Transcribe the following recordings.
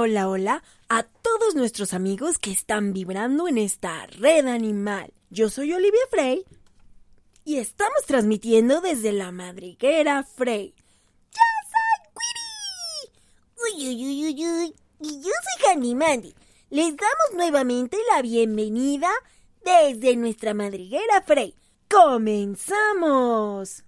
Hola, hola, a todos nuestros amigos que están vibrando en esta red animal. Yo soy Olivia Frey y estamos transmitiendo desde la madriguera Frey. ¡Yo soy Uy, uy, uy, uy, uy. Y yo soy Handy Mandy. Les damos nuevamente la bienvenida desde nuestra madriguera Frey. ¡Comenzamos!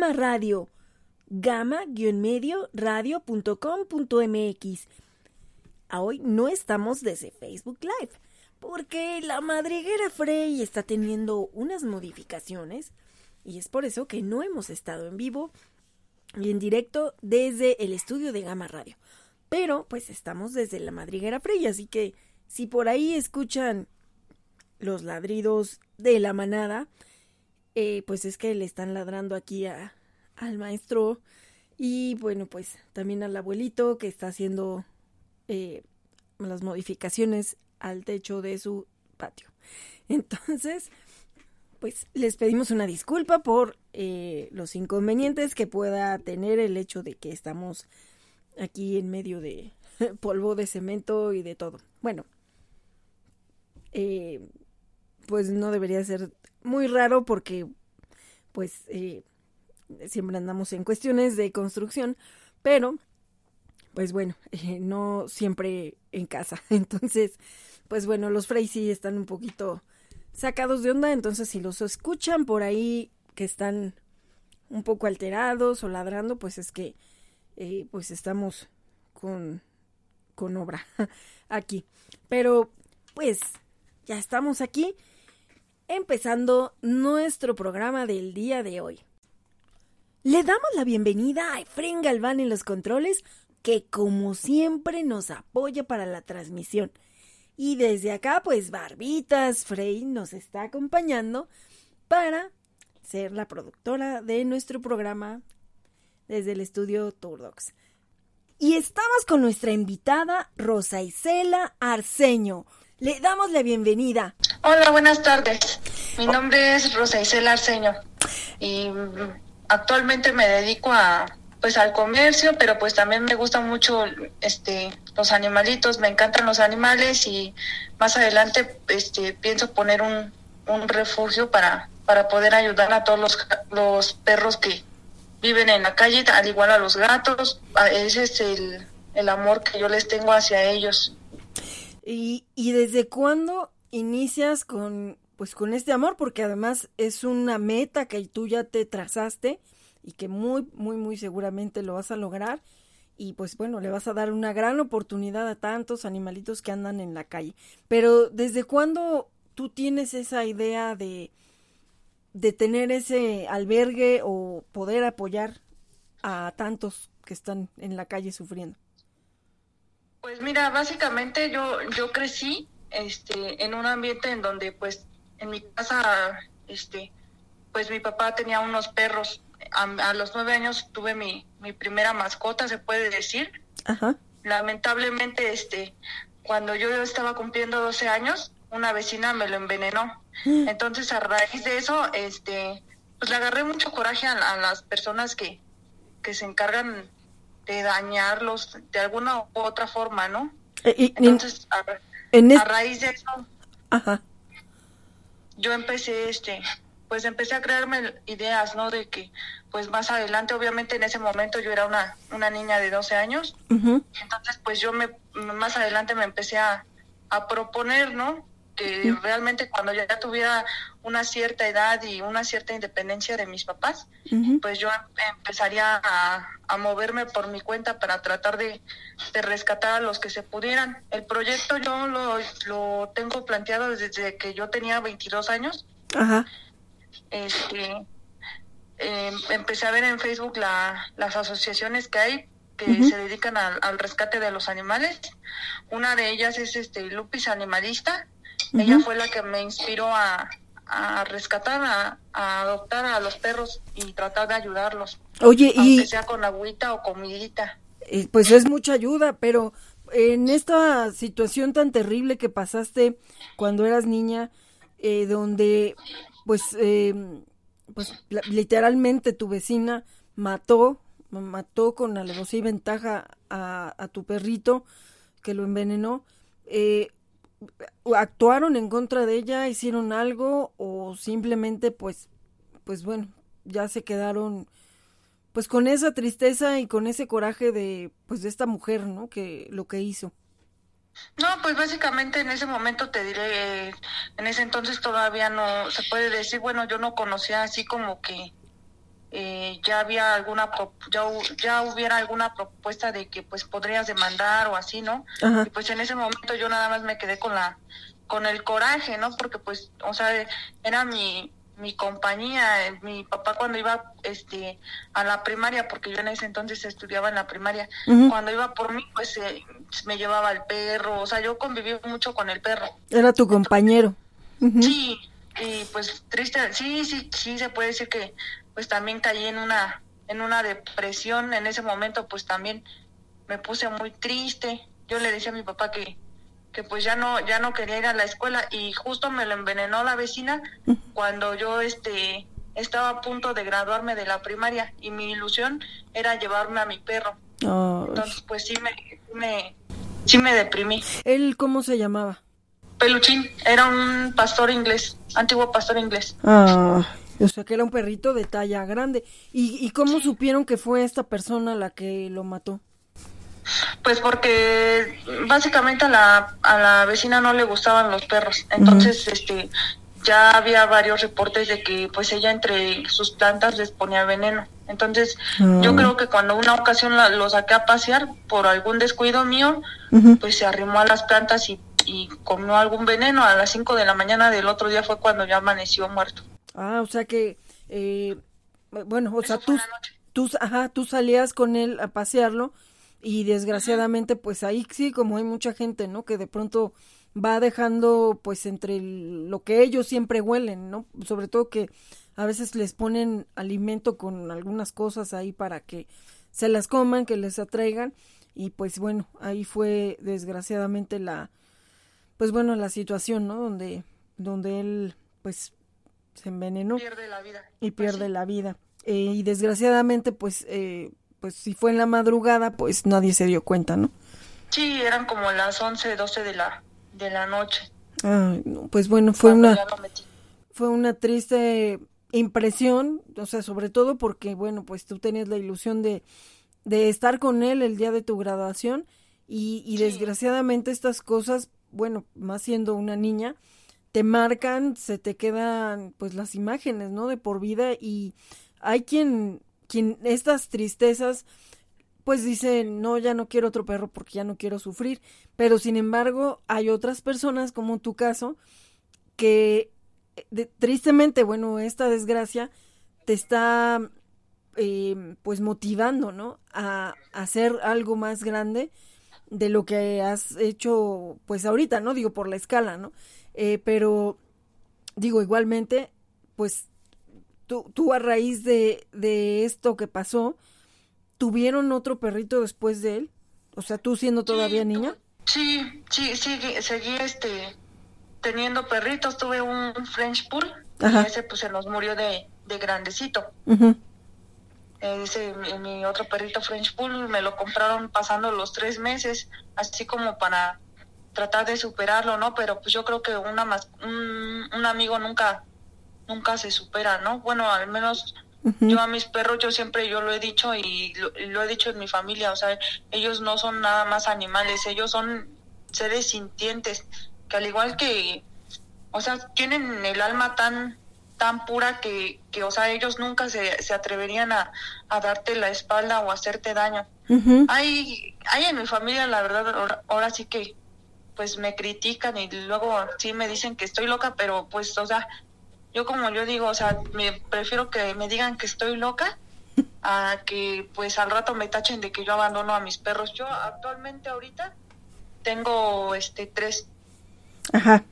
Gama Radio, gama-medio radio.com.mx. Hoy no estamos desde Facebook Live, porque la madriguera Frey está teniendo unas modificaciones y es por eso que no hemos estado en vivo y en directo desde el estudio de Gama Radio. Pero pues estamos desde la madriguera Frey, así que si por ahí escuchan los ladridos de la manada eh, pues es que le están ladrando aquí a, al maestro y bueno, pues también al abuelito que está haciendo eh, las modificaciones al techo de su patio. Entonces, pues les pedimos una disculpa por eh, los inconvenientes que pueda tener el hecho de que estamos aquí en medio de polvo de cemento y de todo. Bueno, eh, pues no debería ser muy raro porque pues eh, siempre andamos en cuestiones de construcción, pero pues bueno, no siempre en casa. Entonces, pues bueno, los Frey sí están un poquito sacados de onda, entonces si los escuchan por ahí que están un poco alterados o ladrando, pues es que eh, pues estamos con, con obra aquí. Pero pues ya estamos aquí empezando nuestro programa del día de hoy. Le damos la bienvenida a Efren Galván en los controles, que como siempre nos apoya para la transmisión. Y desde acá, pues Barbitas Frey nos está acompañando para ser la productora de nuestro programa desde el estudio Turdox. Y estamos con nuestra invitada Rosa Isela Arceño. Le damos la bienvenida. Hola, buenas tardes. Mi nombre es Rosa Isela Arceño y actualmente me dedico a pues al comercio, pero pues también me gustan mucho este los animalitos, me encantan los animales y más adelante este pienso poner un, un refugio para para poder ayudar a todos los, los perros que viven en la calle, al igual a los gatos, ese es el, el amor que yo les tengo hacia ellos. ¿Y, y desde cuándo inicias con pues con este amor? Porque además es una meta que tú ya te trazaste y que muy, muy, muy seguramente lo vas a lograr. Y pues bueno, le vas a dar una gran oportunidad a tantos animalitos que andan en la calle. Pero ¿desde cuándo tú tienes esa idea de, de tener ese albergue o poder apoyar a tantos que están en la calle sufriendo? Pues mira, básicamente yo, yo crecí este, en un ambiente en donde pues en mi casa, este, pues mi papá tenía unos perros a, los nueve años tuve mi, mi primera mascota, se puede decir. Lamentablemente, este, cuando yo estaba cumpliendo 12 años, una vecina me lo envenenó. Mm. Entonces, a raíz de eso, este, pues le agarré mucho coraje a, las personas que, que se encargan de dañarlos de alguna u otra forma, ¿no? Eh, Entonces, a, a, raíz de eso, yo empecé, este, pues empecé a crearme ideas, ¿no? De que, pues más adelante, obviamente en ese momento yo era una, una niña de 12 años, entonces pues yo me, más adelante me empecé a, a proponer, ¿no? Que realmente cuando ya tuviera una cierta edad y una cierta independencia de mis papás, pues yo empezaría a, a, moverme por mi cuenta para tratar de, de, rescatar a los que se pudieran. El proyecto yo lo, lo tengo planteado desde que yo tenía 22 años. Ajá este, em, empecé a ver en Facebook las asociaciones que hay que se dedican al, rescate de los animales. Una de ellas es este Lupis Animalista. Ella fue la que me inspiró a, rescatar, a, adoptar a los perros y tratar de ayudarlos. Oye, aunque sea con agüita o comidita. Eh, pues es mucha ayuda, pero en esta situación tan terrible que pasaste cuando eras niña, eh, donde pues, eh, pues literalmente tu vecina mató, mató con alevosía y ventaja a, a, tu perrito que lo envenenó. Eh, ¿Actuaron en contra de ella? ¿Hicieron algo? ¿O simplemente, pues, pues bueno, ya se quedaron pues con esa tristeza y con ese coraje de pues de esta mujer, ¿no? Que lo que hizo. No, pues básicamente en ese momento te diré, en ese entonces todavía no se puede decir, bueno, yo no conocía así como que eh, ya había alguna, ya, ya hubiera alguna propuesta de que pues podrías demandar o así, ¿no? Y pues en ese momento yo nada más me quedé con la, con el coraje, ¿no? Porque pues, o sea, era mi, mi compañía, eh, mi papá cuando iba este a la primaria, porque yo en ese entonces estudiaba en la primaria, cuando iba por mí, pues eh, me llevaba el perro, o sea, yo conviví mucho con el perro. Era tu compañero. Sí, y pues triste, sí, sí, sí se puede decir que pues también caí en una en una depresión en ese momento, pues también me puse muy triste. Yo le decía a mi papá que que pues ya no ya no quería ir a la escuela y justo me lo envenenó la vecina cuando yo este estaba a punto de graduarme de la primaria y mi ilusión era llevarme a mi perro. Entonces pues sí me, me sí me deprimí. ¿Él cómo se llamaba? Peluchín, era un pastor inglés, antiguo pastor inglés. Ah, o sea que era un perrito de talla grande. ¿Y, y cómo supieron que fue esta persona la que lo mató? Pues porque básicamente a la, a la vecina no le gustaban los perros. Entonces, este, ya había varios reportes de que pues ella entre sus plantas les ponía veneno. Entonces, yo ah. creo que cuando una ocasión lo saqué a pasear por algún descuido mío, pues se arrimó a las plantas y, y comió algún veneno. A las 5 de la mañana del otro día fue cuando ya amaneció muerto. Ah, o sea que, eh, bueno, o sea, tú, tú, ajá, tú salías con él a pasearlo y desgraciadamente pues ahí sí, como hay mucha gente, ¿no? Que de pronto va dejando pues entre lo que ellos siempre huelen, ¿no? Sobre todo que a veces les ponen alimento con algunas cosas ahí para que se las coman, que les atraigan y pues bueno, ahí fue desgraciadamente la pues bueno, la situación, ¿no? Donde donde él pues se envenenó pierde la vida. y pues pierde la vida. Eh, y desgraciadamente pues eh, pues si fue en la madrugada, pues nadie se dio cuenta, ¿no? Sí, eran como las 11, 12 de la de la noche. pues bueno, fue una fue una triste impresión, o sea, sobre todo porque bueno, pues tú tenías la ilusión de de estar con él el día de tu graduación y, y desgraciadamente estas cosas, bueno, más siendo una niña, te marcan, se te quedan pues las imágenes, ¿no? De por vida y hay quien quien estas tristezas pues dice, no, ya no quiero otro perro porque ya no quiero sufrir. Pero sin embargo, hay otras personas, como tu caso, que tristemente, bueno, esta desgracia te está eh, pues motivando, ¿no? A, hacer algo más grande de lo que has hecho pues ahorita, ¿no? Digo, por la escala, ¿no? Eh, pero digo, igualmente, pues tú, a raíz de, de esto que pasó, ¿tuvieron otro perrito después de él? O sea, tú siendo todavía niña. Sí, sí, sí, seguí este, teniendo perritos. Tuve un French Pool y ese pues se nos murió de, de grandecito. ese, mi otro perrito French Pool me lo compraron pasando los tres meses, así como para tratar de superarlo, ¿no? Pero pues yo creo que una más, un, un amigo nunca nunca se supera, ¿no? Bueno, al menos yo a mis perros, yo siempre yo lo he dicho y lo, he dicho en mi familia, o sea, ellos no son nada más animales, ellos son seres sintientes, que al igual que, o sea, tienen el alma tan tan pura que, que o sea, ellos nunca se, se atreverían a, a, darte la espalda o hacerte daño. hay, hay en mi familia, la verdad, ahora sí que pues me critican y luego sí me dicen que estoy loca, pero pues, o sea, yo como yo digo, o sea, me prefiero que me digan que estoy loca a que pues al rato me tachen de que yo abandono a mis perros. Yo actualmente ahorita tengo este tres. Ajá.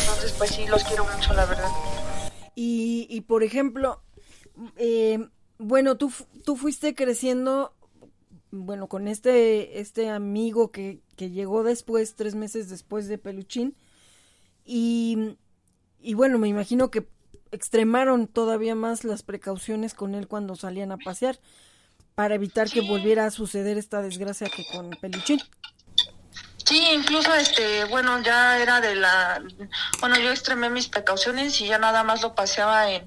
Entonces pues sí, los quiero mucho, la verdad. Y, y por ejemplo, eh, bueno, tú, tú fuiste creciendo, bueno, con este, este amigo que, que llegó después, tres meses después de Peluchín, y y bueno, me imagino que extremaron todavía más las precauciones con él cuando salían a pasear para evitar que volviera a suceder esta desgracia que con Peluchín. Sí, incluso este, bueno, ya era de la, bueno, yo extremé mis precauciones y ya nada más lo paseaba en,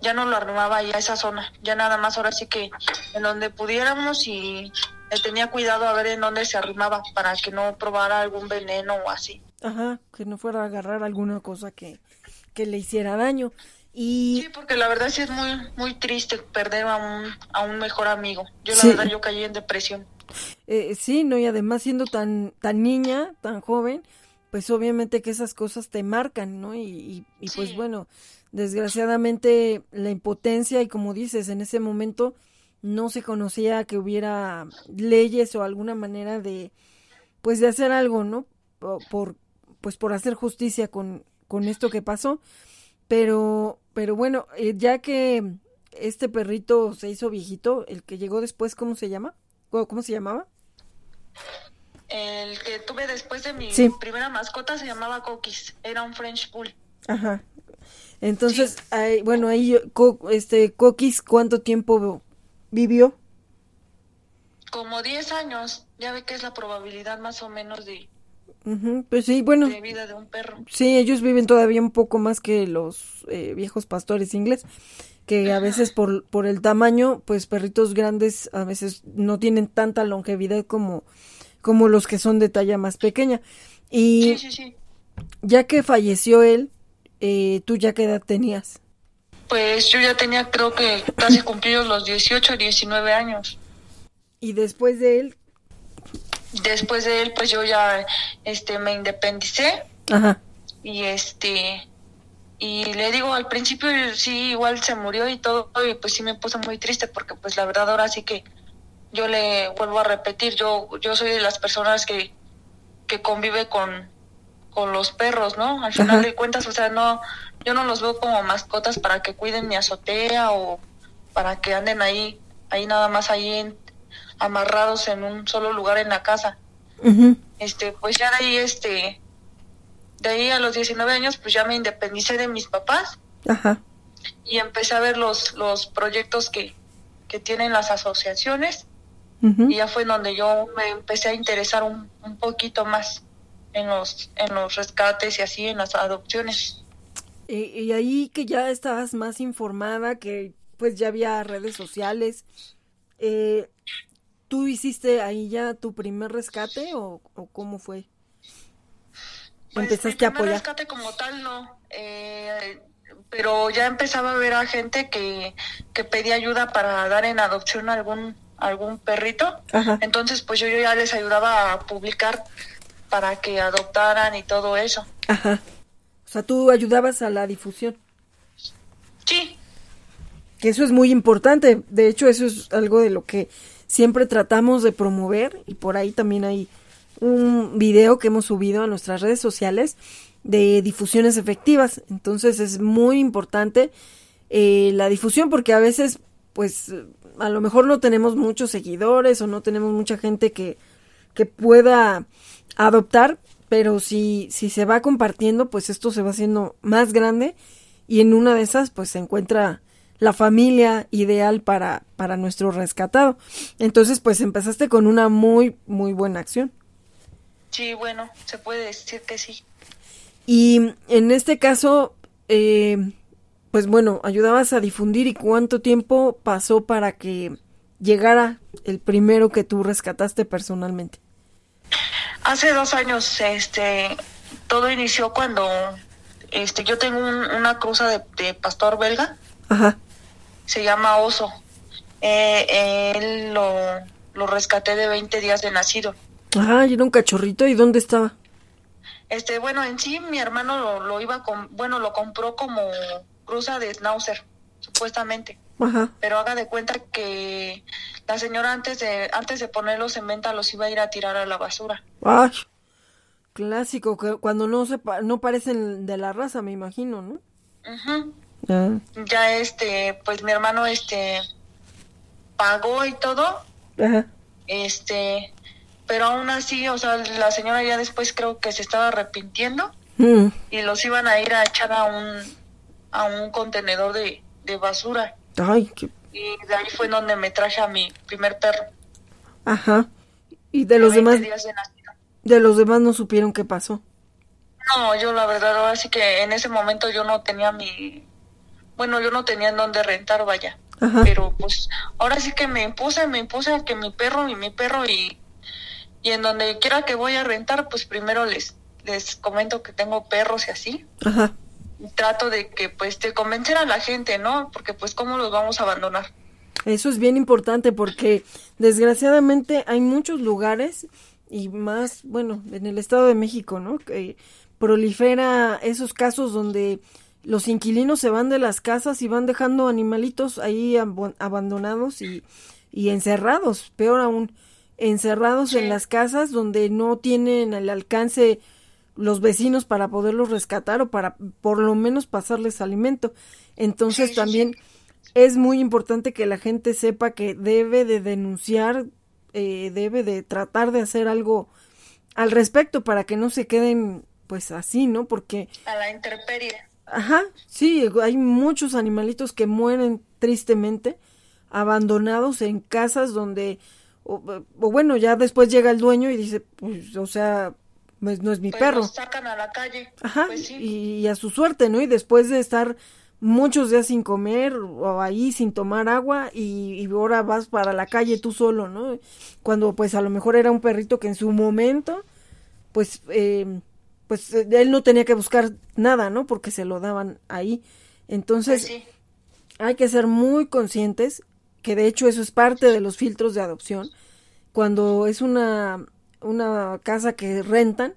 ya no lo arrimaba ahí a esa zona, ya nada más ahora sí que en donde pudiéramos y le tenía cuidado a ver en dónde se arrimaba para que no probara algún veneno o así. Ajá, que no fuera a agarrar alguna cosa que, que le hiciera daño. Y... Sí, porque la verdad sí es muy, muy triste perder a un, a un mejor amigo. Yo la verdad yo caí en depresión. Eh, sí, no, y además siendo tan, tan niña, tan joven, pues obviamente que esas cosas te marcan, ¿no? Y, y, pues bueno, desgraciadamente la impotencia y como dices, en ese momento no se conocía que hubiera leyes o alguna manera de, pues de hacer algo, ¿no? Por, pues por hacer justicia con, con esto que pasó. Pero, pero bueno, eh, ya que este perrito se hizo viejito, el que llegó después, ¿cómo se llama? ¿Cómo se llamaba? El que tuve después de mi primera mascota se llamaba Coquis, era un French Bull. Ajá. Entonces, bueno, ahí, este, Coquis, ¿cuánto tiempo vivió? Como 10 años, ya ve que es la probabilidad más o menos de, pues sí, bueno. De vida de un perro. Sí, ellos viven todavía un poco más que los eh, viejos pastores ingleses que a veces por, por el tamaño, pues perritos grandes a veces no tienen tanta longevidad como, como los que son de talla más pequeña. Y ya que falleció él, eh, ¿tú ya qué edad tenías? Pues yo ya tenía creo que casi cumplidos los 18, 19 años. ¿Y después de él? Después de él, pues yo ya este, me independicé. Ajá. Y este y le digo al principio sí igual se murió y todo y pues sí me puse muy triste porque pues la verdad ahora sí que yo le vuelvo a repetir yo yo soy de las personas que que convive con con los perros no al final de cuentas o sea no yo no los veo como mascotas para que cuiden mi azotea o para que anden ahí ahí nada más ahí amarrados en un solo lugar en la casa este pues ya de ahí este de ahí a los 19 años, pues ya me independicé de mis papás. Ajá. Y empecé a ver los, los proyectos que, que tienen las asociaciones. Y ya fue donde yo me empecé a interesar un, un poquito más en los, en los rescates y así, en las adopciones. Y, ahí que ya estabas más informada, que pues ya había redes sociales, eh, ¿tú hiciste ahí ya tu primer rescate o, o cómo fue? Pues, empezaste a apoyar. rescate como tal no, eh, pero ya empezaba a ver a gente que, que pedía ayuda para dar en adopción algún algún perrito. Entonces, pues yo, yo ya les ayudaba a publicar para que adoptaran y todo eso. Ajá. O sea, tú ayudabas a la difusión. Sí. Que eso es muy importante. De hecho, eso es algo de lo que siempre tratamos de promover y por ahí también hay un video que hemos subido a nuestras redes sociales de difusiones efectivas. Entonces es muy importante eh, la difusión porque a veces, pues, a lo mejor no tenemos muchos seguidores o no tenemos mucha gente que, que pueda adoptar, pero si, si se va compartiendo, pues esto se va haciendo más grande y en una de esas, pues se encuentra la familia ideal para, para nuestro rescatado. Entonces, pues empezaste con una muy, muy buena acción. Sí, bueno, se puede decir que sí. Y en este caso, eh, pues bueno, ayudabas a difundir y cuánto tiempo pasó para que llegara el primero que tú rescataste personalmente. Hace dos años, este, todo inició cuando, este, yo tengo una cruza de, pastor belga. Ajá. Se llama Oso. Eh, él lo, lo rescaté de 20 días de nacido. Ah, y era un cachorrito. ¿Y dónde estaba? Este, bueno, en sí mi hermano lo, lo iba con, bueno, lo compró como cruza de Schnauzer, supuestamente. Ajá. Pero haga de cuenta que la señora antes de antes de ponerlos en venta los iba a ir a tirar a la basura. Ay, clásico, que cuando no se no parecen de la raza, me imagino, ¿no? Ajá. Ya este, pues mi hermano este pagó y todo. Ajá. Este, pero aún así, o sea, la señora ya después creo que se estaba arrepintiendo mm. y los iban a ir a echar a un, a un contenedor de, basura. Ay, qué... Y de ahí fue donde me traje a mi primer perro. Ajá. ¿Y de los demás? De, los demás no supieron qué pasó. No, yo la verdad, ahora sí que en ese momento yo no tenía mi... Bueno, yo no tenía en dónde rentar, vaya. Ajá. Pero pues ahora sí que me impuse, me impuse a que mi perro y mi perro y y en donde quiera que voy a rentar, pues primero les, les comento que tengo perros y así. Ajá. Trato de que pues te convencer a la gente, ¿no? Porque pues cómo los vamos a abandonar. Eso es bien importante porque desgraciadamente hay muchos lugares y más, bueno, en el Estado de México, ¿no? Que prolifera esos casos donde los inquilinos se van de las casas y van dejando animalitos ahí abandonados y, y encerrados, peor aún encerrados en las casas donde no tienen al alcance los vecinos para poderlos rescatar o para por lo menos pasarles alimento. Entonces también es muy importante que la gente sepa que debe de denunciar, eh, debe de tratar de hacer algo al respecto para que no se queden pues así, ¿no? Porque... A la intemperie. Ajá, sí, hay muchos animalitos que mueren tristemente, abandonados en casas donde, o, bueno, ya después llega el dueño y dice, pues, o sea, pues no es mi pues perro. Los sacan a la calle. Ajá, pues sí. y, a su suerte, ¿no? Y después de estar muchos días sin comer o ahí sin tomar agua y, y, ahora vas para la calle tú solo, ¿no? Cuando pues a lo mejor era un perrito que en su momento, pues, eh, pues él no tenía que buscar nada, ¿no? Porque se lo daban ahí. Entonces, Pues sí. hay que ser muy conscientes que de hecho eso es parte de los filtros de adopción. Cuando es una, una casa que rentan,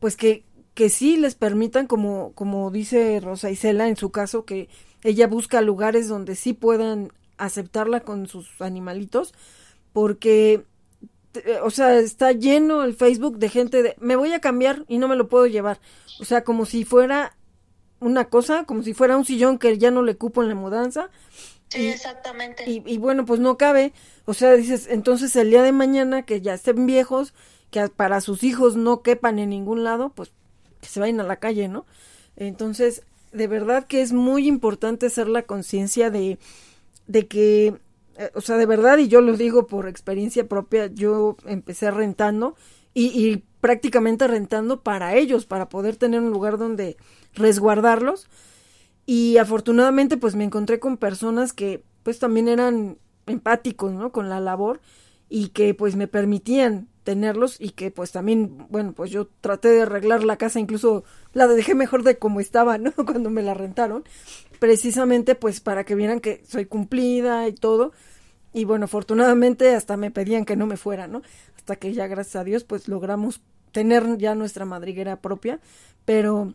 pues que, que sí les permitan, como, como dice Rosa Isela en su caso, que ella busca lugares donde sí puedan aceptarla con sus animalitos, porque, eh, o sea, está lleno el Facebook de gente de, me voy a cambiar y no me lo puedo llevar. O sea, como si fuera una cosa, como si fuera un sillón que ya no le cupo en la mudanza. Sí, exactamente. Y, y bueno, pues no cabe. O sea, dices, entonces el día de mañana que ya estén viejos, que para sus hijos no quepan en ningún lado, pues que se vayan a la calle, ¿no? Entonces, de verdad que es muy importante hacer la conciencia de, de que, eh, o sea, de verdad, y yo lo digo por experiencia propia, yo empecé rentando y, y prácticamente rentando para ellos, para poder tener un lugar donde resguardarlos. Y afortunadamente, pues me encontré con personas que, pues también eran empáticos, ¿no? Con la labor y que, pues me permitían tenerlos y que pues también, bueno, pues yo traté de arreglar la casa, incluso la dejé mejor de como estaba, ¿no? Cuando me la rentaron, precisamente pues para que vieran que soy cumplida y todo. Y bueno, afortunadamente hasta me pedían que no me fuera, ¿no? Hasta que ya gracias a Dios pues logramos tener ya nuestra madriguera propia, pero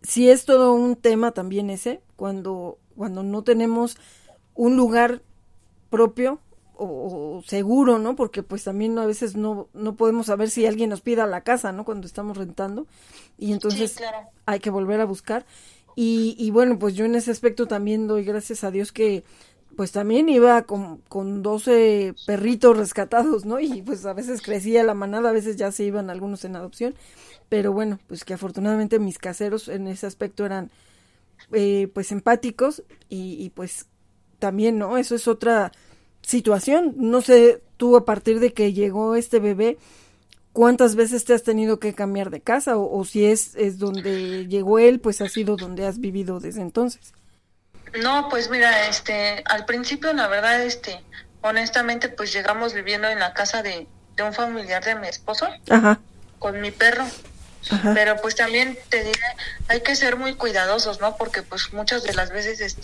sí es todo un tema también ese, cuando, cuando no tenemos un lugar propio o, o, seguro, ¿no? Porque pues también a veces no, no podemos saber si alguien nos pida la casa, ¿no? Cuando estamos rentando. Y entonces Sí, claro. hay que volver a buscar. Y, y bueno, pues yo en ese aspecto también doy gracias a Dios que pues también iba con, con 12 perritos rescatados, ¿no? Y pues a veces crecía la manada, a veces ya se iban algunos en adopción. Pero bueno, pues que afortunadamente mis caseros en ese aspecto eran eh, pues empáticos y, y pues también, ¿no? Eso es otra situación. No sé, tú a partir de que llegó este bebé, ¿cuántas veces te has tenido que cambiar de casa? O, o, si es, es donde llegó él, pues ha sido donde has vivido desde entonces. No, pues mira, este, al principio la verdad, este, honestamente, pues llegamos viviendo en la casa de, de un familiar de mi esposo, Ajá. con mi perro. Ajá. Pero pues también te diré, hay que ser muy cuidadosos, ¿no? Porque pues muchas de las veces, este,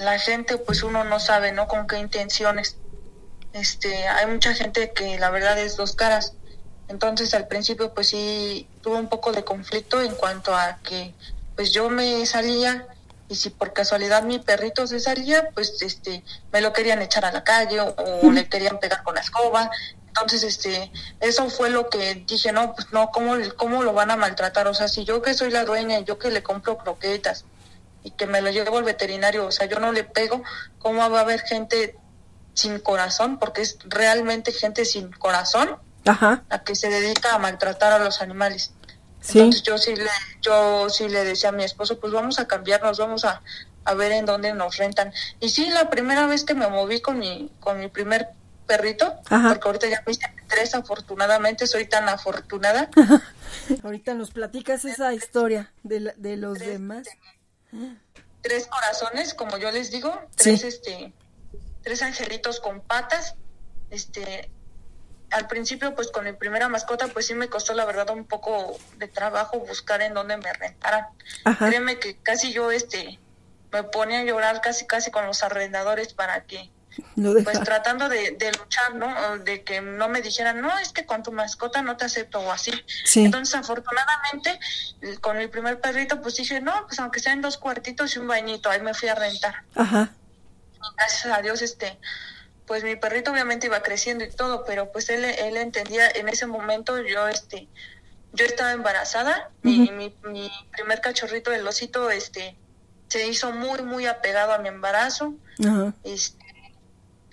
la gente, pues uno no sabe, ¿no? Con qué intenciones. Este, hay mucha gente que la verdad es dos caras. Entonces al principio pues sí tuve un poco de conflicto en cuanto a que pues yo me salía y si por casualidad mi perrito se salía, pues este me lo querían echar a la calle o, o le querían pegar con la escoba. Entonces, este, eso fue lo que dije, no, pues no, ¿cómo, ¿cómo lo van a maltratar? O sea, si yo que soy la dueña, yo que le compro croquetas y que me lo llevo al veterinario, o sea, yo no le pego, ¿cómo va a haber gente sin corazón? Porque es realmente gente sin corazón Ajá. a que se dedica a maltratar a los animales. Sí. Entonces yo sí le, yo sí le decía a mi esposo, pues vamos a cambiarnos, vamos a, a ver en dónde nos rentan. Y sí, la primera vez que me moví con mi, con mi primer perrito, Ajá. porque ahorita ya me hice tres, afortunadamente, soy tan afortunada. Ahorita nos platicas esa historia de, la- de los Tres, demás. Tres corazones, como yo les digo, Sí. tres este, tres angelitos con patas, este al principio pues con mi primera mascota pues sí me costó la verdad un poco de trabajo buscar en dónde me rentaran. Ajá. Créeme que casi yo este me ponía a llorar casi casi con los arrendadores para que No pues tratando de, de luchar, ¿no? De que no me dijeran, no, es que con tu mascota no te acepto o así. Sí. Entonces, afortunadamente, con mi primer perrito, pues dije, no, pues aunque sean dos cuartitos y un bañito, ahí me fui a rentar. Ajá. Gracias a Dios, este, pues mi perrito obviamente iba creciendo y todo, pero pues él, él entendía en ese momento, yo, este, yo estaba embarazada y mi, mi primer cachorrito, el osito, este, se hizo muy, muy apegado a mi embarazo. Este,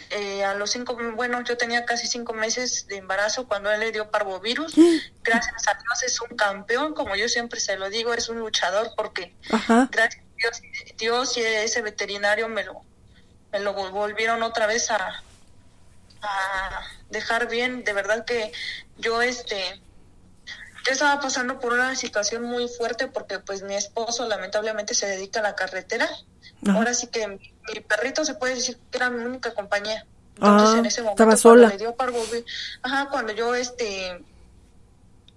eh, a los cinco, bueno, yo tenía casi cinco meses de embarazo cuando él le dio parvovirus. Gracias a Dios es un campeón, como yo siempre se lo digo, es un luchador porque gracias a Dios, Dios y ese veterinario me lo, me lo volvieron otra vez a, a dejar bien. De verdad que yo, este, yo estaba pasando por una situación muy fuerte porque pues mi esposo lamentablemente se dedica a la carretera. Ahora sí que mi, perrito se puede decir que era mi única compañía. Entonces ah, en ese momento estaba sola. le dio parvovirus, ajá, cuando yo este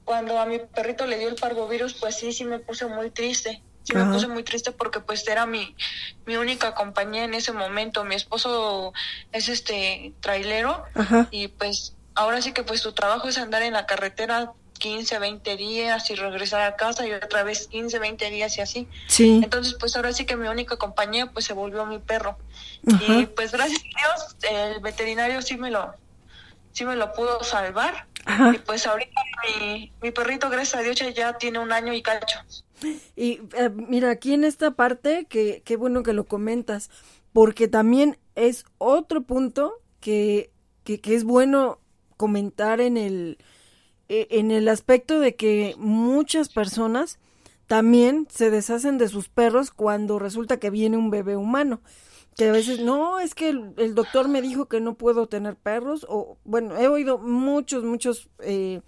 cuando a mi perrito le dio el parvovirus, pues sí, sí me puse muy triste. Sí me puse muy triste porque pues era mi, mi única compañía en ese momento. Mi esposo es este trailero y pues ahora sí que pues su trabajo es andar en la carretera 15, 20 días y regresar a casa y otra vez 15, 20 días y así. Sí. Entonces, pues ahora sí que mi única compañía pues se volvió mi perro. Y pues gracias a Dios el veterinario sí me lo sí me lo pudo salvar. Y pues ahorita mi, mi perrito, gracias a Dios, ya tiene un año y cacho. Y eh, mira, aquí en esta parte, que qué bueno que lo comentas, porque también es otro punto que, que, que es bueno comentar en el, en el aspecto de que muchas personas también se deshacen de sus perros cuando resulta que viene un bebé humano. Que a veces, no, es que el, doctor me dijo que no puedo tener perros, o bueno, he oído muchos, muchos eh,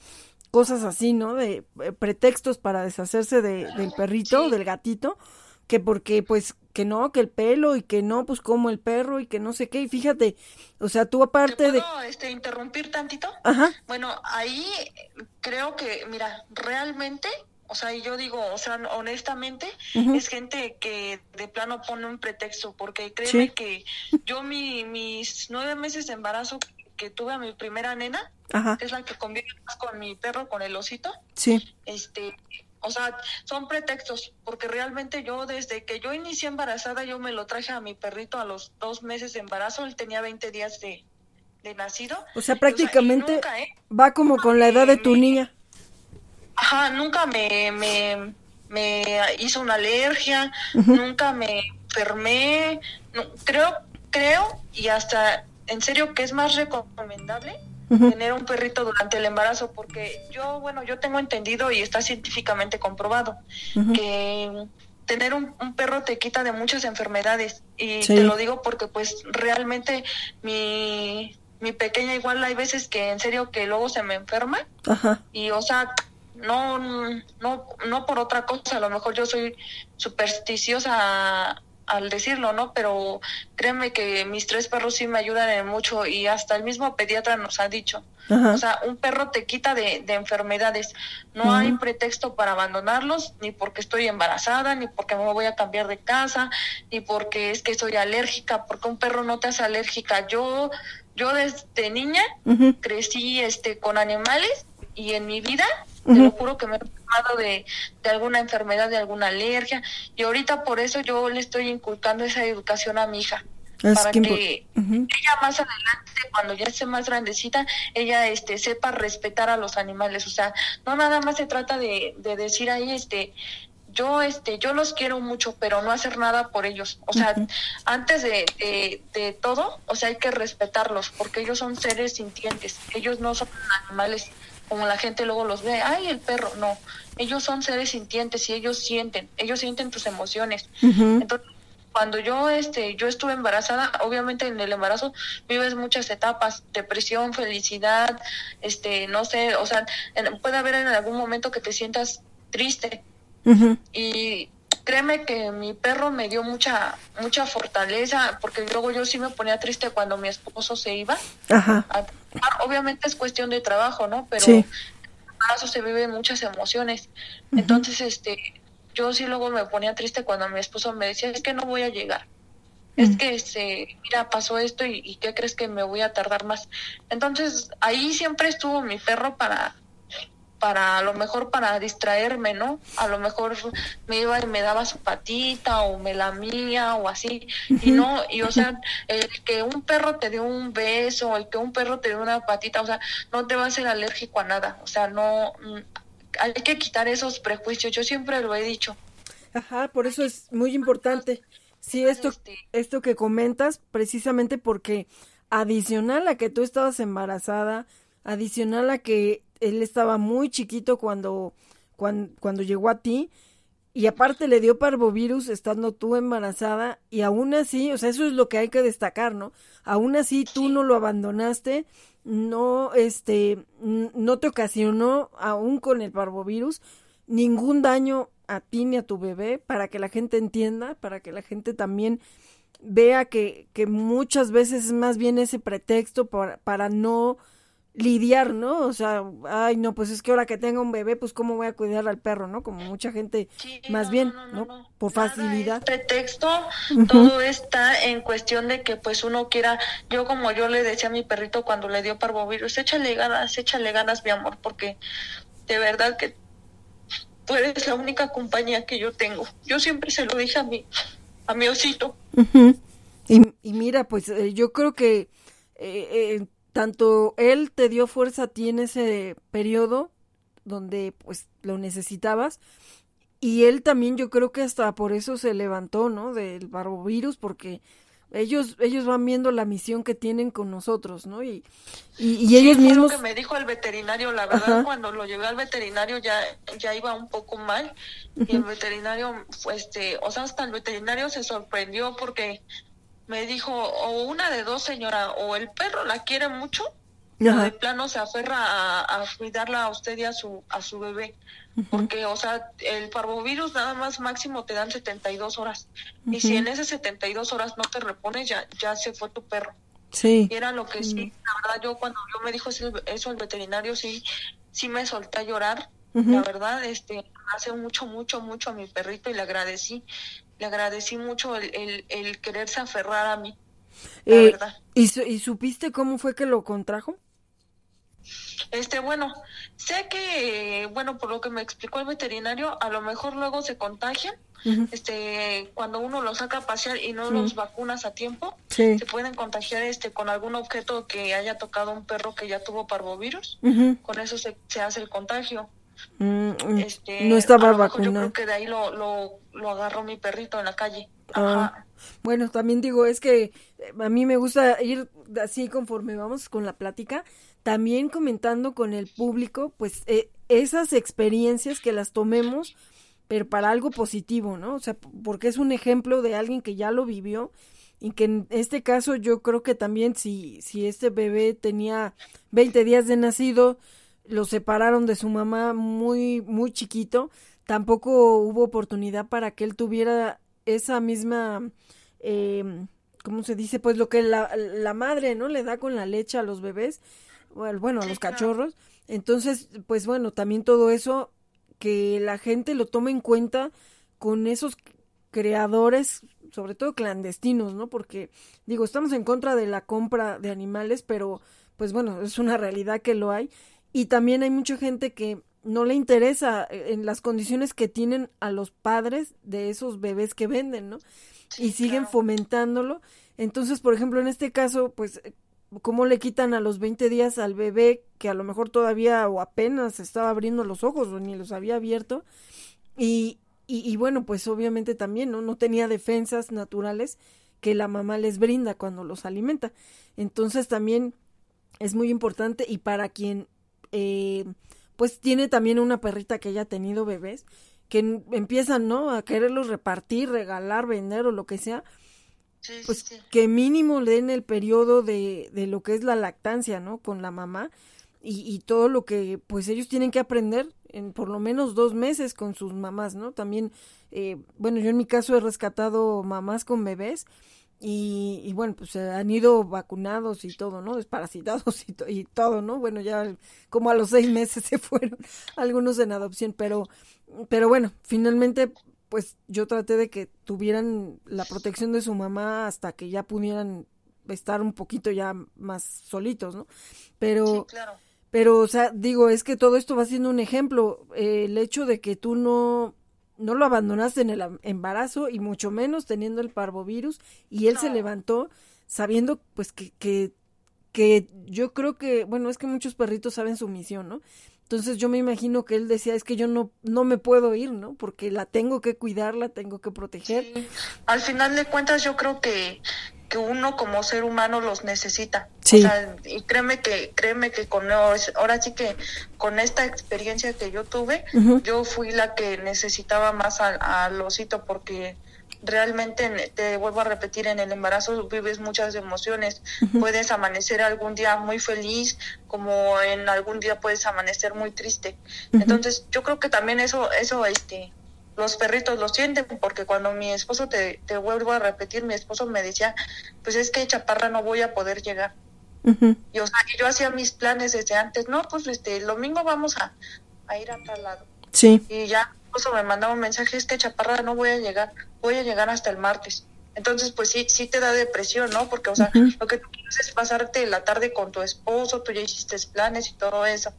cosas así, ¿no? De eh, pretextos para deshacerse de, del perrito, del gatito, que porque pues que no, que el pelo y que no, pues como el perro y que no sé qué. Y fíjate, o sea, tú aparte puedo, de... Este, interrumpir tantito? Ajá. Bueno, ahí creo que, mira, realmente, o sea, y yo digo, o sea, honestamente, es gente que de plano pone un pretexto, porque créeme que yo mi, mis nueve meses de embarazo que tuve a mi primera nena, que es la que convive más con mi perro, con el osito, sí. este, o sea, son pretextos, porque realmente yo desde que yo inicié embarazada, yo me lo traje a mi perrito a los dos meses de embarazo, él tenía 20 días de, nacido. O sea, prácticamente ¿eh? va como con la edad de tu niña. Ajá, nunca me, me, me hizo una alergia, nunca me enfermé, creo, creo, y hasta en serio que es más recomendable tener un perrito durante el embarazo, porque yo, bueno, yo tengo entendido y está científicamente comprobado que tener un, perro te quita de muchas enfermedades. Y te lo digo porque pues realmente mi, mi pequeña igual hay veces que en serio que luego se me enferma y o sea no no no por otra cosa a lo mejor yo soy supersticiosa al decirlo, ¿no? Pero créeme que mis tres perros sí me ayudan en mucho y hasta el mismo pediatra nos ha dicho. O sea, un perro te quita de, enfermedades. No hay pretexto para abandonarlos, ni porque estoy embarazada, ni porque me voy a cambiar de casa, ni porque es que soy alérgica, porque un perro no te hace alérgica. Yo, yo desde niña crecí este con animales y en mi vida te lo juro que me he enfermado de, de alguna enfermedad, de alguna alergia. Y ahorita por eso yo le estoy inculcando esa educación a mi hija. para que, ella más adelante, cuando ya esté más grandecita, ella este sepa respetar a los animales. O sea, no nada más se trata de, de decir ahí, este, yo este yo los quiero mucho pero no hacer nada por ellos o sea antes de, de, de, todo o sea hay que respetarlos porque ellos son seres sintientes ellos no son animales como la gente luego los ve, ay, el perro, no, ellos son seres sintientes y ellos sienten, ellos sienten tus emociones. Entonces, cuando yo este yo estuve embarazada, obviamente en el embarazo vives muchas etapas, depresión, felicidad, este, no sé, o sea, puede haber en algún momento que te sientas triste. Y créeme que mi perro me dio mucha mucha fortaleza porque luego yo sí me ponía triste cuando mi esposo se iba. Ajá. obviamente es cuestión de trabajo, ¿no? Pero en caso se viven muchas emociones. Entonces, este, yo sí luego me ponía triste cuando mi esposo me decía, es que no voy a llegar. Es que, este, mira, pasó esto y, y ¿qué crees que me voy a tardar más? Entonces, ahí siempre estuvo mi perro para para a lo mejor para distraerme, ¿no? A lo mejor me iba y me daba su patita o me la mía o así. Y no, y o sea, el que un perro te dé un beso, el que un perro te dé una patita, o sea, no te va a hacer alérgico a nada. O sea, no, mm, hay que quitar esos prejuicios, yo siempre lo he dicho. Ajá, por eso es muy importante. Sí, esto, este esto que comentas, precisamente porque adicional a que tú estabas embarazada, adicional a que él estaba muy chiquito cuando, cuando, cuando llegó a ti, y aparte le dio parvovirus estando tú embarazada y aún así, o sea, eso es lo que hay que destacar, ¿no? Aún así tú no lo abandonaste, no, este, no te ocasionó, aún con el parvovirus, ningún daño a ti ni a tu bebé, para que la gente entienda, para que la gente también vea que, que muchas veces es más bien ese pretexto para, para no lidiar, ¿no? O sea, ay, no, pues es que ahora que tenga un bebé, pues cómo voy a cuidar al perro, ¿no? Como mucha gente, más bien, no, Por facilidad. pretexto, todo está en cuestión de que pues uno quiera, yo como yo le decía a mi perrito cuando le dio parvovirus, échale ganas, échale ganas, mi amor, porque de verdad que tú eres la única compañía que yo tengo. Yo siempre se lo dije a mi, a mi osito. y, y, mira, pues eh, yo creo que eh, eh, tanto él te dio fuerza a ti en ese periodo donde pues lo necesitabas y él también yo creo que hasta por eso se levantó, ¿no? Del barbovirus porque ellos ellos van viendo la misión que tienen con nosotros, ¿no? Y, y, ellos mismos... Lo que me dijo el veterinario, la verdad, cuando lo llevé al veterinario ya, ya iba un poco mal y el veterinario, pues, este, o sea, hasta el veterinario se sorprendió porque me dijo, o una de dos, señora, o el perro la quiere mucho, o de plano se aferra a, cuidarla a usted y a su, a su bebé. Porque, o sea, el parvovirus nada más máximo te dan 72 horas. Y si en esas 72 horas no te repones, ya, ya se fue tu perro. Sí. Y era lo que sí, la verdad, yo cuando yo me dijo eso el veterinario, sí, sí me solté a llorar. La verdad, este, hace mucho, mucho, mucho a mi perrito y le agradecí le agradecí mucho el, el, quererse aferrar a mí. La eh, verdad. ¿y, ¿Y supiste cómo fue que lo contrajo? Este, bueno, sé que, bueno, por lo que me explicó el veterinario, a lo mejor luego se contagian. Este, cuando uno los saca a pasear y no los vacunas a tiempo, se pueden contagiar este con algún objeto que haya tocado un perro que ya tuvo parvovirus. Con eso se, se hace el contagio. Mm, este, no estaba vacunado. Yo creo que de ahí lo, lo, lo, agarró mi perrito en la calle. Ah, bueno, también digo, es que eh, a mí me gusta ir así conforme vamos con la plática, también comentando con el público, pues eh, esas experiencias que las tomemos, pero para algo positivo, ¿no? O sea, porque es un ejemplo de alguien que ya lo vivió y que en este caso yo creo que también si, si este bebé tenía 20 días de nacido, lo separaron de su mamá muy, muy chiquito, tampoco hubo oportunidad para que él tuviera esa misma, eh, ¿cómo se dice? Pues lo que la, la, madre, ¿no? Le da con la leche a los bebés, bueno, a los cachorros. Entonces, pues bueno, también todo eso, que la gente lo tome en cuenta con esos creadores, sobre todo clandestinos, ¿no? Porque, digo, estamos en contra de la compra de animales, pero, pues bueno, es una realidad que lo hay y también hay mucha gente que no le interesa eh, en las condiciones que tienen a los padres de esos bebés que venden, ¿no? y siguen fomentándolo. Entonces, por ejemplo, en este caso, pues, eh, ¿cómo le quitan a los 20 días al bebé que a lo mejor todavía o apenas estaba abriendo los ojos o ni los había abierto? Y, y, y bueno, pues obviamente también, ¿no? No tenía defensas naturales que la mamá les brinda cuando los alimenta. Entonces también es muy importante y para quien eh, pues tiene también una perrita que haya tenido bebés, que empiezan, ¿no? A quererlos repartir, regalar, vender o lo que sea. pues que mínimo le den el periodo de, de lo que es la lactancia, ¿no? Con la mamá y, y todo lo que pues ellos tienen que aprender en por lo menos dos meses con sus mamás, ¿no? También, eh, bueno, yo en mi caso he rescatado mamás con bebés y, y, bueno, pues han ido vacunados y todo, ¿no? Desparasitados y, y, todo, ¿no? Bueno, ya como a los seis meses se fueron algunos en adopción, pero, pero bueno, finalmente, pues yo traté de que tuvieran la protección de su mamá hasta que ya pudieran estar un poquito ya más solitos, ¿no? Pero, claro. pero, o sea, digo, es que todo esto va siendo un ejemplo. Eh, el hecho de que tú no no lo abandonaste en el embarazo y mucho menos teniendo el parvovirus y él se levantó sabiendo pues que, que, que yo creo que, bueno, es que muchos perritos saben su misión, ¿no? Entonces yo me imagino que él decía, es que yo no, no me puedo ir, ¿no? Porque la tengo que cuidar, la tengo que proteger. Al final de cuentas yo creo que, que uno como ser humano los necesita. Sí. O sea, y créeme que, créeme que con ahora sí que con esta experiencia que yo tuve, yo fui la que necesitaba más al, al osito porque realmente te vuelvo a repetir en el embarazo vives muchas emociones. Puedes amanecer algún día muy feliz como en algún día puedes amanecer muy triste. Entonces yo creo que también eso eso este los perritos lo sienten porque cuando mi esposo te, te vuelvo a repetir mi esposo me decía pues es que chaparra no voy a poder llegar y o sea yo hacía mis planes desde antes no pues este el domingo vamos a, a ir a tal lado sí y ya esposo me mandaba un mensaje es que chaparra no voy a llegar voy a llegar hasta el martes. Entonces, pues sí, sí te da depresión, ¿no? Porque, o sea, lo que tú quieres es pasarte la tarde con tu esposo, tú ya hiciste planes y todo eso.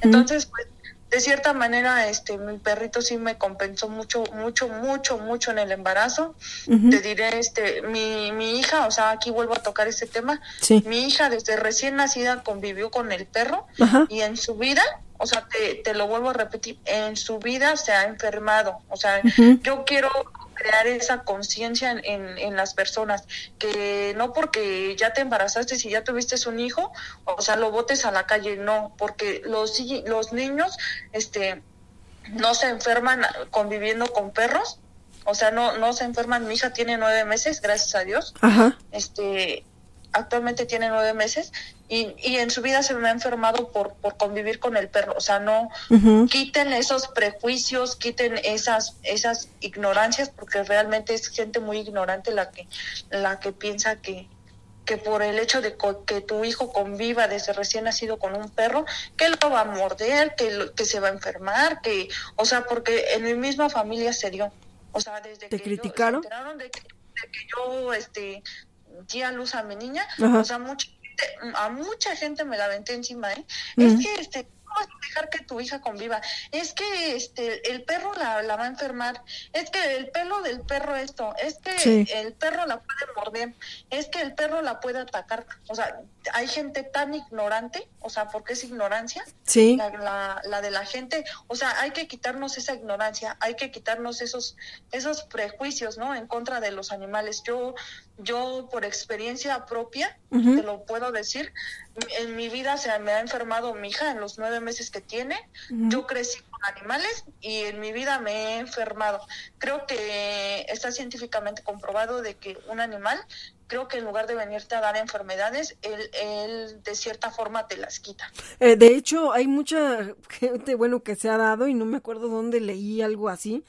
Entonces, pues, de cierta manera, este, mi perrito sí me compensó mucho, mucho, mucho, mucho en el embarazo. Te diré, este, mi, mi hija, o sea, aquí vuelvo a tocar este tema. Mi hija desde recién nacida convivió con el perro y en su vida, o sea, te, te lo vuelvo a repetir, en su vida se ha enfermado. O sea, yo quiero crear esa conciencia en, en, las personas, que no porque ya te embarazaste, si ya tuviste un hijo, o sea, lo botes a la calle, no, porque los, los niños este, no se enferman conviviendo con perros, o sea, no, no se enferman, mi hija tiene nueve meses, gracias a Dios, este actualmente tiene nueve meses y, y en su vida se me ha enfermado por, por convivir con el perro. O sea, no quiten esos prejuicios, quiten esas, esas ignorancias, porque realmente es gente muy ignorante la que, la que piensa que, que por el hecho de que tu hijo conviva desde recién nacido con un perro, que lo va a morder, que, que se va a enfermar, que, o sea, porque en mi misma familia se dio. O sea, desde ¿Te que criticaron? de que, de que yo este di a luz a mi niña, o sea, mucha gente, a mucha gente me la aventé encima, ¿eh? Es que este dejar que tu hija conviva? Es que este el perro la, la va a enfermar, es que el pelo del perro esto, es que el perro la puede morder, es que el perro la puede atacar. O sea, hay gente tan ignorante, o sea, porque es ignorancia, sí. la, la, de la gente, o sea, hay que quitarnos esa ignorancia, hay que quitarnos esos, esos prejuicios, ¿no? En contra de los animales. Yo, yo por experiencia propia, te lo puedo decir, en mi vida se me ha enfermado mi hija en los nueve meses que tiene. Yo crecí con animales y en mi vida me he enfermado. Creo que está científicamente comprobado de que un animal, creo que en lugar de venirte a dar enfermedades, él, él de cierta forma te las quita. Eh, de hecho, hay mucha gente, bueno, que se ha dado y no me acuerdo dónde leí algo así,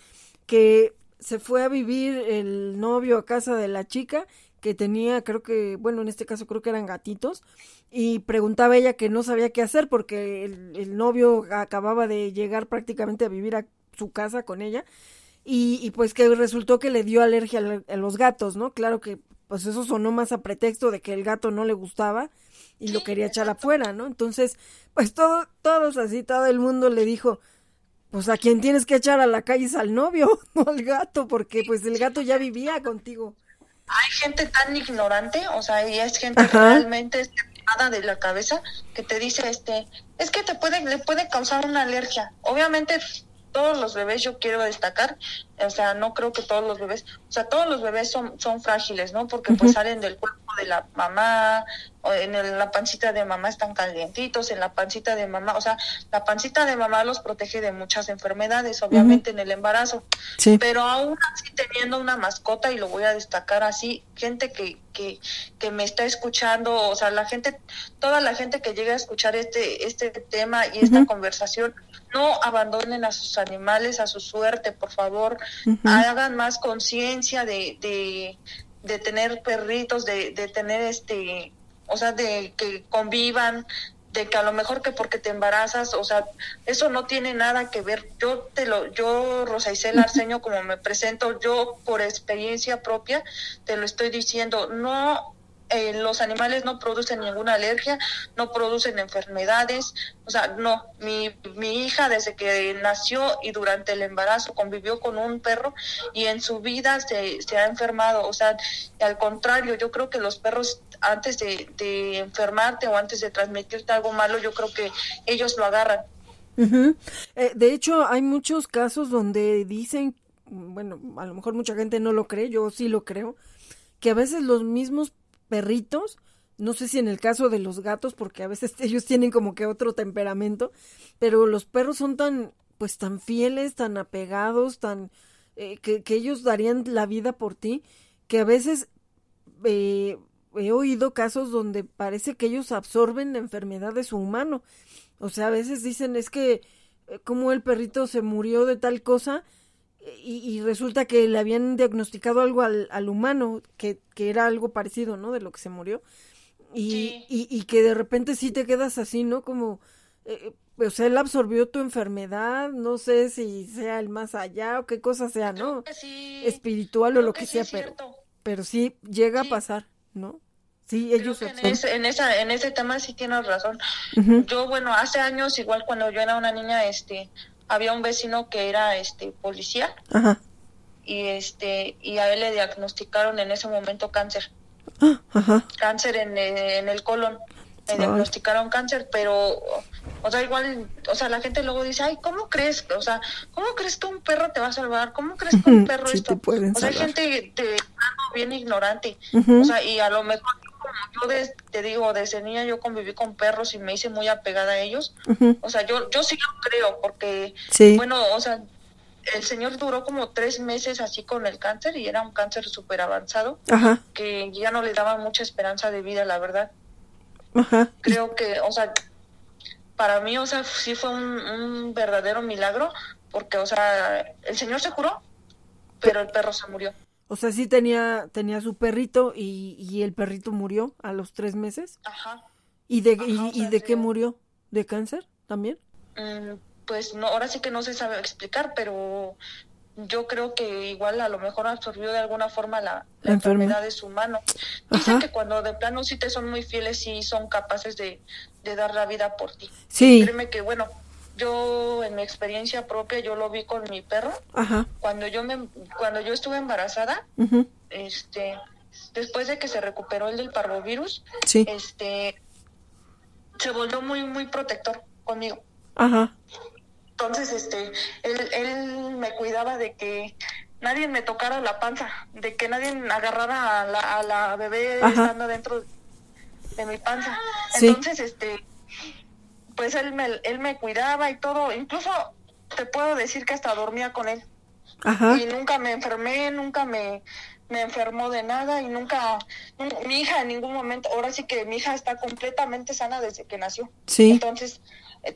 que se fue a vivir el novio a casa de la chica que tenía, creo que, bueno, en este caso creo que eran gatitos, y preguntaba ella que no sabía qué hacer porque el, novio acababa de llegar prácticamente a vivir a su casa con ella, y, y pues que resultó que le dio alergia a, los gatos, ¿no? Claro que pues eso sonó más a pretexto de que el gato no le gustaba y lo quería echar afuera, ¿no? Entonces, pues todo, todos así, todo el mundo le dijo, pues a quien tienes que echar a la calle es al novio, no al gato, porque pues el gato ya vivía contigo hay gente tan ignorante, o sea, y es gente realmente nada de la cabeza que te dice, este, es que te puede, le puede causar una alergia. Obviamente todos los bebés yo quiero destacar, o sea, no creo que todos los bebés, o sea, todos los bebés son, son frágiles, ¿no? Porque pues salen del cuerpo de la mamá, o en la pancita de mamá están calientitos, en la pancita de mamá, o sea, la pancita de mamá los protege de muchas enfermedades, obviamente en el embarazo, sí. pero aún así teniendo una mascota, y lo voy a destacar así, gente que, que, que me está escuchando, o sea, la gente, toda la gente que llega a escuchar este, este tema y esta conversación, no abandonen a sus animales a su suerte, por favor, hagan más conciencia de, de, de, tener perritos, de, de tener este, o sea, de que convivan, de que a lo mejor que porque te embarazas, o sea, eso no tiene nada que ver. Yo te lo, yo Rosa Isel Arceño, como me presento, yo por experiencia propia te lo estoy diciendo, no eh, los animales no producen ninguna alergia, no producen enfermedades, o sea, no, mi, mi hija desde que nació y durante el embarazo convivió con un perro y en su vida se, se ha enfermado, o sea, al contrario, yo creo que los perros antes de, de enfermarte o antes de transmitirte algo malo, yo creo que ellos lo agarran. Eh, de hecho, hay muchos casos donde dicen, bueno, a lo mejor mucha gente no lo cree, yo sí lo creo, que a veces los mismos perritos, no sé si en el caso de los gatos, porque a veces ellos tienen como que otro temperamento, pero los perros son tan, pues tan fieles, tan apegados, tan, eh, que, que, ellos darían la vida por ti, que a veces eh, he oído casos donde parece que ellos absorben la enfermedad de su humano. O sea, a veces dicen es que eh, como el perrito se murió de tal cosa y, resulta que le habían diagnosticado algo al, al humano, que, que, era algo parecido, ¿no? De lo que se murió. Y, y, y, que de repente sí te quedas así, ¿no? Como, eh, o sea, él absorbió tu enfermedad, no sé si sea el más allá o qué cosa sea, ¿no? Espiritual o lo que, sea, pero, pero sí llega a pasar, ¿no? Sí, ellos en, en, esa, en ese tema sí tienes razón. Yo, bueno, hace años, igual cuando yo era una niña, este, había un vecino que era, este, policía. Ajá. Y, este, y a él le diagnosticaron en ese momento cáncer. Ah, ajá. Cáncer en, en el colon me diagnosticaron cáncer, pero, o sea, igual, o sea, la gente luego dice, ay, ¿cómo crees? O sea, ¿cómo crees que un perro te va a salvar? ¿Cómo crees que un perro esto? o sea, hay gente de, bien ignorante, o sea, y a lo mejor yo te digo, desde niña yo conviví con perros y me hice muy apegada a ellos. O sea, yo, yo sí lo creo, porque, bueno, o sea, el señor duró como tres meses así con el cáncer y era un cáncer súper avanzado, que ya no le daba mucha esperanza de vida, la verdad. Creo que, o sea, para mí, o sea, sí fue un, verdadero milagro, porque, o sea, el señor se curó, pero el perro se murió. O sea, sí tenía, tenía su perrito y, y el perrito murió a los tres meses. Ajá. ¿Y de, y, de qué murió? ¿De cáncer también? Mm, pues no, ahora sí que no se sabe explicar, pero yo creo que igual a lo mejor absorbió de alguna forma la, enfermedad de su mano. Dicen que cuando de plano sí te son muy fieles, sí son capaces de, dar la vida por ti. Sí. Créeme que, bueno, yo en mi experiencia propia, yo lo vi con mi perro. Ajá. Cuando yo me, cuando yo estuve embarazada, este, después de que se recuperó el del parvovirus, sí. este, se volvió muy, muy protector conmigo. Ajá. Entonces, este, él, él me cuidaba de que nadie me tocara la panza, de que nadie agarrara a la, a la bebé estando dentro de mi panza. Entonces, este, pues él me, él me cuidaba y todo, incluso te puedo decir que hasta dormía con él. Ajá. Y nunca me enfermé, nunca me, me enfermó de nada y nunca, mi hija en ningún momento, ahora sí que mi hija está completamente sana desde que nació. Sí. Entonces,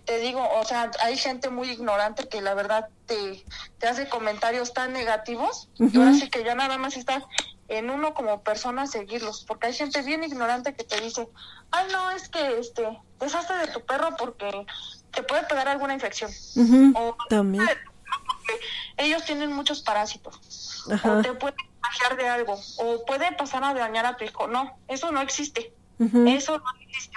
te digo, o sea, hay gente muy ignorante que la verdad te, te hace comentarios tan negativos y ahora sí que ya nada más está en uno como persona seguirlos, porque hay gente bien ignorante que te dice, ay no, es que este, deshazte de tu perro porque te puede pegar alguna infección. o también. ellos tienen muchos parásitos. O te pueden contagiar de algo. O puede pasar a dañar a tu hijo. No, eso no existe. Eso no existe.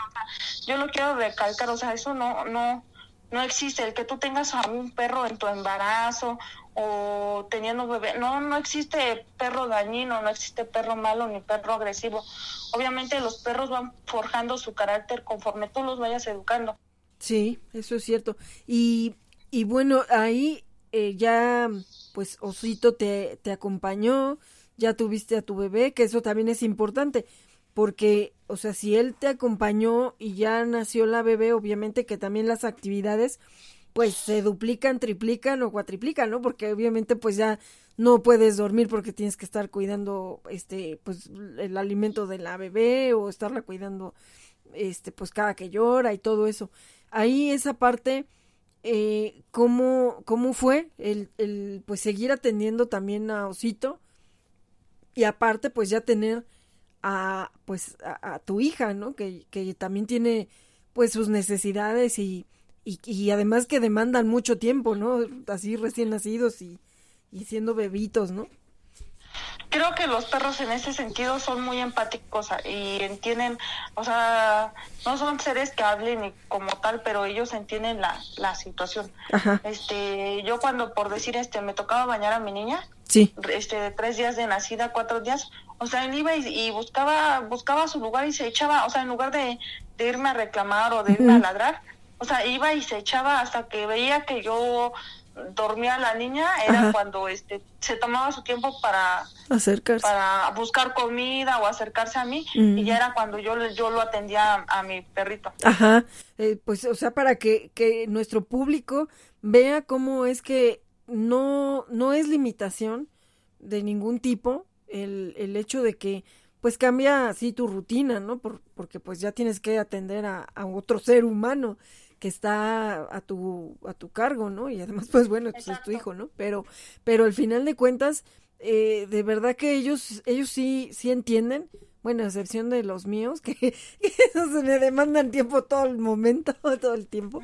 yo lo quiero recalcar, o sea, eso no, no, no existe. El que tú tengas a un perro en tu embarazo o teniendo bebé, no, no existe perro dañino, no existe perro malo ni perro agresivo. Obviamente los perros van forjando su carácter conforme tú los vayas educando. Sí, eso es cierto. Y, y bueno, ahí eh, ya, pues Osito te, te acompañó, ya tuviste a tu bebé, que eso también es importante, porque, o sea, si él te acompañó y ya nació la bebé, obviamente que también las actividades pues se duplican, triplican o cuatriplican, ¿no? Porque obviamente pues ya no puedes dormir porque tienes que estar cuidando este pues el alimento de la bebé o estarla cuidando este pues cada que llora y todo eso. Ahí esa parte eh, ¿cómo, cómo fue el, el pues seguir atendiendo también a Osito y aparte pues ya tener a pues a, tu hija, ¿no? Que, que, también tiene pues sus necesidades y, y, además que demandan mucho tiempo, ¿no? Así recién nacidos y, y siendo bebitos, ¿no? Creo que los perros en ese sentido son muy empáticos y entienden, o sea, no son seres que hablen como tal, pero ellos entienden la, la situación. Este, yo cuando por decir este me tocaba bañar a mi niña, sí. este, tres días de nacida, cuatro días, o sea, él iba y, buscaba, buscaba su lugar y se echaba, o sea, en lugar de, irme a reclamar o de irme a ladrar, o sea, iba y se echaba hasta que veía que yo dormía la niña, era cuando este se tomaba su tiempo para acercarse para buscar comida o acercarse a mí y ya era cuando yo yo lo atendía a, mi perrito. Ajá. Eh, pues o sea, para que que nuestro público vea cómo es que no no es limitación de ningún tipo el el hecho de que pues cambia así tu rutina, ¿no? Por, porque pues ya tienes que atender a, a otro ser humano que está a tu, a tu cargo, ¿no? Y además, pues bueno, pues es tu hijo, ¿no? Pero, pero al final de cuentas, eh, de verdad que ellos, ellos sí, sí entienden, bueno, a excepción de los míos, que, se me demandan tiempo todo el momento, todo el tiempo,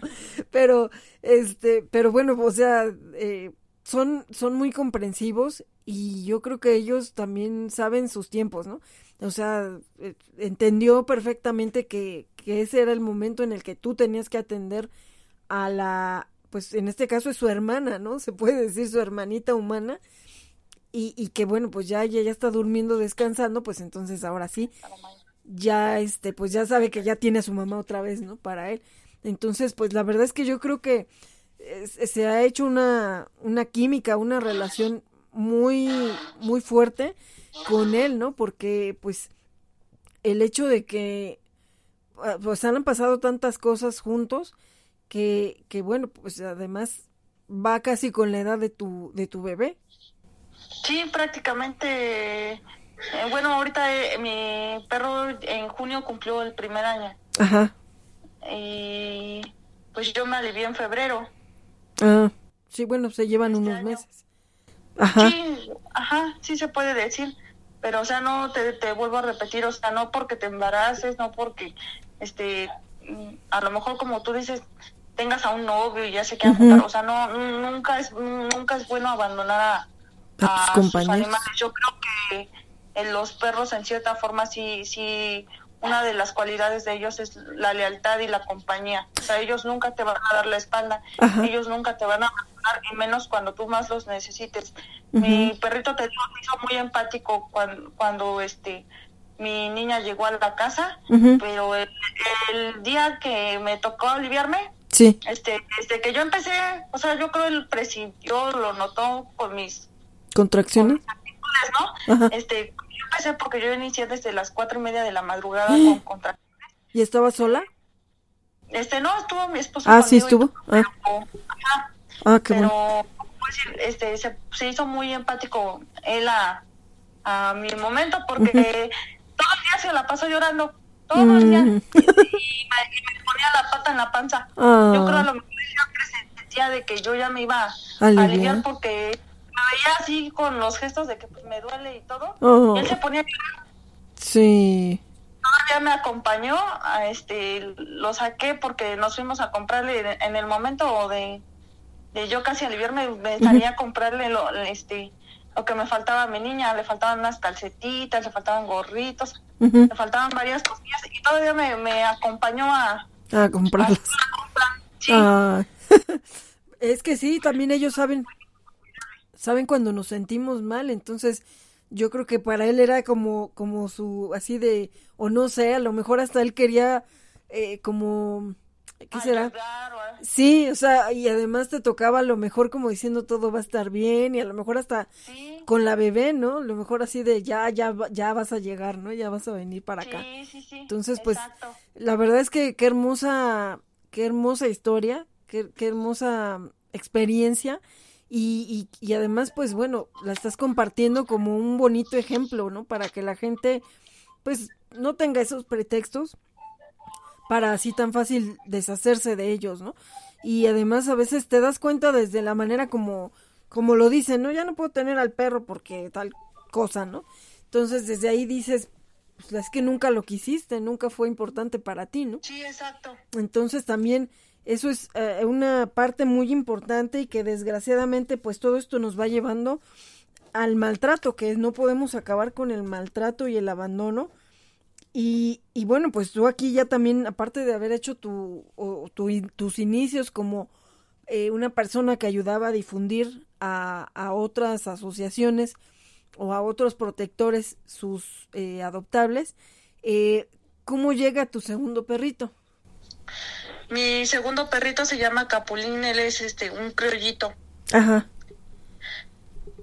pero, este, pero bueno, o sea, eh, son, son muy comprensivos y yo creo que ellos también saben sus tiempos, ¿no? O sea, eh, entendió perfectamente que, que ese era el momento en el que tú tenías que atender a la, pues en este caso es su hermana, ¿no? Se puede decir su hermanita humana. Y, y que bueno, pues ya ella ya está durmiendo, descansando, pues entonces ahora sí, ya este, pues ya sabe que ya tiene a su mamá otra vez, ¿no? Para él. Entonces, pues la verdad es que yo creo que se ha hecho una, una química, una relación muy, muy fuerte con él, ¿no? Porque, pues, el hecho de que Ah, pues han pasado tantas cosas juntos que, que bueno, pues además va casi con la edad de tu, de tu bebé. Sí, prácticamente. Eh, bueno, ahorita eh, mi perro en junio cumplió el primer año. Ajá. Y pues yo me alivié en febrero. Ah, sí, bueno, se llevan este unos meses. Ajá. Sí, ajá, sí se puede decir. Pero, o sea, no te, te vuelvo a repetir, o sea, no porque te embaraces, no porque este, a lo mejor como tú dices, tengas a un novio y ya se quedan o sea, no, nunca es, nunca es bueno abandonar a, a, sus animales. Yo creo que en los perros en cierta forma sí, sí, una de las cualidades de ellos es la lealtad y la compañía. O sea, ellos nunca te van a dar la espalda, ellos nunca te van a abandonar, y menos cuando tú más los necesites. Mi perrito te digo, hizo muy empático cuando, cuando este mi niña llegó a la casa, pero el, día que me tocó aliviarme, sí. este, desde que yo empecé, o sea, yo creo el presintió, lo notó con mis contracciones, ¿no? Este, empecé porque yo inicié desde las cuatro y media de la madrugada con contracciones. ¿Y estaba sola? Este, no, estuvo mi esposo. Ah, sí estuvo. ah. ah, qué pero, bueno. Pues, este, se, se, hizo muy empático él a, a mi momento porque todo el día se la pasó llorando, todo el día. Mm. Y, me, ponía la pata en la panza. Yo creo a lo mejor que sentía de que yo ya me iba a aliviar porque me veía así con los gestos de que pues me duele y todo. Y él se ponía a llorar. Sí. Todavía me acompañó, a este, lo saqué porque nos fuimos a comprarle en el momento de, de yo casi aliviarme, me salía a comprarle lo, este, lo que me faltaba a mi niña, le faltaban unas calcetitas, le faltaban gorritos, le faltaban varias cosillas y todavía me, me acompañó a, a comprarlas. es que sí, también ellos saben, saben cuando nos sentimos mal, entonces yo creo que para él era como, como su, así de, o no sé, a lo mejor hasta él quería eh, como ¿Qué será? Sí, o sea, y además te tocaba a lo mejor como diciendo todo va a estar bien y a lo mejor hasta con la bebé, ¿no? A lo mejor así de ya, ya, ya vas a llegar, ¿no? Ya vas a venir para acá. Sí, sí, Entonces, pues, la verdad es que qué hermosa, qué hermosa historia, qué, qué hermosa experiencia. Y, y, y además, pues bueno, la estás compartiendo como un bonito ejemplo, ¿no? Para que la gente, pues, no tenga esos pretextos para así tan fácil deshacerse de ellos, ¿no? Y además a veces te das cuenta desde la manera como, como lo dicen, ¿no? Ya no puedo tener al perro porque tal cosa, ¿no? Entonces desde ahí dices, pues es que nunca lo quisiste, nunca fue importante para ti, ¿no? Sí, exacto. Entonces también eso es eh, una parte muy importante y que desgraciadamente pues todo esto nos va llevando al maltrato, que no podemos acabar con el maltrato y el abandono y, y bueno, pues tú aquí ya también, aparte de haber hecho tu, tus inicios como eh, una persona que ayudaba a difundir a, a, otras asociaciones o a otros protectores sus eh, adoptables, eh, ¿cómo llega tu segundo perrito? Mi segundo perrito se llama Capulín, él es este un criollito. Ajá.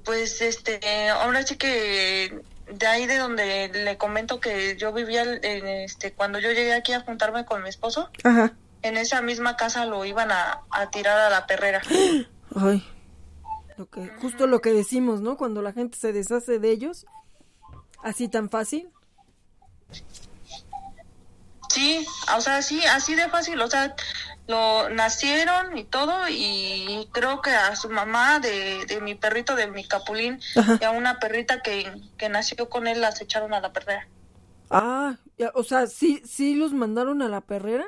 Pues este, ahora sí que de ahí de donde le comento que yo vivía en este cuando yo llegué aquí a juntarme con mi esposo, Ajá. en esa misma casa lo iban a, a tirar a la perrera. Ay. Lo que, justo lo que decimos, ¿no? Cuando la gente se deshace de ellos, así tan fácil. Sí, o sea, sí, así de fácil, o sea, lo nacieron y todo y creo que a su mamá de, de mi perrito, de mi capulín Ajá. y a una perrita que, que nació con él las echaron a la perrera. Ah, ya, o sea, sí, sí los mandaron a la perrera.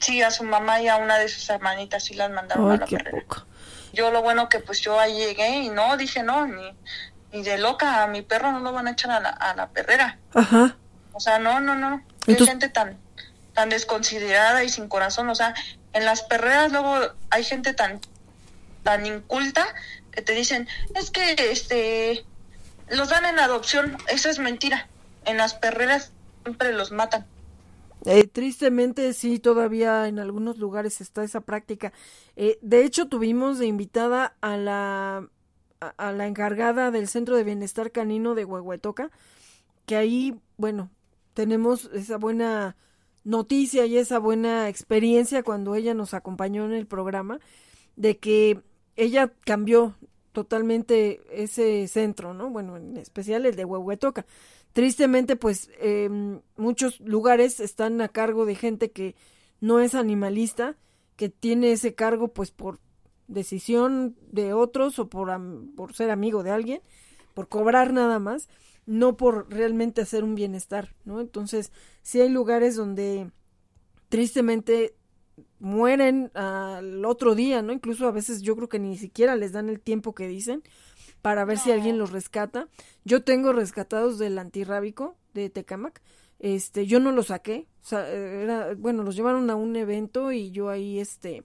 Sí, a su mamá y a una de sus hermanitas sí las mandaron a la qué perrera. poco. Yo lo bueno que pues yo ahí llegué y no, dije no, ni, ni de loca, a mi perro no lo van a echar a la, a la perrera. Ajá. O sea, no, no, no. Qué Entonces- gente tan, tan desconsiderada y sin corazón. O sea, en las perreras luego hay gente tan, tan inculta que te dicen, es que este los dan en adopción. Eso es mentira. En las perreras siempre los matan. Eh, tristemente sí, todavía en algunos lugares está esa práctica. Eh, de hecho, tuvimos de invitada a la, a, a la encargada del Centro de Bienestar Canino de Huehuetoca, que ahí, bueno, tenemos esa buena noticia y esa buena experiencia cuando ella nos acompañó en el programa, de que ella cambió totalmente ese centro, ¿no? Bueno, en especial el de Huehuetoca. Tristemente, pues eh, muchos lugares están a cargo de gente que no es animalista, que tiene ese cargo pues por decisión de otros o por, por ser amigo de alguien, por cobrar nada más, no por realmente hacer un bienestar, ¿no? Entonces, sí hay lugares donde tristemente mueren al otro día, ¿no? Incluso a veces yo creo que ni siquiera les dan el tiempo que dicen para ver si alguien los rescata. Yo tengo rescatados del antirrábico de Tecamac. Este, yo no los saqué, o sea, era, bueno, los llevaron a un evento y yo ahí, este,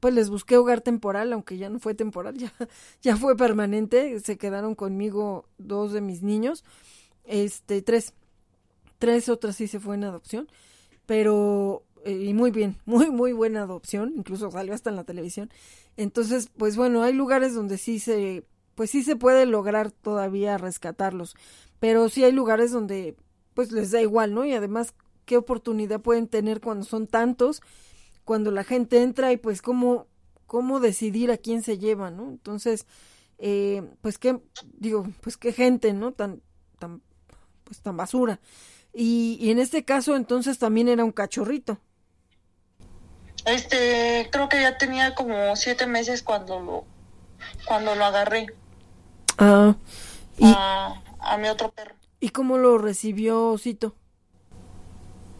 pues les busqué hogar temporal, aunque ya no fue temporal, ya, ya fue permanente, se quedaron conmigo dos de mis niños, este, tres, tres otras sí se fue en adopción, pero, eh, y muy bien, muy, muy buena adopción, incluso salió hasta en la televisión, entonces, pues bueno, hay lugares donde sí se, pues sí se puede lograr todavía rescatarlos, pero sí hay lugares donde, pues les da igual, ¿no? Y además, ¿qué oportunidad pueden tener cuando son tantos? Cuando la gente entra y pues cómo, cómo decidir a quién se lleva, ¿no? Entonces, eh, pues qué, digo, pues qué gente, ¿no? Tan, tan, pues tan basura. Y, y en este caso entonces también era un cachorrito. Este, creo que ya tenía como siete meses cuando lo, cuando lo agarré Ah. ¿Y, a, a mi otro perro. ¿Y cómo lo recibió Osito?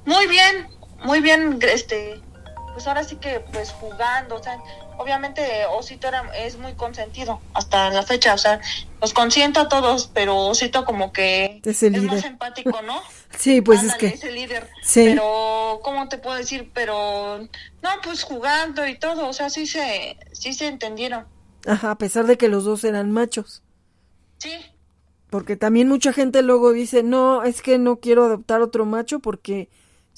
Muy bien, muy bien, este, pues ahora sí que pues jugando, o sea, obviamente Osito era, es muy consentido hasta la fecha, o sea, los consiento a todos, pero Osito como que Es el es más líder. empático, ¿no? Sí, pues Ándale, es es que... el líder. Sí. Pero, ¿cómo te puedo decir? Pero, no, pues jugando y todo, o sea, sí se, sí se entendieron. Ajá, a pesar de que los dos eran machos. Sí, Porque también mucha gente luego dice, no, es que no quiero adoptar otro macho porque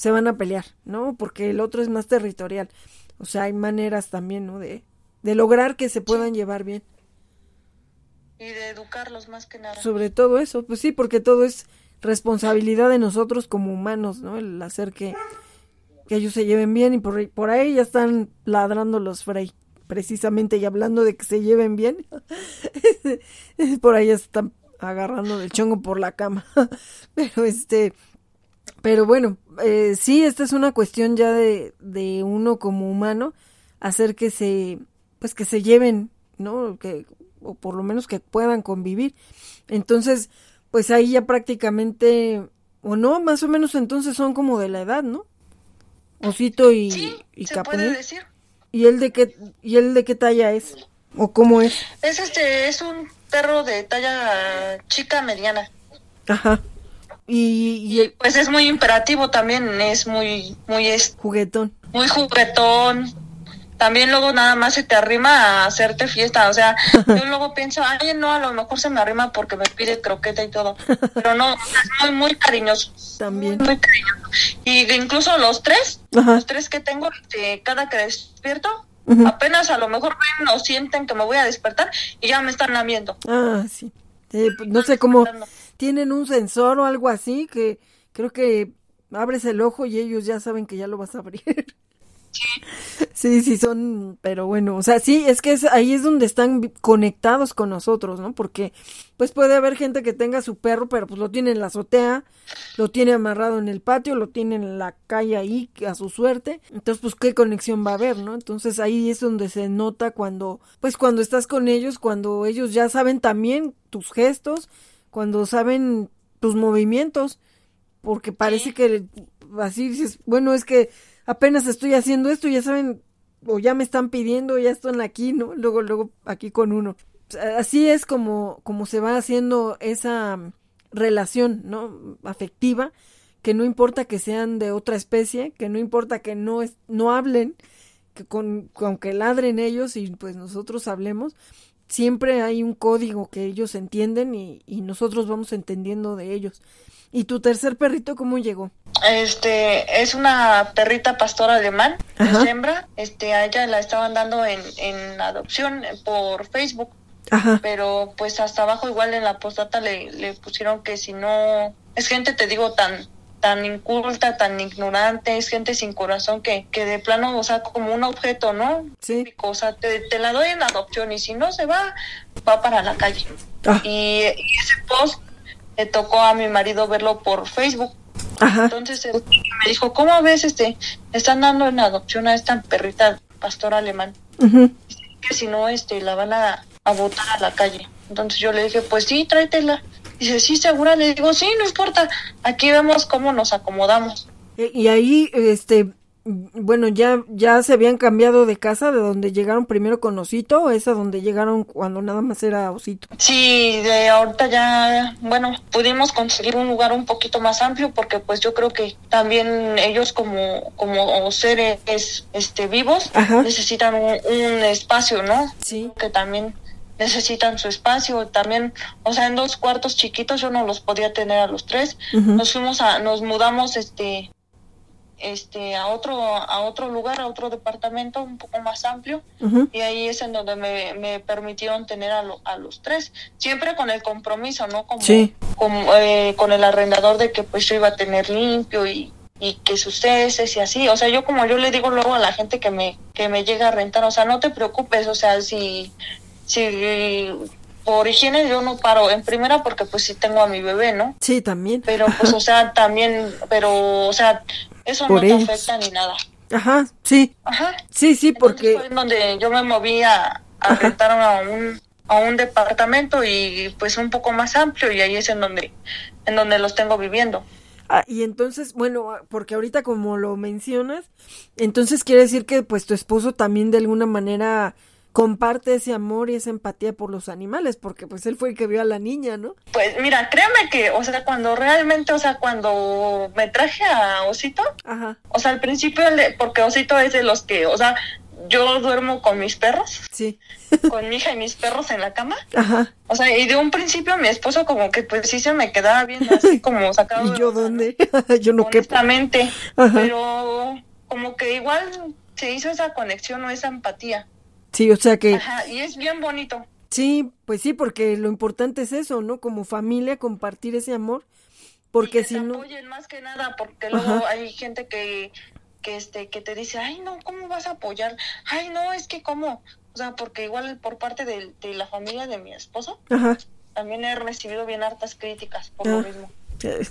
se van a pelear, ¿no? Porque el otro es más territorial. O sea, hay maneras también, ¿no? De, de lograr que se puedan llevar bien. y de educarlos más que nada. Sobre todo eso, pues sí, porque todo es responsabilidad de nosotros como humanos, ¿no? El hacer que, que ellos se lleven bien y por, ahí- por ahí ya están ladrando los Frey, precisamente, y hablando de que se lleven bien, por ahí ya están agarrando del chongo por la cama. Pero este, pero bueno, eh, sí, esta es una cuestión ya de, de uno como humano, hacer que se, pues que se lleven, ¿no? Que, o por lo menos que puedan convivir. Entonces, pues ahí ya prácticamente, o no, más o menos entonces son como de la edad, ¿no? Osito y, Sí, y se puede decir. ¿Y él de qué, y él de qué talla es? ¿O cómo es? Es este, es un perro de talla chica mediana. Ajá. Y, y el Pues es muy imperativo también, es muy, muy, es, juguetón. muy juguetón. También luego nada más se te arrima a hacerte fiesta. O sea, yo luego pienso, ay, no, a lo mejor se me arrima porque me pide croqueta y todo. Pero no, es muy, muy cariñoso. También. Muy, muy cariñoso. Y incluso los tres, los tres que tengo, este, cada que despierto, apenas a lo mejor ven o sienten que me voy a despertar y ya me están lamiendo. Ah, sí. Pues, no sé cómo tienen un sensor o algo así que creo que abres el ojo y ellos ya saben que ya lo vas a abrir. Sí, sí, son, pero bueno, o sea, sí, es que es, ahí es donde están conectados con nosotros, ¿no? Porque, pues puede haber gente que tenga su perro, pero pues lo tiene en la azotea, lo tiene amarrado en el patio, lo tiene en la calle ahí, a su suerte. Entonces, pues, ¿qué conexión va a haber, no? Entonces ahí es donde se nota cuando, pues, cuando estás con ellos, cuando ellos ya saben también tus gestos, cuando saben tus movimientos, porque parece que así dices, bueno, es que apenas estoy haciendo esto, ya saben, o ya me están pidiendo, ya están aquí, ¿no? Luego, luego aquí con uno. Así es como, como se va haciendo esa relación, ¿no? Afectiva, que no importa que sean de otra especie, que no importa que no, es, no hablen, que con, con que ladren ellos y pues nosotros hablemos, siempre hay un código que ellos entienden y, y nosotros vamos entendiendo de ellos. ¿Y tu tercer perrito cómo llegó? Este, es una perrita pastor alemán, es hembra. Este, a ella la estaban dando en, en adopción por Facebook. Pero pues hasta abajo igual en la postdata le, le pusieron que si no... Es gente, te digo, tan tan inculta, tan ignorante, es gente sin corazón que, que de plano, o sea, como un objeto, ¿no? Sí. O sea, te, te la doy en adopción y si no se va, va para la calle. Ah. Y, y, ese post le tocó a mi marido verlo por Facebook. Entonces me dijo, ¿cómo ves? este Están dando en adopción a esta perrita pastor alemán. Que si no, este la van a, a botar a la calle. Entonces yo le dije, pues sí, tráetela. Dice, sí, segura. Le digo, sí, no importa. Aquí vemos cómo nos acomodamos. Y ahí, este, bueno, ya, ya se habían cambiado de casa, de donde llegaron primero con Osito, o esa donde llegaron cuando nada más era Osito. Sí, de ahorita ya, bueno, pudimos conseguir un lugar un poquito más amplio porque pues yo creo que también ellos como, como seres este, vivos necesitan un, espacio, ¿no? Sí. Que también necesitan su espacio también o sea en dos cuartos chiquitos yo no los podía tener a los tres. Nos fuimos a nos mudamos este este a otro a otro lugar a otro departamento un poco más amplio y ahí es en donde me, me permitieron tener a, a, los tres. Siempre con el compromiso no como, como eh, con el arrendador de que pues yo iba a tener limpio y, y que sus heces y así. O sea yo como yo le digo luego a la gente que me que me llega a rentar o sea no te preocupes o sea si si por higiene yo no paro en primera porque pues sí tengo a mi bebé no sí también pero pues o sea también pero o sea eso no te afecta ni nada. Ajá, sí. Ajá. Sí, sí, porque... Fue donde yo me moví a, a rentar a un, a un departamento y pues un poco más amplio y ahí es en donde, en donde los tengo viviendo. Ah, y entonces, bueno, porque ahorita como lo mencionas, entonces quiere decir que pues tu esposo también de alguna manera comparte ese amor y esa empatía por los animales, porque pues él fue el que vio a la niña, ¿no? Pues mira, créeme que, o sea, cuando realmente, o sea, cuando me traje a Osito, Ajá. o sea, al principio, porque Osito es de los que, o sea, yo duermo con mis perros. Sí. con mi hija y mis perros en la cama. Ajá. O sea, y de un principio mi esposo como que pues sí se me quedaba viendo así como sacado. ¿Y yo dónde? yo no Honestamente. Pero como que igual se hizo esa conexión o esa empatía. Sí, o sea que... Ajá, y es bien bonito. Sí, pues sí, porque lo importante es eso, ¿no? Como familia, compartir ese amor, porque si no... apoyen más que nada, porque luego hay gente que, que, este, que te dice, ay, no, ¿cómo vas a apoyar? Ay, no, es que cómo... O sea, porque igual por parte de, de la familia de mi esposo, Ajá. también he recibido bien hartas críticas por lo Ah. mismo.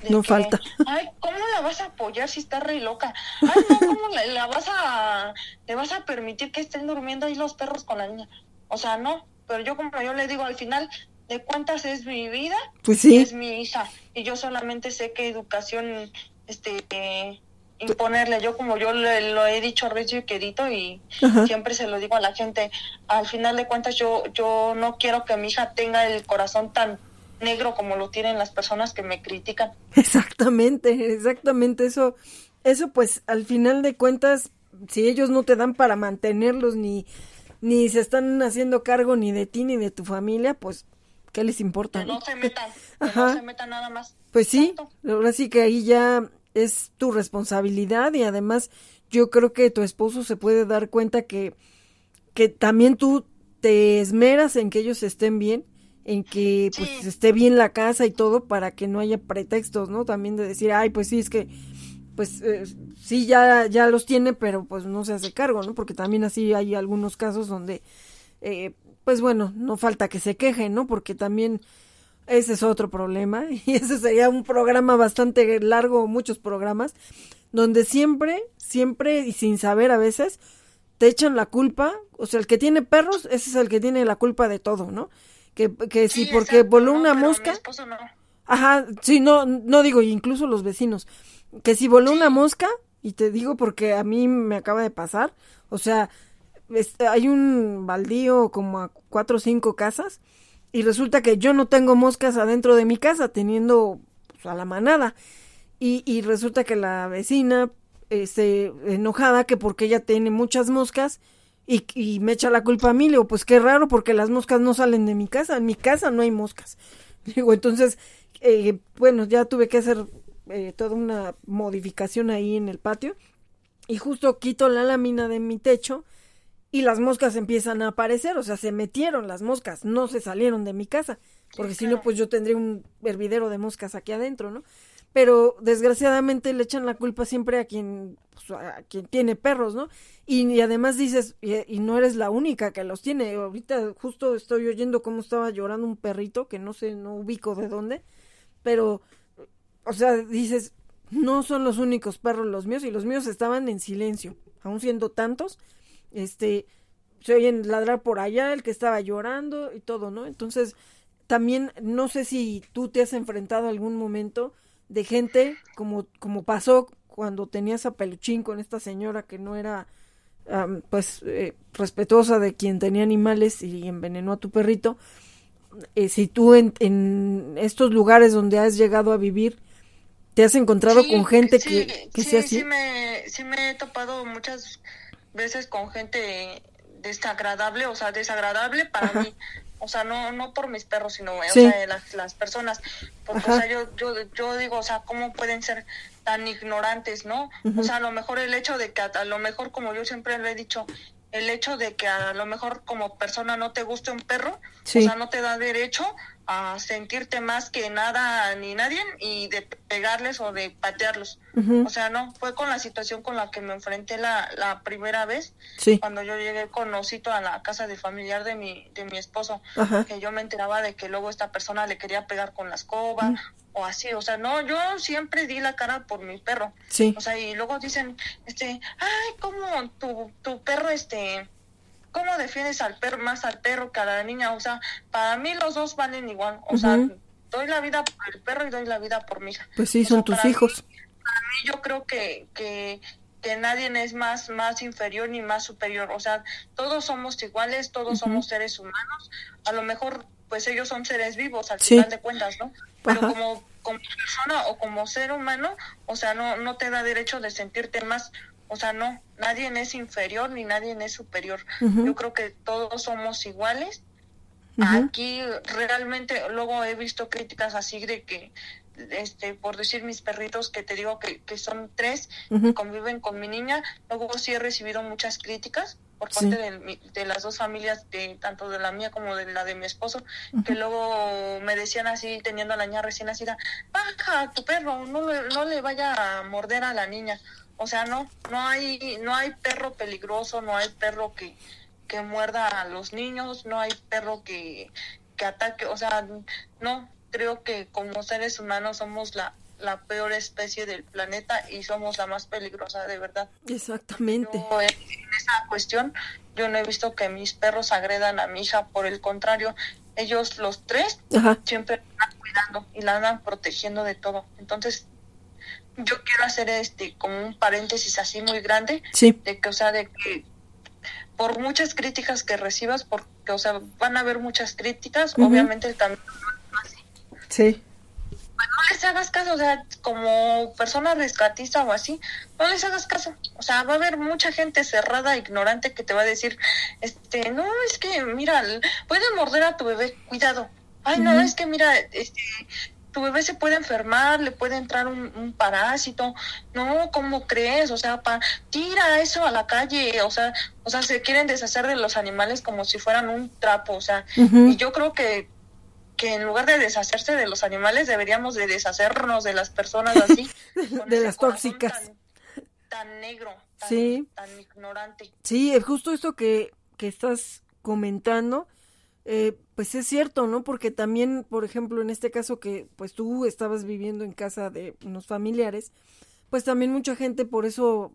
No falta. Ay, ¿cómo la vas a apoyar si está re loca? Ay, no, ¿cómo la, la vas a, le vas a permitir que estén durmiendo ahí los perros con la niña? O sea, no, pero yo como yo le digo, al final de cuentas es mi vida, Pues sí. es mi hija, y yo solamente sé qué educación, este, eh, imponerle. Yo como yo le, lo he dicho recio y querido y Ajá. siempre se lo digo a la gente, al final de cuentas yo, yo no quiero que mi hija tenga el corazón tan negro como lo tienen las personas que me critican. Exactamente, exactamente eso. Eso pues al final de cuentas, si ellos no te dan para mantenerlos ni ni se están haciendo cargo ni de ti ni de tu familia, pues ¿qué les importa? Que no se metan, que Ajá. no se metan nada más. Pues sí, Exacto. ahora sí que ahí ya es tu responsabilidad y además yo creo que tu esposo se puede dar cuenta que, que también tú te esmeras en que ellos estén bien, en que pues esté bien la casa y todo para que no haya pretextos, ¿no? También de decir, ay, pues sí, es que pues eh, sí ya ya los tiene, pero pues no se hace cargo, ¿no? Porque también así hay algunos casos donde eh, pues bueno, no falta que se quejen, ¿no? Porque también ese es otro problema y ese sería un programa bastante largo, muchos programas, donde siempre, siempre y sin saber a veces, te echan la culpa, o sea, el que tiene perros, ese es el que tiene la culpa de todo, ¿no? Que, que sí, porque voló una mosca. Ajá, sí, no, no digo, incluso los vecinos, que si voló una mosca, y te digo porque a mí me acaba de pasar, o sea, hay un baldío como a cuatro o cinco casas, y resulta que yo no tengo moscas adentro de mi casa, teniendo pues, a la manada. Y, y resulta que la vecina este, enojada que porque ella tiene muchas moscas y, y, me echa la culpa a mí. Le digo, pues qué raro porque las moscas no salen de mi casa. En mi casa no hay moscas. Digo, entonces, eh, bueno, ya tuve que hacer eh, toda una modificación ahí en el patio. Y justo quito la lámina de mi techo y las moscas empiezan a aparecer, o sea, se metieron las moscas, no se salieron de mi casa, porque si no, pues yo tendría un hervidero de moscas aquí adentro, ¿no? Pero desgraciadamente le echan la culpa siempre a quien, pues, a quien tiene perros, ¿no? Y, además dices, y, no eres la única que los tiene. Ahorita justo estoy oyendo cómo estaba llorando un perrito, que no sé, no ubico de dónde, pero, o sea, dices, no son los únicos perros los míos, y los míos estaban en silencio, aún siendo tantos, este, se oyen ladrar por allá, el que estaba llorando y todo, ¿no? Entonces, también no sé si tú te has enfrentado algún momento de gente como, como pasó cuando tenías a Peluchín con esta señora que no era pues eh, respetuosa de quien tenía animales y envenenó a tu perrito. Eh, si tú en, en, estos lugares donde has llegado a vivir te has encontrado con gente que, que sea así. Sí me, sí me he topado muchas veces con gente desagradable, o sea, desagradable para mí. O sea, no no por mis perros, sino o sea, las, las personas. Porque, o sea, yo, yo, yo digo, o sea, ¿cómo pueden ser tan ignorantes, no? O sea, a lo mejor el hecho de que a, lo mejor, como yo siempre le he dicho, el hecho de que a lo mejor como persona no te guste un perro, o sea, no te da derecho a sentirte más que nada ni nadie y de pegarles o de patearlos. O sea, no, fue con la situación con la que me enfrenté la, la primera vez, cuando yo llegué con Osito a la casa de familiar de mi, de mi esposo, que yo me enteraba de que luego esta persona le quería pegar con la escoba o así, o sea, no, yo siempre di la cara por mi perro. O sea, y luego dicen, este, ay, ¿cómo tu, tu perro, este ¿cómo defiendes al perro más al perro que a la niña? O sea, para mí los dos valen igual. O sea, doy la vida por el perro y doy la vida por mi hija. Pues sí, son tus hijos. para mí yo creo que, que, que nadie es más, más inferior ni más superior. O sea, todos somos iguales, todos somos seres humanos. A lo mejor, pues ellos son seres vivos al final de cuentas, ¿no? Pero como, como persona o como ser humano, o sea, no, no te da derecho de sentirte más o sea, no, nadie es inferior ni nadie es superior. Yo creo que todos somos iguales. Aquí realmente luego he visto críticas así de que, este, por decir mis perritos que te digo que, que son tres y conviven con mi niña, luego sí he recibido muchas críticas por parte de, de, las dos familias, de tanto de la mía como de la de mi esposo, que luego me decían así, teniendo a la niña recién nacida, baja tu perro, no, no le vaya a morder a la niña. O sea, no, no hay, no hay perro peligroso, no hay perro que, que muerda a los niños, no hay perro que, que ataque, o sea, no, creo que como seres humanos somos la, la peor especie del planeta y somos la más peligrosa, de verdad. Exactamente. en esa cuestión, yo no he visto que mis perros agredan a mi hija, por el contrario, ellos los tres siempre la andan cuidando y la andan protegiendo de todo. Entonces, yo quiero hacer este como un paréntesis así muy grande de que o sea de que por muchas críticas que recibas porque o sea van a haber muchas críticas obviamente el camino así sí. Pues no les hagas caso o sea como persona rescatista o así no les hagas caso. O sea va a haber mucha gente cerrada ignorante que te va a decir este no es que mira puede morder a tu bebé cuidado ay no es que mira este tu bebé se puede enfermar, le puede entrar un, parásito. No, ¿cómo crees? O sea, pa, tira eso a la calle. O sea, o sea, se quieren deshacer de los animales como si fueran un trapo. O sea, y yo creo que que en lugar de deshacerse de los animales deberíamos de deshacernos de las personas así de las tóxicas tan, negro tan, sí. tan ignorante sí es justo esto que, que estás comentando eh, pues es cierto, ¿no? Porque también, por ejemplo, en este caso que pues tú estabas viviendo en casa de unos familiares, pues también mucha gente por eso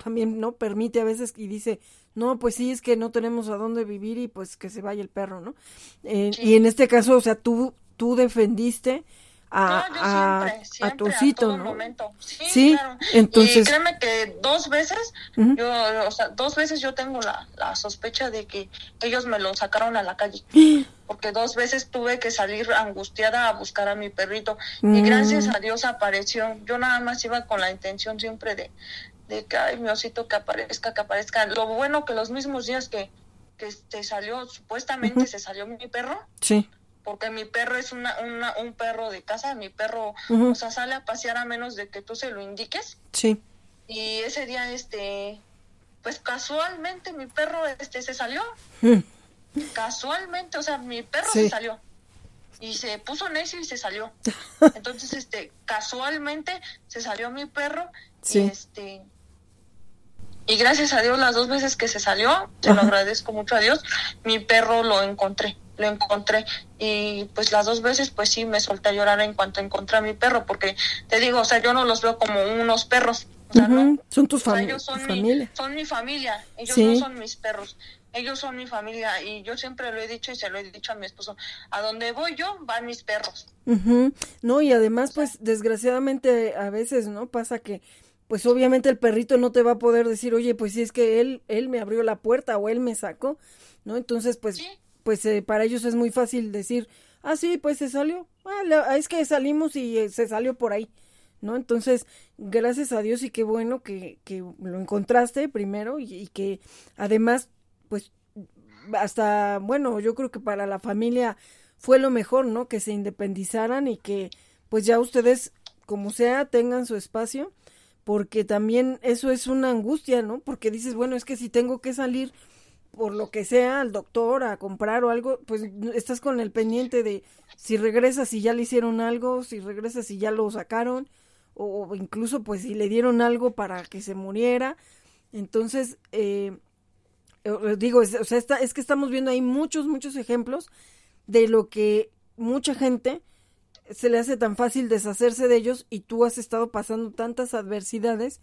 también, ¿no? Permite a veces y dice, no, pues sí, es que no tenemos a dónde vivir y pues que se vaya el perro, ¿no? Eh, y en este caso, o sea, tú, tú defendiste a, a, tu osito, ¿no? Momento. Sí, entonces. Y créeme que dos veces, yo, o sea, dos veces yo tengo la, la sospecha de que ellos me lo sacaron a la calle. Porque dos veces tuve que salir angustiada a buscar a mi perrito. Y mm. gracias a Dios apareció. Yo nada más iba con la intención siempre de, de que, ay, mi osito, que aparezca, que aparezca. Lo bueno que los mismos días que, que se salió, supuestamente se salió mi perro. Sí porque mi perro es una, un perro de casa, mi perro, o sea, sale a pasear a menos de que tú se lo indiques. Sí. Y ese día, este, pues casualmente mi perro, este, se salió. Casualmente, o sea, mi perro se salió. Y se puso necio y se salió. Entonces, este, casualmente se salió mi perro. Sí. Y este, y gracias a Dios las dos veces que se salió, se lo agradezco mucho a Dios, mi perro lo encontré lo encontré y pues las dos veces pues sí me solté a llorar en cuanto encontré a mi perro porque te digo, o sea, yo no los veo como unos perros. O sea, Son tus familia. son, mi, son mi familia, ellos no son mis perros, ellos son mi familia y yo siempre lo he dicho y se lo he dicho a mi esposo, a donde voy yo van mis perros. No, y además pues desgraciadamente a veces, ¿no? Pasa que pues obviamente el perrito no te va a poder decir, oye, pues si es que él, él me abrió la puerta o él me sacó, ¿no? Entonces, pues pues eh, para ellos es muy fácil decir, ah, sí, pues se salió, ah, es que salimos y eh, se salió por ahí, ¿no? Entonces, gracias a Dios y qué bueno que, que lo encontraste primero y, que además, pues, hasta, bueno, yo creo que para la familia fue lo mejor, ¿no? Que se independizaran y que, pues ya ustedes, como sea, tengan su espacio, porque también eso es una angustia, ¿no? Porque dices, bueno, es que si tengo que salir, por lo que sea al doctor a comprar o algo, pues estás con el pendiente de si regresas y ya le hicieron algo, si regresas y ya lo sacaron, o, incluso pues si le dieron algo para que se muriera. Entonces, eh digo, es, o sea, es que estamos viendo ahí muchos, muchos ejemplos de lo que mucha gente se le hace tan fácil deshacerse de ellos y tú has estado pasando tantas adversidades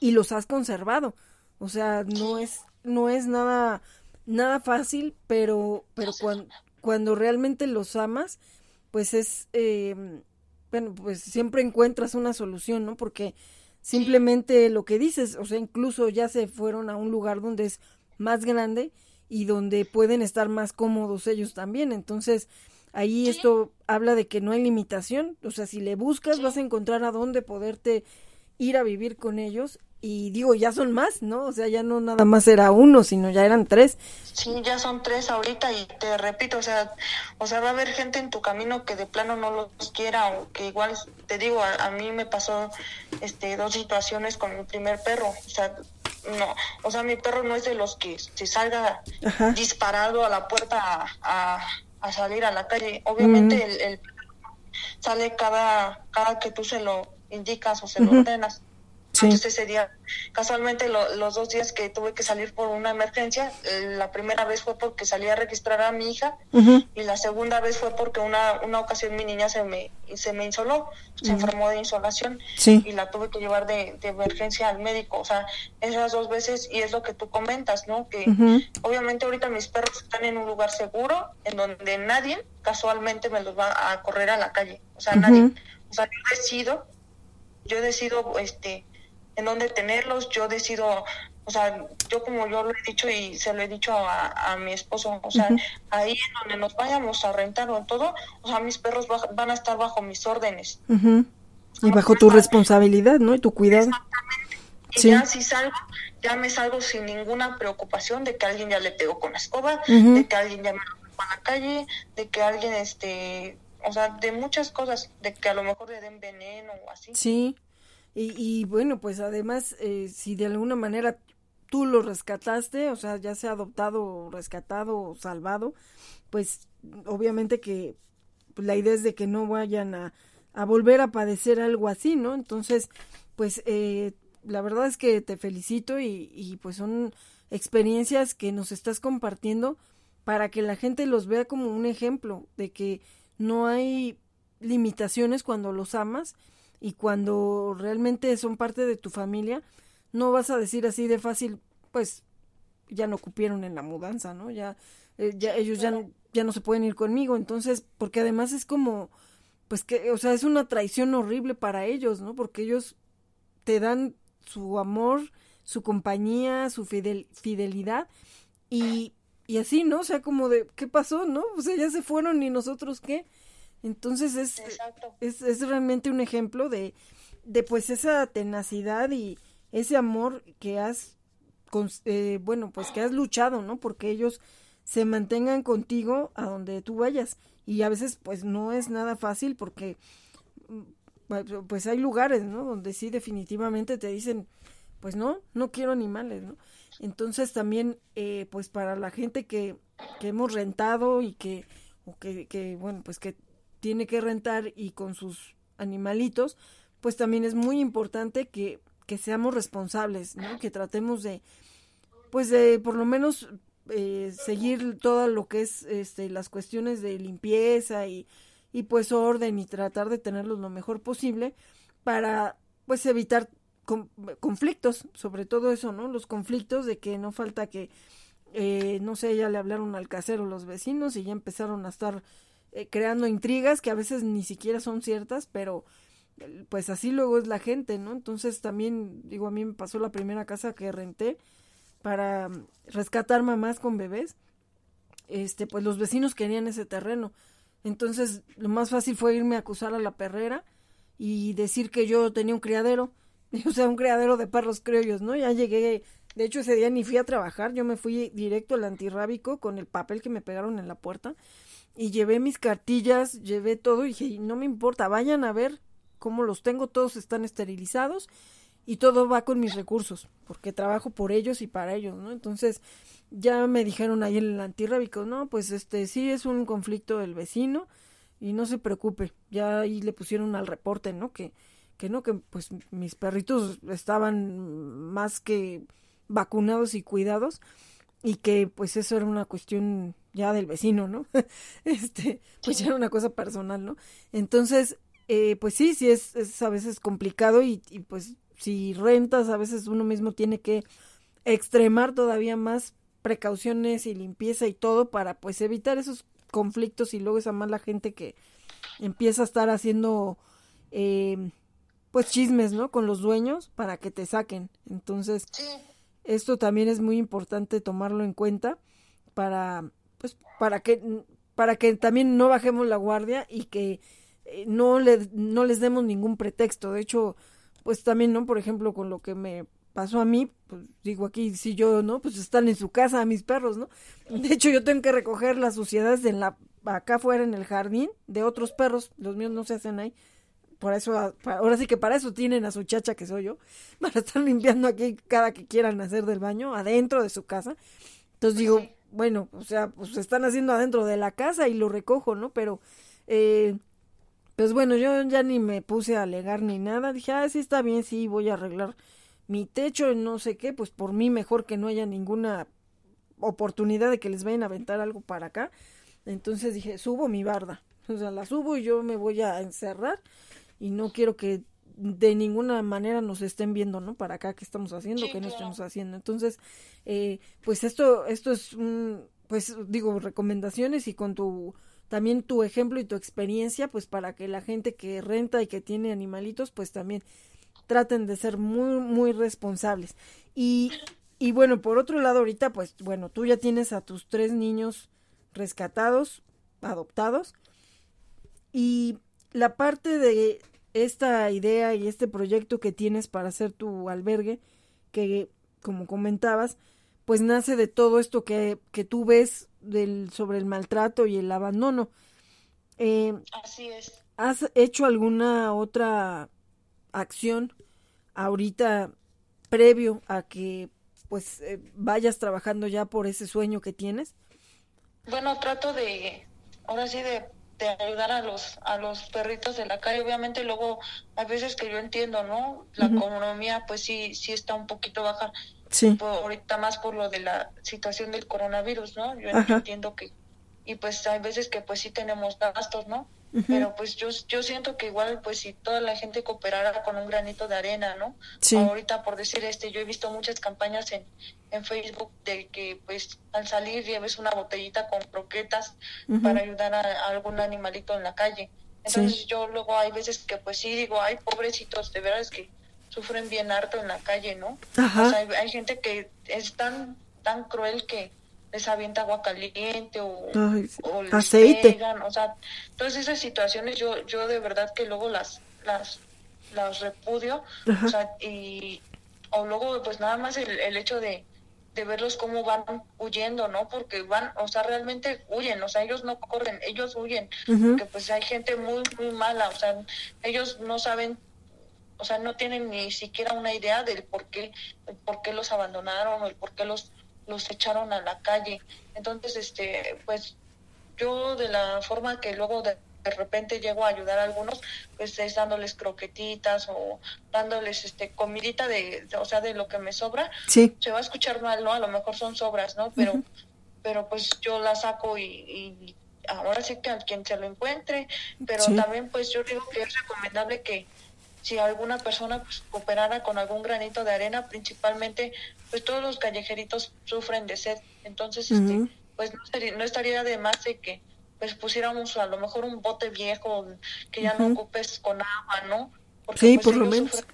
y los has conservado. O sea, no es no es nada, nada fácil, pero, pero cuando, cuando realmente los amas, pues es, eh, bueno, pues siempre encuentras una solución, ¿no? Porque simplemente lo que dices, o sea, incluso ya se fueron a un lugar donde es más grande y donde pueden estar más cómodos ellos también. Entonces, ahí esto habla de que no hay limitación, o sea, si le buscas vas a encontrar a dónde poderte ir a vivir con ellos y digo, ya son más, ¿no? O sea, ya no nada más era uno, sino ya eran tres. Sí, ya son tres ahorita y te repito, o sea, o sea, va a haber gente en tu camino que de plano no los quiera o que igual, te digo, a, mí me pasó este dos situaciones con mi primer perro, o sea, no, o sea, mi perro no es de los que se salga disparado a la puerta a, a, salir a la calle. Obviamente el, el, sale cada, cada que tú se lo indicas o se lo ordenas. Entonces ese día, casualmente los dos días que tuve que salir por una emergencia, eh, la primera vez fue porque salí a registrar a mi hija y la segunda vez fue porque una, una ocasión mi niña se me, se me insoló, se enfermó de insolación y la tuve que llevar de, emergencia al médico. O sea, esas dos veces y es lo que tú comentas, ¿no? Que obviamente ahorita mis perros están en un lugar seguro en donde nadie casualmente me los va a correr a la calle. O sea, nadie. O sea, yo decido yo decido este en dónde tenerlos, yo decido, o sea, yo como yo lo he dicho y se lo he dicho a, mi esposo, o sea, ahí en donde nos vayamos a rentar o todo, o sea, mis perros van a estar bajo mis órdenes. Y bajo tu responsabilidad, ¿no? Y tu cuidado. Exactamente. Y ya si salgo, ya me salgo sin ninguna preocupación de que alguien ya le pegó con la escoba, de que alguien ya me lo a la calle, de que alguien, este, o sea, de muchas cosas, de que a lo mejor le den veneno o así. Sí, y, y bueno, pues además, eh, si de alguna manera tú lo rescataste, o sea, ya sea adoptado, rescatado o salvado, pues obviamente que la idea es de que no vayan a, a volver a padecer algo así, ¿no? Entonces, pues eh, la verdad es que te felicito y, y pues son experiencias que nos estás compartiendo para que la gente los vea como un ejemplo de que no hay limitaciones cuando los amas y cuando realmente son parte de tu familia, no vas a decir así de fácil, pues ya no cupieron en la mudanza, ¿no? Ya, eh, ya ellos ya, ya no se pueden ir conmigo, entonces, porque además es como, pues que, o sea, es una traición horrible para ellos, ¿no? Porque ellos te dan su amor, su compañía, su fidelidad y, y así, ¿no? O sea, como de, ¿qué pasó, no? O sea, ya se fueron y nosotros qué. Entonces es, es, es, realmente un ejemplo de, de pues esa tenacidad y ese amor que has, eh, bueno, pues que has luchado, ¿no? Porque ellos se mantengan contigo a donde tú vayas. Y a veces pues no es nada fácil porque mm, pues hay lugares, ¿no? Donde sí definitivamente te dicen, pues no, no quiero animales, ¿no? Entonces también, eh, pues para la gente que, que hemos rentado y que, o que, que, bueno, pues que tiene que rentar y con sus animalitos, pues también es muy importante que, que seamos responsables, ¿no? Que tratemos de, pues de por lo menos eh, seguir todo lo que es este, las cuestiones de limpieza y, y pues orden y tratar de tenerlos lo mejor posible para pues evitar conflictos, sobre todo eso, ¿no? Los conflictos de que no falta que, eh, no sé, ya le hablaron al casero los vecinos y ya empezaron a estar eh, creando intrigas que a veces ni siquiera son ciertas, pero pues así luego es la gente, ¿no? Entonces también, digo, a mí me pasó la primera casa que renté para rescatar mamás con bebés, este, pues los vecinos querían ese terreno. Entonces, lo más fácil fue irme a acusar a la perrera y decir que yo tenía un criadero o sea, un criadero de perros criollos, ¿no? Ya llegué, de hecho ese día ni fui a trabajar, yo me fui directo al antirrábico con el papel que me pegaron en la puerta y llevé mis cartillas, llevé todo y dije, no me importa, vayan a ver cómo los tengo, todos están esterilizados y todo va con mis recursos, porque trabajo por ellos y para ellos, ¿no? Entonces, ya me dijeron ahí en el antirrábico, no, pues este sí es un conflicto del vecino y no se preocupe, ya ahí le pusieron al reporte, ¿no? Que que no, que pues mis perritos estaban más que vacunados y cuidados y que pues eso era una cuestión ya del vecino, ¿no? este, pues ya era una cosa personal, ¿no? Entonces, eh, pues sí, sí es, es a veces complicado y, y pues si rentas a veces uno mismo tiene que extremar todavía más precauciones y limpieza y todo para pues evitar esos conflictos y luego esa mala gente que empieza a estar haciendo eh, pues chismes, ¿no? Con los dueños para que te saquen. Entonces, esto también es muy importante tomarlo en cuenta para, pues, para que, para que también no bajemos la guardia y que eh, no, le, no les demos ningún pretexto. De hecho, pues también, ¿no? Por ejemplo, con lo que me pasó a mí, pues digo aquí, si yo, ¿no? Pues están en su casa mis perros, ¿no? De hecho, yo tengo que recoger las suciedades en la, acá afuera en el jardín de otros perros, los míos no se hacen ahí, por eso, ahora sí que para eso tienen a su chacha que soy yo, para estar limpiando aquí cada que quieran hacer del baño, adentro de su casa. Entonces digo, bueno, o sea, pues están haciendo adentro de la casa y lo recojo, ¿no? Pero, eh, pues bueno, yo ya ni me puse a alegar ni nada. Dije, ah, sí está bien, sí, voy a arreglar mi techo, no sé qué, pues por mí mejor que no haya ninguna oportunidad de que les vayan a aventar algo para acá. Entonces dije, subo mi barda. O sea, la subo y yo me voy a encerrar y no quiero que de ninguna manera nos estén viendo, ¿no? Para acá, ¿qué estamos haciendo? ¿Qué no estamos haciendo? Entonces, eh, pues esto, esto es, un, pues digo, recomendaciones y con tu, también tu ejemplo y tu experiencia, pues para que la gente que renta y que tiene animalitos, pues también traten de ser muy, muy responsables. Y, y bueno, por otro lado, ahorita, pues bueno, tú ya tienes a tus tres niños rescatados, adoptados, y la parte de esta idea y este proyecto que tienes para hacer tu albergue, que como comentabas, pues nace de todo esto que, que tú ves del, sobre el maltrato y el abandono. Eh, Así es. ¿Has hecho alguna otra acción ahorita previo a que pues eh, vayas trabajando ya por ese sueño que tienes? Bueno, trato de, ahora sí, de, de ayudar a los, a los perritos de la calle. Obviamente luego hay veces que yo entiendo, ¿no? La economía pues sí, sí está un poquito baja. Sí. Por, ahorita más por lo de la situación del coronavirus, ¿no? Yo entiendo que, y pues hay veces que pues sí tenemos gastos, ¿no? Pero pues yo, yo siento que igual pues si toda la gente cooperara con un granito de arena, ¿no? Sí. Ahorita por decir este, yo he visto muchas campañas en, en Facebook de que pues al salir lleves una botellita con croquetas para ayudar a, algún animalito en la calle. Entonces yo luego hay veces que pues sí digo, ay pobrecitos, de veras que sufren bien harto en la calle, ¿no? Ajá. O sea, hay, hay gente que es tan, tan cruel que les avienta agua caliente o, Ay, o les aceite. pegan, o sea, todas esas situaciones yo yo de verdad que luego las las las repudio, Ajá. o sea, y o luego pues nada más el, el hecho de de verlos cómo van huyendo, ¿no? Porque van, o sea, realmente huyen, o sea, ellos no corren, ellos huyen, Ujú. porque pues hay gente muy, muy mala, o sea, ellos no saben, o sea, no tienen ni siquiera una idea del por qué, el por qué los abandonaron o el por qué los, los echaron a la calle. Entonces, este, pues yo de la forma que luego de, de repente llego a ayudar a algunos, pues es dándoles croquetitas o dándoles este comidita de, de- o sea, de lo que me sobra. Sí. Se va a escuchar mal, ¿no? A lo mejor son sobras, ¿no? Pero pero pues yo la saco y, y ahora sí que a quien se lo encuentre, pero Sí. también pues yo digo que es recomendable que si alguna persona pues cooperara con algún granito de arena, principalmente pues todos los callejeritos sufren de sed, entonces este pues no, sería- no estaría de más de que pues pusiéramos a lo mejor un bote viejo que ya no ocupes con agua, ¿no? Porque Sí, pues, por lo menos. sufren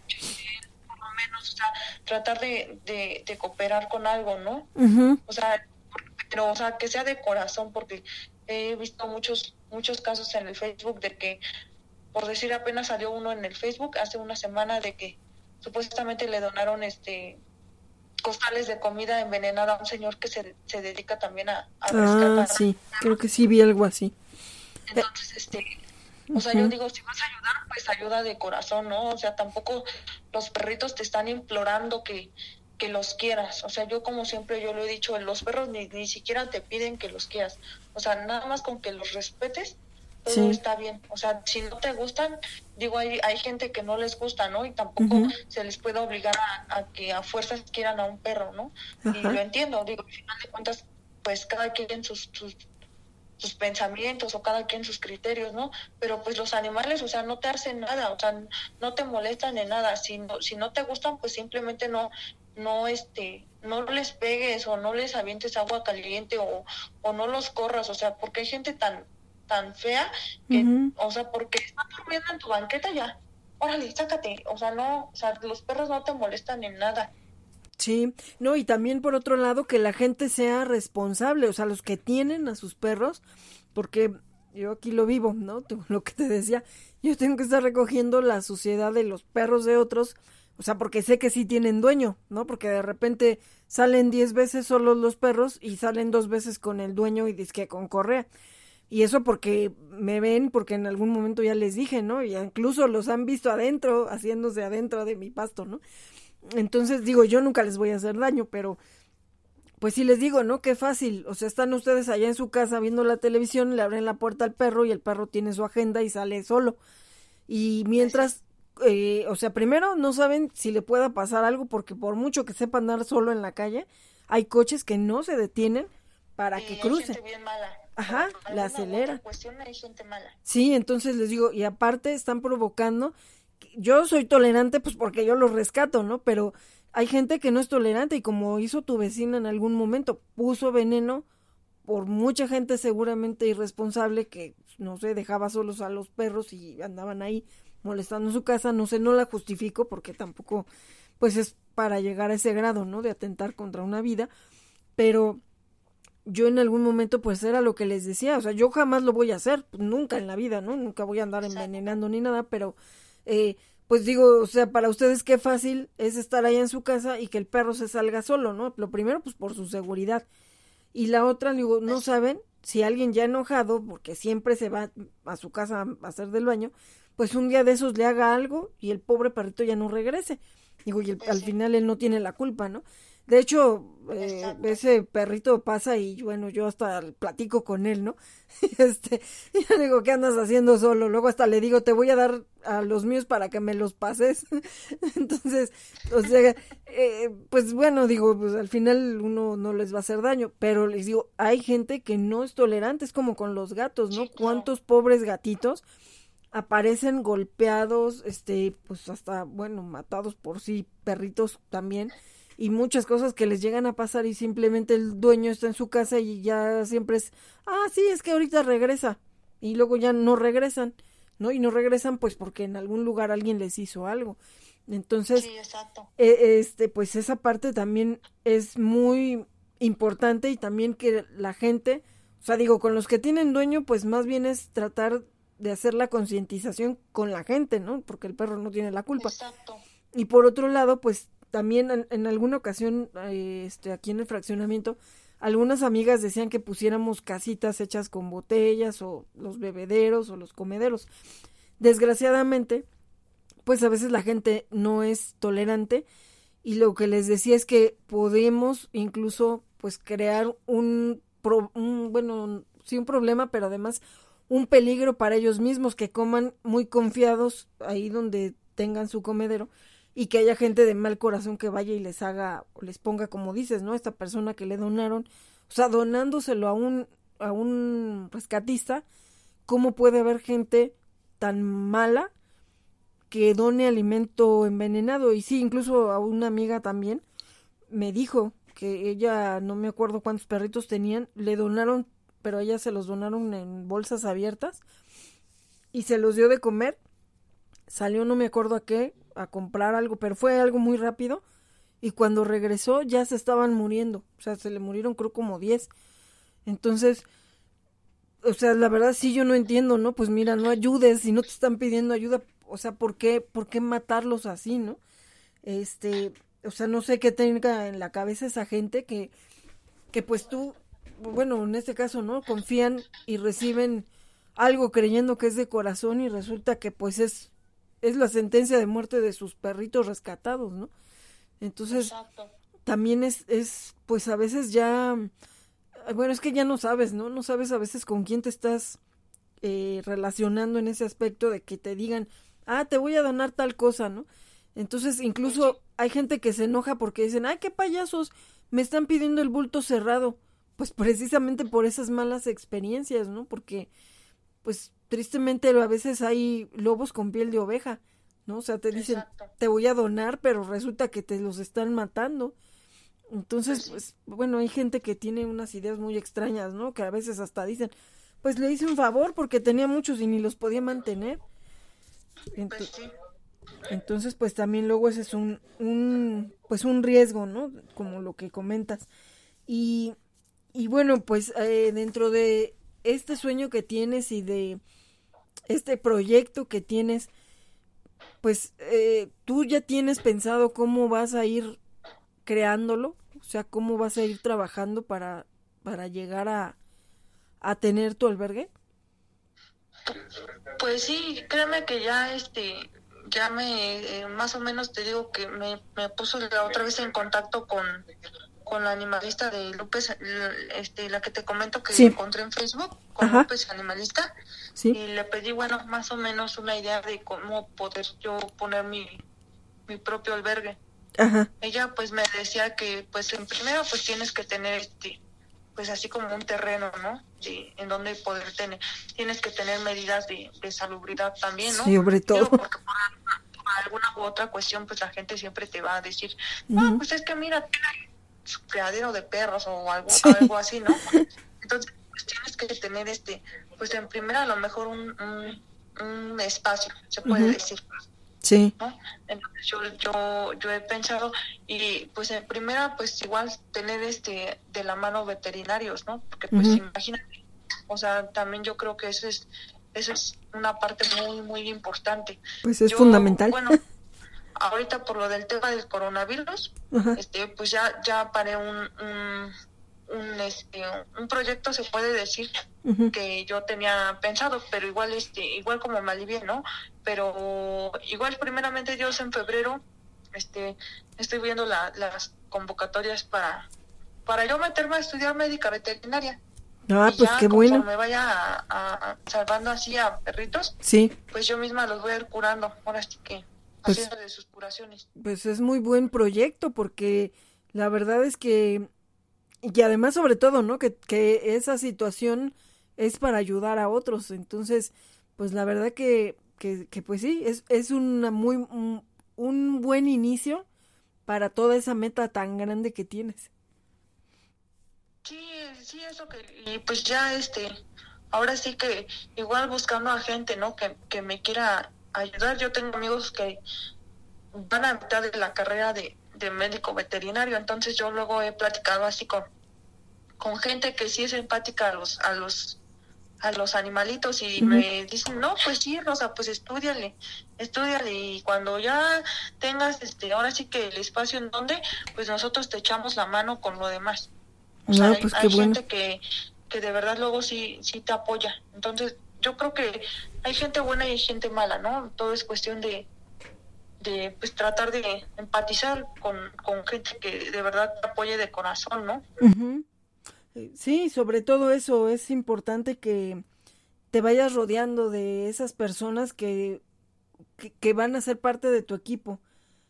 por lo menos, o sea, tratar de, de, de cooperar con algo, ¿no? O sea, pero o sea, que sea de corazón porque he visto muchos muchos casos en el Facebook de que por decir apenas salió uno en el Facebook hace una semana de que supuestamente le donaron este costales de comida envenenada a un señor que se, se dedica también a, a Ah, rescatar. sí. Creo que sí vi algo así. Entonces, este, o sea, yo Ujú. digo, si vas a ayudar, pues ayuda de corazón, ¿no? O sea, tampoco los perritos te están implorando que, que los quieras. O sea, yo como siempre yo lo he dicho, los perros ni, ni siquiera te piden que los quieras. O sea, nada más con que los respetes, todo Sí. está bien. O sea, si no te gustan, digo, hay, hay gente que no les gusta, ¿no? Y tampoco se les puede obligar a, a que a fuerzas quieran a un perro, ¿no? Y lo entiendo, digo, al final de cuentas, pues cada quien sus, sus sus pensamientos o cada quien sus criterios, ¿no? Pero pues los animales, o sea, no te hacen nada, o sea, no te molestan en nada. Si no, si no te gustan, pues simplemente no, no, este, no les pegues o no les avientes agua caliente o, o no los corras, o sea, porque hay gente tan, tan fea que, o sea, porque está durmiendo en tu banqueta ya, órale, sácate, o sea, no, o sea, los perros no te molestan en nada. Sí, no, y también por otro lado que la gente sea responsable, o sea, los que tienen a sus perros, porque yo aquí lo vivo, ¿no? Lo que te decía, yo tengo que estar recogiendo la suciedad de los perros de otros, o sea, porque sé que sí tienen dueño, ¿no? Porque de repente salen diez veces solos los perros y salen dos veces con el dueño y que con correa. Y eso porque me ven, porque en algún momento ya les dije, ¿no? Y incluso los han visto adentro, haciéndose adentro de mi pasto, ¿no? Entonces digo, yo nunca les voy a hacer daño, pero pues sí les digo, ¿no? Qué fácil. O sea, están ustedes allá en su casa viendo la televisión, le abren la puerta al perro y el perro tiene su agenda y sale solo. Y mientras, eh, o sea, primero no saben si le pueda pasar algo porque por mucho que sepa andar solo en la calle, hay coches que no se detienen para que hay cruce. gente bien mala. Ajá, la acelera. cuestión hay gente mala. Sí, entonces les digo, y aparte están provocando, yo soy tolerante pues porque yo los rescato, ¿no? Pero hay gente que no es tolerante y como hizo tu vecina en algún momento, puso veneno por mucha gente seguramente irresponsable que, no sé, dejaba solos a los perros y andaban ahí molestando su casa, no sé, no la justifico porque tampoco pues es para llegar a ese grado, ¿no? De atentar contra una vida, pero yo en algún momento pues era lo que les decía, o sea, yo jamás lo voy a hacer, pues, nunca en la vida, ¿no? Nunca voy a andar envenenando ni nada, pero eh, pues digo, o sea, para ustedes qué fácil es estar allá en su casa y que el perro se salga solo, ¿no? Lo primero pues por su seguridad Y la otra, digo, no saben si alguien ya enojado, porque siempre se va a su casa a hacer del baño, pues un día de esos le haga algo y el pobre perrito ya no regrese. Digo, y al final él no tiene la culpa, ¿no? De hecho, eh, ese perrito pasa y bueno, yo hasta platico con él, ¿no? este, yo digo, ¿qué andas haciendo solo? Luego hasta le digo, te voy a dar a los míos para que me los pases. Entonces, o sea, eh, pues bueno, digo, pues al final uno no les va a hacer daño, pero les digo, hay gente que no es tolerante, es como con los gatos, ¿no? ¿Cuántos pobres gatitos? aparecen golpeados, este, pues hasta, bueno, matados por sí, perritos también, y muchas cosas que les llegan a pasar y simplemente el dueño está en su casa y ya siempre es, ah, sí, es que ahorita regresa y luego ya no regresan, ¿no? Y no regresan pues porque en algún lugar alguien les hizo algo. Entonces, e, este, pues esa parte también es muy importante y también que la gente, o sea, digo, con los que tienen dueño, pues más bien es tratar de hacer la concientización con la gente, ¿no? Porque el perro no tiene la culpa. Exacto. Y por otro lado, pues también en, alguna ocasión, eh, este, aquí en el fraccionamiento, algunas amigas decían que pusiéramos casitas hechas con botellas o los bebederos o los comederos. Desgraciadamente, pues a veces la gente no es tolerante y lo que les decía es que podemos incluso pues crear un, un bueno, sí un problema, pero además un peligro para ellos mismos que coman muy confiados ahí donde tengan su comedero y que haya gente de mal corazón que vaya y les haga, les ponga como dices, ¿no? Esta persona que le donaron, o sea, donándoselo a un, a un rescatista, ¿cómo puede haber gente tan mala que done alimento envenenado? Y sí, incluso a una amiga también me dijo que ella, no me acuerdo cuántos perritos tenían, le donaron, pero ella se los donaron en bolsas abiertas y se los dio de comer. Salió no me acuerdo a qué, a comprar algo, pero fue algo muy rápido. Y cuando regresó ya se estaban muriendo. O sea, se le murieron creo como 10. Entonces, o sea, la verdad sí yo no entiendo, ¿no? Pues mira, no ayudes si no te están pidiendo ayuda. O sea, ¿por qué, por qué matarlos así, no? Este, o sea, no sé qué tenga en la cabeza esa gente que, que pues tú, bueno, en este caso, ¿no? Confían y reciben algo creyendo que es de corazón y resulta que pues es es la sentencia de muerte de sus perritos rescatados, ¿no? Entonces, también es, es, pues a veces ya, bueno, es que ya no sabes, ¿no? No sabes a veces con quién te estás eh, relacionando en ese aspecto de que te digan, ah, te voy a donar tal cosa, ¿no? Entonces, incluso hay gente que se enoja porque dicen, ay, qué payasos, me están pidiendo el bulto cerrado. Pues precisamente por esas malas experiencias, ¿no? Porque, pues, tristemente a veces hay lobos con piel de oveja, ¿no? O sea, te dicen, te voy a donar, pero resulta que te los están matando. Entonces, pues, bueno, hay gente que tiene unas ideas muy extrañas, ¿no? Que a veces hasta dicen, pues le hice un favor porque tenía muchos y ni los podía mantener. Pues entonces, pues también luego ese es un, un, pues un riesgo, ¿no? Como lo que comentas. Y, y bueno, pues eh, dentro de este sueño que tienes y de este proyecto que tienes, pues eh, tú ya tienes pensado cómo vas a ir creándolo, o sea, cómo vas a ir trabajando para, para llegar a, a tener tu albergue. Pues sí, créeme que ya este ya me eh, más o menos te digo que me, me puso la otra vez en contacto con con la animalista de López, este, la que te comento que encontré en Facebook, con López Animalista, y le pedí, bueno, más o menos una idea de cómo poder yo poner mi, mi propio albergue. Ella pues me decía que pues en primero pues tienes que tener este pues así como un terreno, ¿no? Sí, en donde poder tener, tienes que tener medidas de, salubridad también, ¿no? Sí, sobre todo. porque por, alguna u otra cuestión pues la gente siempre te va a decir, no, pues es que mira, su criadero de perros o algo, algo así, ¿no? Entonces, pues, tienes que tener este, pues en primera a lo mejor un, un, espacio, se puede decir. Sí. Entonces yo, yo, yo he pensado, y pues en primera, pues igual tener este de la mano veterinarios, ¿no? Porque pues imagínate, o sea, también yo creo que eso es, eso es una parte muy, muy importante. Pues es fundamental. Bueno, ahorita por lo del tema del coronavirus, este, pues ya, ya paré un, un, este, un proyecto, se puede decir, que yo tenía pensado, pero igual, este, igual como me alivié, ¿no? Pero igual primeramente Dios en febrero, este, estoy viendo las convocatorias para, para yo meterme a estudiar médica veterinaria. Ah, pues qué bueno. me vaya a, salvando así a perritos, sí. pues yo misma los voy a ir curando. Ahora sí que pues, haciendo de sus curaciones. Pues es muy buen proyecto porque la verdad es que y además sobre todo, ¿no? Que, que esa situación es para ayudar a otros. Entonces, pues la verdad que, que, que pues sí, es, es una muy, un, un buen inicio para toda esa meta tan grande que tienes. Sí, sí, eso que, y pues ya este, ahora sí que igual buscando a gente, ¿no? Que, que me quiera ayudar. Yo tengo amigos que van a mitad de la carrera de, de médico veterinario, entonces yo luego he platicado así con, con gente que sí es empática a los, a los a los animalitos y me dicen, no, pues sí, Rosa, pues estudiale, estudiale y cuando ya tengas, este, ahora sí que el espacio en donde, pues nosotros te echamos la mano con lo demás. O sea, pues hay, gente que, que de verdad luego sí, sí te apoya. Entonces, yo creo que hay gente buena y hay gente mala, ¿no? Todo es cuestión de, de pues tratar de empatizar con, con gente que de verdad te apoye de corazón, ¿no? Sí, sobre todo eso es importante que te vayas rodeando de esas personas que, que, van a ser parte de tu equipo.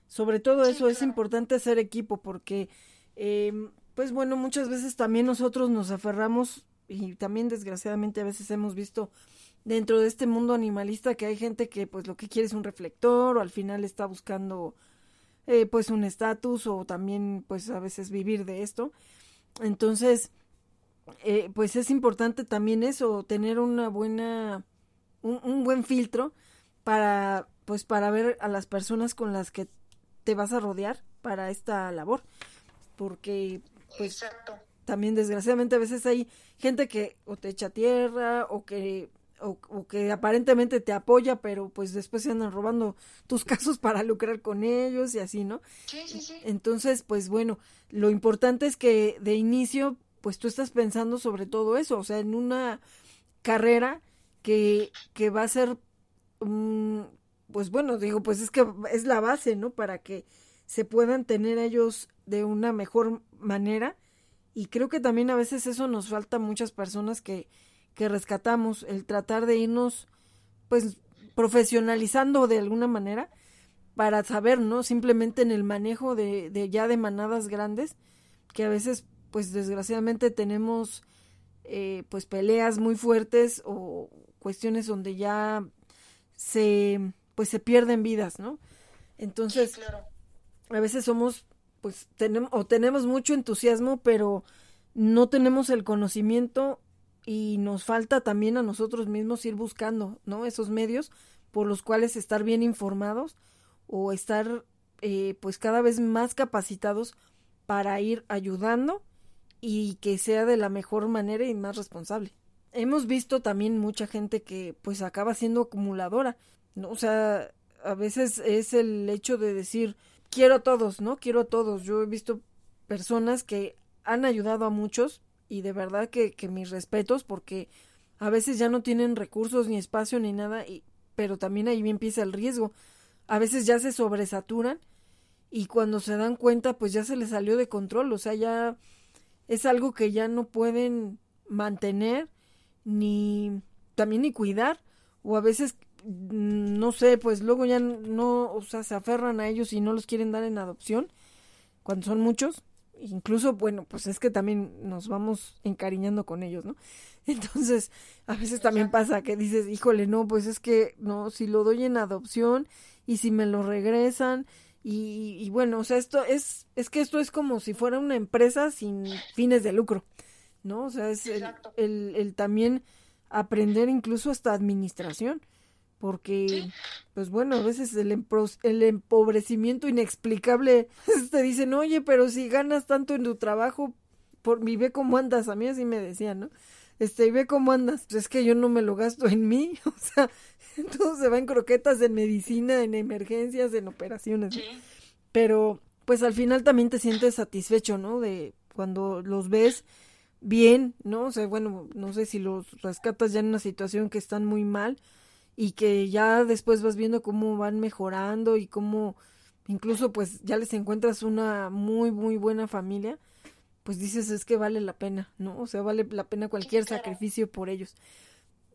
Sobre todo eso es importante ser equipo porque, eh, pues bueno, muchas veces también nosotros nos aferramos y también desgraciadamente a veces hemos visto dentro de este mundo animalista que hay gente que pues lo que quiere es un reflector o al final está buscando eh, pues un estatus o también pues a veces vivir de esto. Entonces, eh, pues es importante también eso, tener una buena, un, buen filtro para, pues para ver a las personas con las que te vas a rodear para esta labor, porque pues también desgraciadamente a veces hay gente que o te echa tierra o que o, que aparentemente te apoya, pero pues después se andan robando tus casos para lucrar con ellos y así, ¿no? Sí, sí, sí. Entonces, pues bueno, lo importante es que de inicio pues tú estás pensando sobre todo eso, o sea, en una carrera que, que va a ser, pues bueno, digo, pues es que es la base, ¿no? Para que se puedan tener ellos de una mejor manera. Y creo que también a veces eso nos falta a muchas personas que, que rescatamos, el tratar de irnos, pues, profesionalizando de alguna manera para saber, ¿no? Simplemente en el manejo de, de ya de manadas grandes, que a veces pues desgraciadamente tenemos eh, pues peleas muy fuertes o cuestiones donde ya se pues se pierden vidas, ¿no? Entonces, a veces somos pues tenemos o tenemos mucho entusiasmo, pero no tenemos el conocimiento y nos falta también a nosotros mismos ir buscando, ¿no? Esos medios por los cuales estar bien informados o estar eh, pues cada vez más capacitados para ir ayudando y que sea de la mejor manera y más responsable. Hemos visto también mucha gente que pues acaba siendo acumuladora, ¿no? O sea, a veces es el hecho de decir, quiero a todos, ¿no? Quiero a todos. Yo he visto personas que han ayudado a muchos y de verdad que, que mis respetos porque a veces ya no tienen recursos ni espacio ni nada, y, pero también ahí empieza el riesgo. A veces ya se sobresaturan y cuando se dan cuenta pues ya se les salió de control, o sea, ya es algo que ya no pueden mantener ni también ni cuidar o a veces mm, no sé, pues luego ya no, o sea, se aferran a ellos y no los quieren dar en adopción cuando son muchos. Incluso, bueno, pues es que también nos vamos encariñando con ellos, ¿no? Entonces, a veces también pasa que dices, híjole, no, pues es que, no, si lo doy en adopción y si me lo regresan y, bueno, o sea, esto es, es que esto es como si fuera una empresa sin fines de lucro, ¿no? O sea, es el, el, el, también aprender incluso hasta administración, porque, pues bueno, a veces el, el empobrecimiento inexplicable, te dicen, oye, pero si ganas tanto en tu trabajo, por mi ve cómo andas, a mí así me decían, ¿no? Este, y ve cómo andas, pues es que yo no me lo gasto en mí, o sea, todo se va en croquetas, en medicina, en emergencias, en operaciones. Pero pues al final también te sientes satisfecho, ¿no? De cuando los ves bien, ¿no? O sea, bueno, no sé si los rescatas ya en una situación que están muy mal y que ya después vas viendo cómo van mejorando y cómo incluso pues ya les encuentras una muy muy buena familia, pues dices es que vale la pena, ¿no? O sea, vale la pena cualquier sacrificio por ellos.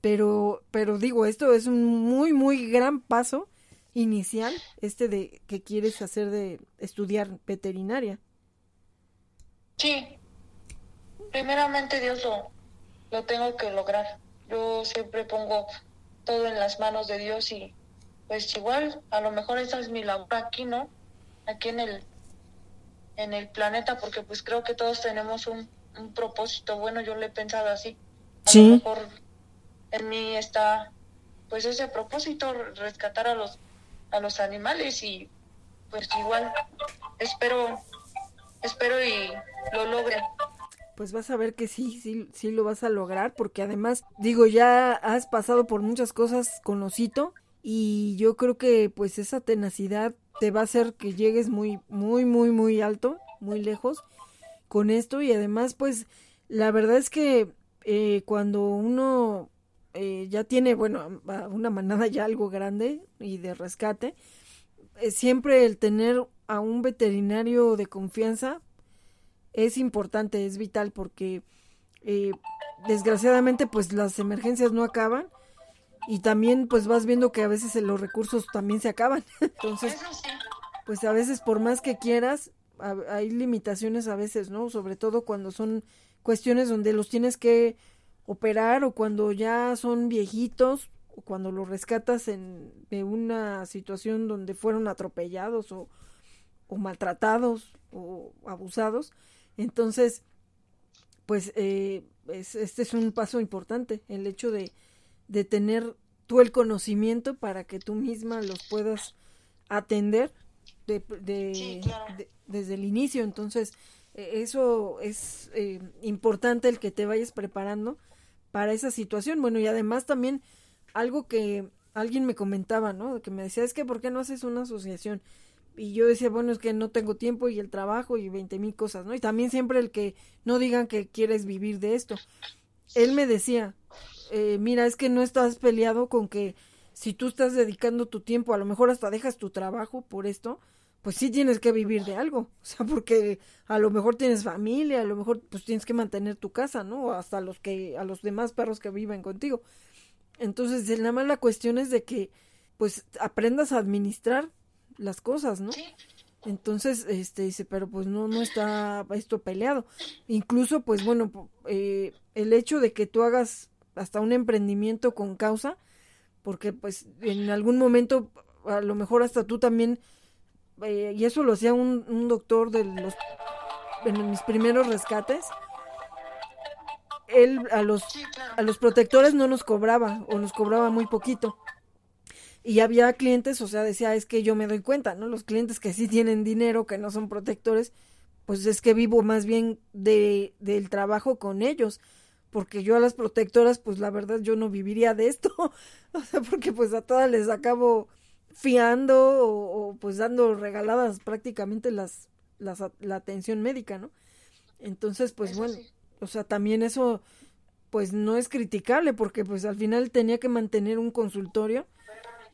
Pero pero digo, esto es un muy muy gran paso inicial este de que quieres hacer de estudiar veterinaria. Sí. Primeramente Dios lo lo tengo que lograr. Yo siempre pongo todo en las manos de Dios y pues igual, a lo mejor esa es mi labor aquí, ¿no? Aquí en el, en el planeta, porque pues creo que todos tenemos un, un propósito. Bueno, yo lo he pensado así. A lo mejor en mí está pues ese propósito, rescatar a los, a los animales y pues igual espero, espero y lo logre pues vas a ver que sí, sí, sí lo vas a lograr, porque además, digo, ya has pasado por muchas cosas con Osito y yo creo que pues esa tenacidad te va a hacer que llegues muy, muy, muy, muy alto, muy lejos con esto y además pues la verdad es que eh, cuando uno eh, ya tiene, bueno, una manada ya algo grande y de rescate, eh, siempre el tener a un veterinario de confianza es importante, es vital porque eh, desgraciadamente pues las emergencias no acaban y también pues vas viendo que a veces los recursos también se acaban. Entonces, pues a veces por más que quieras, hay limitaciones a veces, ¿no? Sobre todo cuando son cuestiones donde los tienes que operar o cuando ya son viejitos o cuando los rescatas en de una situación donde fueron atropellados o, o maltratados o abusados entonces, pues eh, este es un paso importante, el hecho de, de tener tú el conocimiento para que tú misma los puedas atender de, de, desde el inicio. Entonces, e, eso es eh, importante el que te vayas preparando para esa situación. Bueno, y además también algo que alguien me comentaba, ¿no? Que me decía, es que ¿por qué no haces una asociación? Y yo decía, bueno, es que no tengo tiempo y el trabajo y veinte mil cosas, ¿no? Y también siempre el que no digan que quieres vivir de esto. Él me decía, eh, mira, es que no estás peleado con que si tú estás dedicando tu tiempo, a lo mejor hasta dejas tu trabajo por esto, pues sí tienes que vivir de algo, o sea, porque a lo mejor tienes familia, a lo mejor pues tienes que mantener tu casa, ¿no? Hasta los que, a los demás perros que viven contigo. Entonces, nada más la cuestión es de que, pues, aprendas a administrar las cosas, ¿no? Entonces, este dice, pero pues no, no está esto peleado. Incluso, pues bueno, eh, el hecho de que tú hagas hasta un emprendimiento con causa, porque pues en algún momento, a lo mejor hasta tú también, eh, y eso lo hacía un, un doctor de los, en mis primeros rescates, él a los, a los protectores no nos cobraba o nos cobraba muy poquito y había clientes, o sea, decía, es que yo me doy cuenta, ¿no? Los clientes que sí tienen dinero, que no son protectores, pues es que vivo más bien de, del trabajo con ellos, porque yo a las protectoras, pues la verdad yo no viviría de esto, o sea, porque pues a todas les acabo fiando o, pues dando regaladas prácticamente las, las, la atención médica, ¿no? Entonces, pues bueno, o sea, también eso pues no es criticable porque pues al final tenía que mantener un consultorio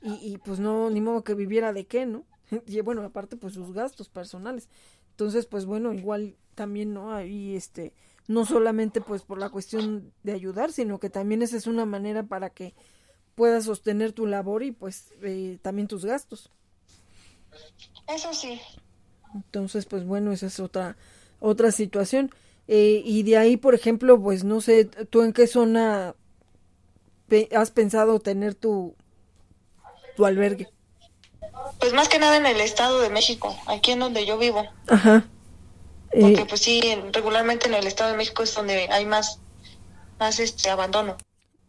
y, pues no, ni modo que viviera de qué, ¿no? Y bueno, aparte pues sus gastos personales. Entonces, pues bueno, igual también, ¿no? Ahí, este, no solamente pues por la cuestión de ayudar, sino que también esa es una manera para que puedas sostener tu labor y pues eh, también tus gastos. Eso sí. Entonces, pues bueno, esa es otra, otra situación. Eh, y de ahí, por ejemplo, pues no sé, ¿tú en qué zona has pensado tener tu, tu albergue? Pues más que nada en el Estado de México, aquí en donde yo vivo. Ajá. Porque eh, pues sí, regularmente en el Estado de México es donde hay más, más este abandono.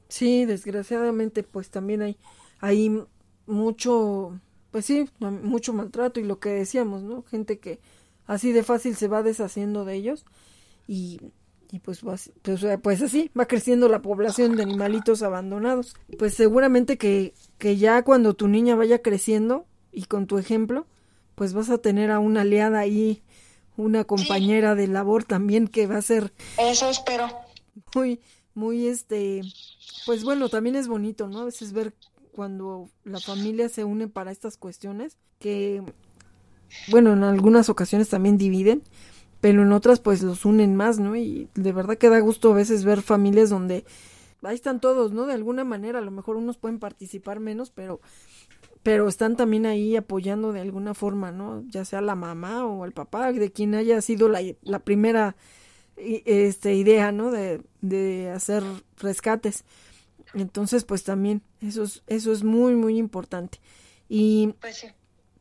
Sí, desgraciadamente pues también hay, hay mucho, pues sí, mucho maltrato y lo que decíamos, ¿no? Gente que así de fácil se va deshaciendo de ellos y y pues, pues, pues así va creciendo la población de animalitos abandonados. Pues seguramente que, que ya cuando tu niña vaya creciendo y con tu ejemplo, pues vas a tener a una aliada ahí una compañera de labor también que va a ser eso espero. muy muy este pues bueno también es bonito no a veces ver cuando la familia se une para estas cuestiones que bueno en algunas ocasiones también dividen pero en otras pues los unen más no y de verdad que da gusto a veces ver familias donde ahí están todos no de alguna manera a lo mejor unos pueden participar menos pero pero están también ahí apoyando de alguna forma, ¿no? Ya sea la mamá o el papá, de quien haya sido la, la primera este, idea, ¿no? De, de hacer rescates. Entonces, pues también, eso es, eso es muy, muy importante. Y pues,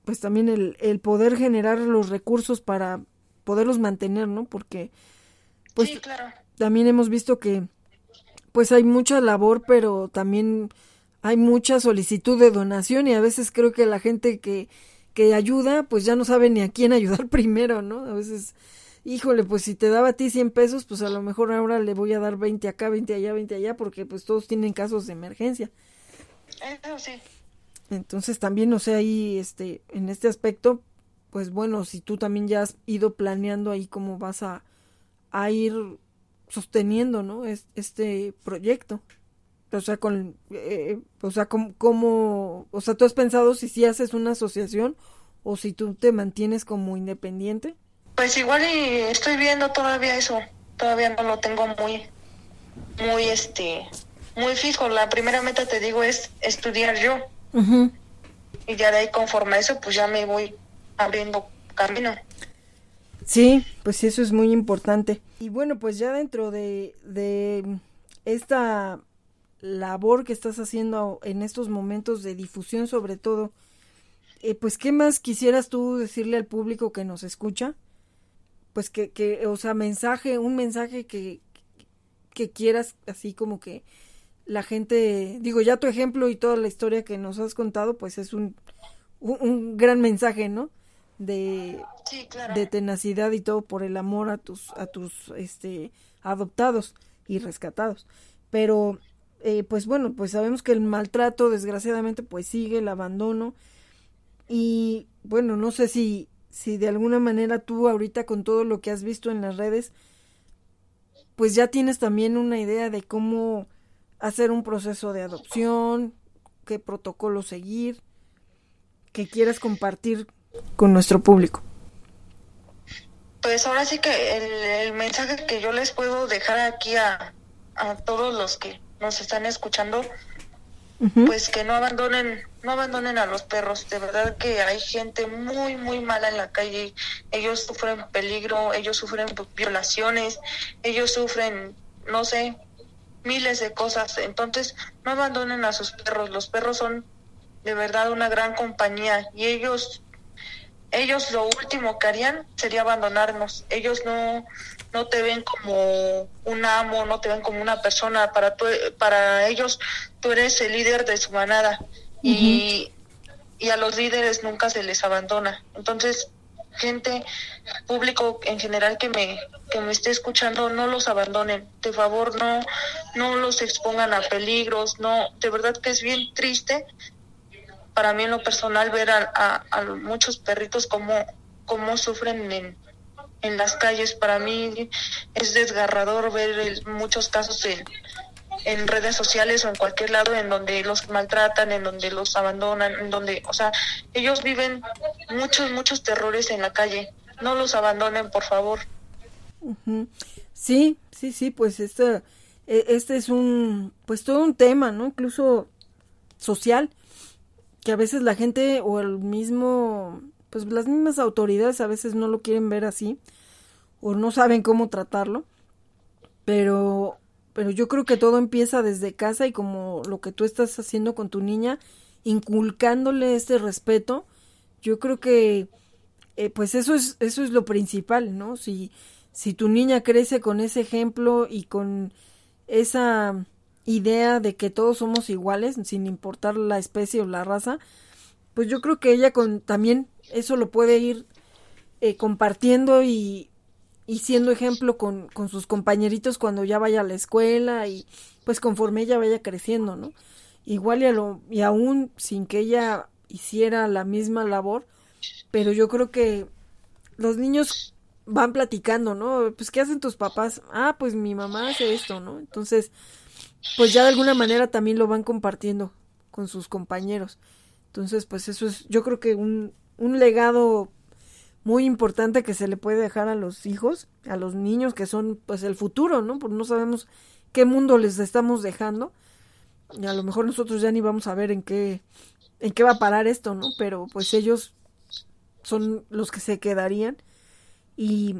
pues también el, el poder generar los recursos para poderlos mantener, ¿no? Porque, pues, sí, claro. también hemos visto que, pues hay mucha labor, pero también hay mucha solicitud de donación y a veces creo que la gente que, que ayuda, pues ya no sabe ni a quién ayudar primero, ¿no? A veces, híjole, pues si te daba a ti 100 pesos, pues a lo mejor ahora le voy a dar 20 acá, 20 allá, 20 allá, porque pues todos tienen casos de emergencia. Eso sí. Entonces también, no sé, ahí, este, en este aspecto, pues bueno, si tú también ya has ido planeando ahí cómo vas a, a ir sosteniendo, ¿no? este proyecto o sea, con, eh, o sea, como, o sea, tú has pensado si sí haces una asociación o si tú te mantienes como independiente? Pues igual y estoy viendo todavía eso, todavía no lo tengo muy, muy, este, muy fijo. La primera meta, te digo, es estudiar yo. Y ya de ahí, conforme a eso, pues ya me voy abriendo camino. Sí, pues eso es muy importante. Y bueno, pues ya dentro de, de esta labor que estás haciendo en estos momentos de difusión sobre todo, eh, pues ¿qué más quisieras tú decirle al público que nos escucha? Pues que, que o sea, mensaje, un mensaje que, que quieras así como que la gente, digo, ya tu ejemplo y toda la historia que nos has contado, pues es un, un, gran mensaje, ¿no? De, de tenacidad y todo por el amor a tus, a tus, este, adoptados y rescatados. Pero eh, pues bueno, pues sabemos que el maltrato desgraciadamente pues sigue, el abandono y bueno, no sé si, si de alguna manera tú ahorita con todo lo que has visto en las redes, pues ya tienes también una idea de cómo hacer un proceso de adopción, qué protocolo seguir, que quieras compartir con nuestro público. Pues ahora sí que el, el mensaje que yo les puedo dejar aquí a, a todos los que nos están escuchando, pues que no abandonen, no abandonen a los perros. De verdad que hay gente muy, muy mala en la calle. Ellos sufren peligro, ellos sufren violaciones, ellos sufren, no sé, miles de cosas. Entonces, no abandonen a sus perros. Los perros son de verdad una gran compañía y ellos ellos lo último que harían sería abandonarnos. Ellos no, no te ven como un amo, no te ven como una persona. Para, para ellos tú eres el líder de su manada y, y a los líderes nunca se les abandona. Entonces, gente, público en general que me, que me esté escuchando, no los abandonen. De favor, no, no los expongan a peligros. No, de verdad que es bien triste para mí en lo personal ver a, a, muchos perritos como, como sufren en, en las calles, para mí es desgarrador ver muchos casos en, en redes sociales o en cualquier lado en donde los maltratan, en donde los abandonan, en donde, o sea, ellos viven muchos, muchos terrores en la calle. No los abandonen, por favor. Sí, sí, sí, pues este, este es un, pues todo un tema, ¿no? Incluso social que a veces la gente o el mismo, pues las mismas autoridades a veces no lo quieren ver así o no saben cómo tratarlo, pero, pero yo creo que todo empieza desde casa y como lo que tú estás haciendo con tu niña, inculcándole este respeto, yo creo que eh, pues eso es, eso es lo principal, ¿no? Si, si tu niña crece con ese ejemplo y con esa idea de que todos somos iguales, sin importar la especie o la raza, pues yo creo que ella con también eso lo puede ir eh, compartiendo y, y siendo ejemplo con, con sus compañeritos cuando ya vaya a la escuela y pues conforme ella vaya creciendo, ¿no? Igual y, a lo, y aún sin que ella hiciera la misma labor, pero yo creo que los niños van platicando, ¿no? Pues, ¿qué hacen tus papás? Ah, pues mi mamá hace esto, ¿no? Entonces, pues ya de alguna manera también lo van compartiendo con sus compañeros. Entonces, pues eso es, yo creo que un, un legado muy importante que se le puede dejar a los hijos, a los niños que son pues el futuro, ¿no? Porque no sabemos qué mundo les estamos dejando. Y a lo mejor nosotros ya ni vamos a ver en qué en qué va a parar esto, ¿no? Pero pues ellos son los que se quedarían y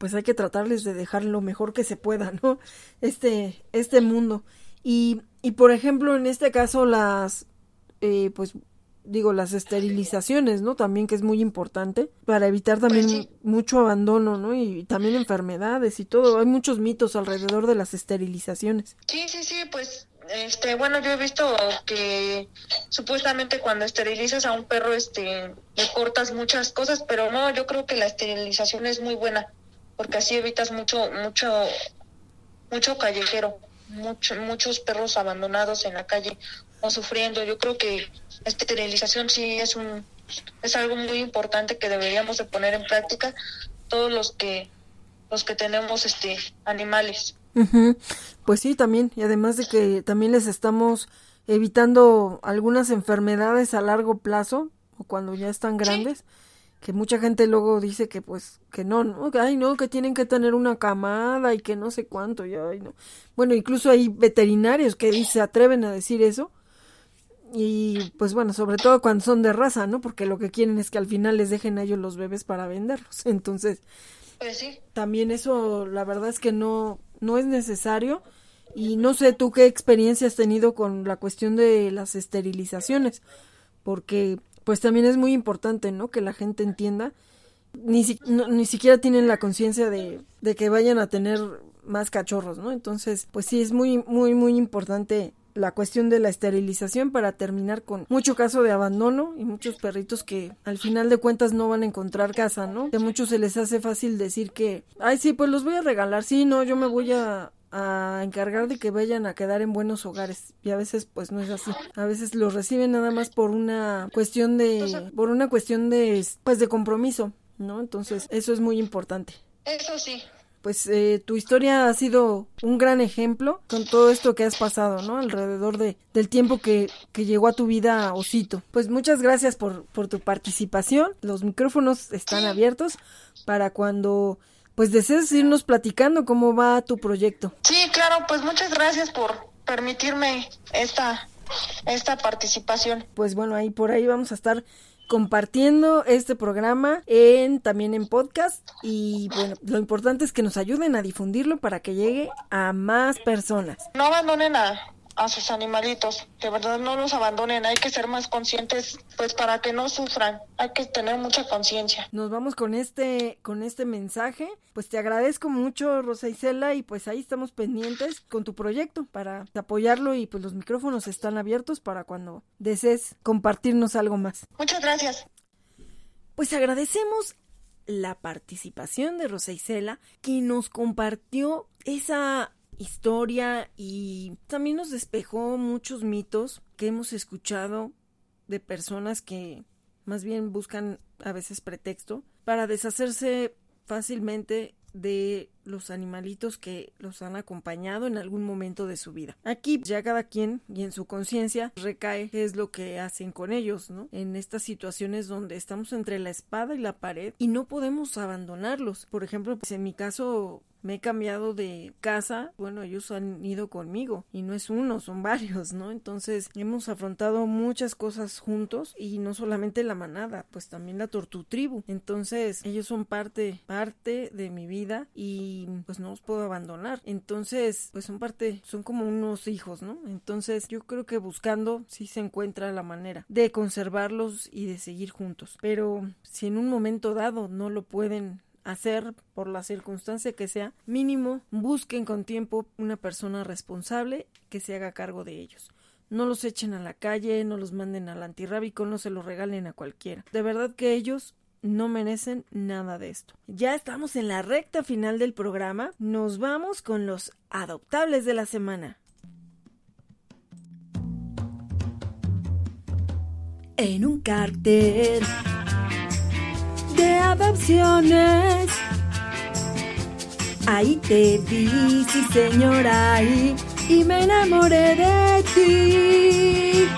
pues hay que tratarles de dejar lo mejor que se pueda, ¿no? Este este mundo. Y y por ejemplo, en este caso las eh, pues digo, las esterilizaciones, ¿no? También que es muy importante para evitar pues también mucho abandono, ¿no? Y también enfermedades y todo. Hay muchos mitos alrededor de las esterilizaciones. Sí, sí, sí, pues este, bueno, yo he visto que supuestamente cuando esterilizas a un perro, este, le cortas muchas cosas, pero no, yo creo que la esterilización es muy buena, porque así evitas mucho, mucho, mucho callejero, mucho, muchos perros abandonados en la calle o sufriendo. Yo creo que la esterilización sí es un es algo muy importante que deberíamos de poner en práctica todos los que los que tenemos este animales. Pues sí, también y además de que también les estamos evitando algunas enfermedades a largo plazo o cuando ya están grandes. Que mucha gente luego dice que pues que no, no, ay no, que tienen que tener una camada y que no sé cuánto, y ay no. Bueno, incluso hay veterinarios que se atreven a decir eso y pues bueno, sobre todo cuando son de raza, ¿no? Porque lo que quieren es que al final les dejen a ellos los bebés para venderlos. Entonces, pues sí. También eso, la verdad es que no, no es necesario. Y no sé tú qué experiencia has tenido con la cuestión de las esterilizaciones, porque pues también es muy importante, ¿no? Que la gente entienda. Ni, ni siquiera tienen la conciencia de, de que vayan a tener más cachorros, ¿no? Entonces, pues sí, es muy, muy, muy importante la cuestión de la esterilización para terminar con mucho caso de abandono y muchos perritos que al final de cuentas no van a encontrar casa, ¿no? a muchos se les hace fácil decir que, ay, sí, pues los voy a regalar, sí, no, yo me voy a, a encargar de que vayan a quedar en buenos hogares y a veces pues no es así a veces los reciben nada más por una cuestión de por una cuestión de pues de compromiso no entonces eso es muy importante eso sí pues eh, tu historia ha sido un gran ejemplo con todo esto que has pasado, ¿no? Alrededor de, del tiempo que, que llegó a tu vida Osito. Pues muchas gracias por, por tu participación. Los micrófonos están abiertos para cuando pues desees irnos platicando cómo va tu proyecto. Sí, claro, pues muchas gracias por permitirme esta, esta participación. Pues bueno, ahí por ahí vamos a estar compartiendo este programa en también en podcast y bueno, lo importante es que nos ayuden a difundirlo para que llegue a más personas. No abandonen a, a sus animalitos, de verdad no los abandonen, hay que ser más conscientes pues para que no sufran, hay que tener mucha conciencia. Nos vamos con este con este mensaje, pues te agradezco mucho Rosa Isela y pues ahí estamos pendientes con tu proyecto para apoyarlo y pues los micrófonos están abiertos para cuando desees compartirnos algo más. Muchas gracias. Pues agradecemos la participación de Rosa Isela que nos compartió esa historia y también nos despejó muchos mitos que hemos escuchado de personas que más bien buscan a veces pretexto para deshacerse fácilmente de los animalitos que los han acompañado en algún momento de su vida. Aquí ya cada quien y en su conciencia recae qué es lo que hacen con ellos, ¿no? En estas situaciones donde estamos entre la espada y la pared y no podemos abandonarlos. Por ejemplo, pues en mi caso me he cambiado de casa, bueno, ellos han ido conmigo y no es uno, son varios, ¿no? Entonces hemos afrontado muchas cosas juntos y no solamente la manada, pues también la tortutribu. Entonces ellos son parte, parte de mi vida y pues no los puedo abandonar. Entonces, pues son parte, son como unos hijos, ¿no? Entonces yo creo que buscando sí se encuentra la manera de conservarlos y de seguir juntos. Pero si en un momento dado no lo pueden hacer por la circunstancia que sea, mínimo busquen con tiempo una persona responsable que se haga cargo de ellos. No los echen a la calle, no los manden al antirrábico, no se los regalen a cualquiera. De verdad que ellos no merecen nada de esto. Ya estamos en la recta final del programa. Nos vamos con los adoptables de la semana. En un cartel de adopciones Ahí te vi, sí señora, ahí, y me enamoré de ti.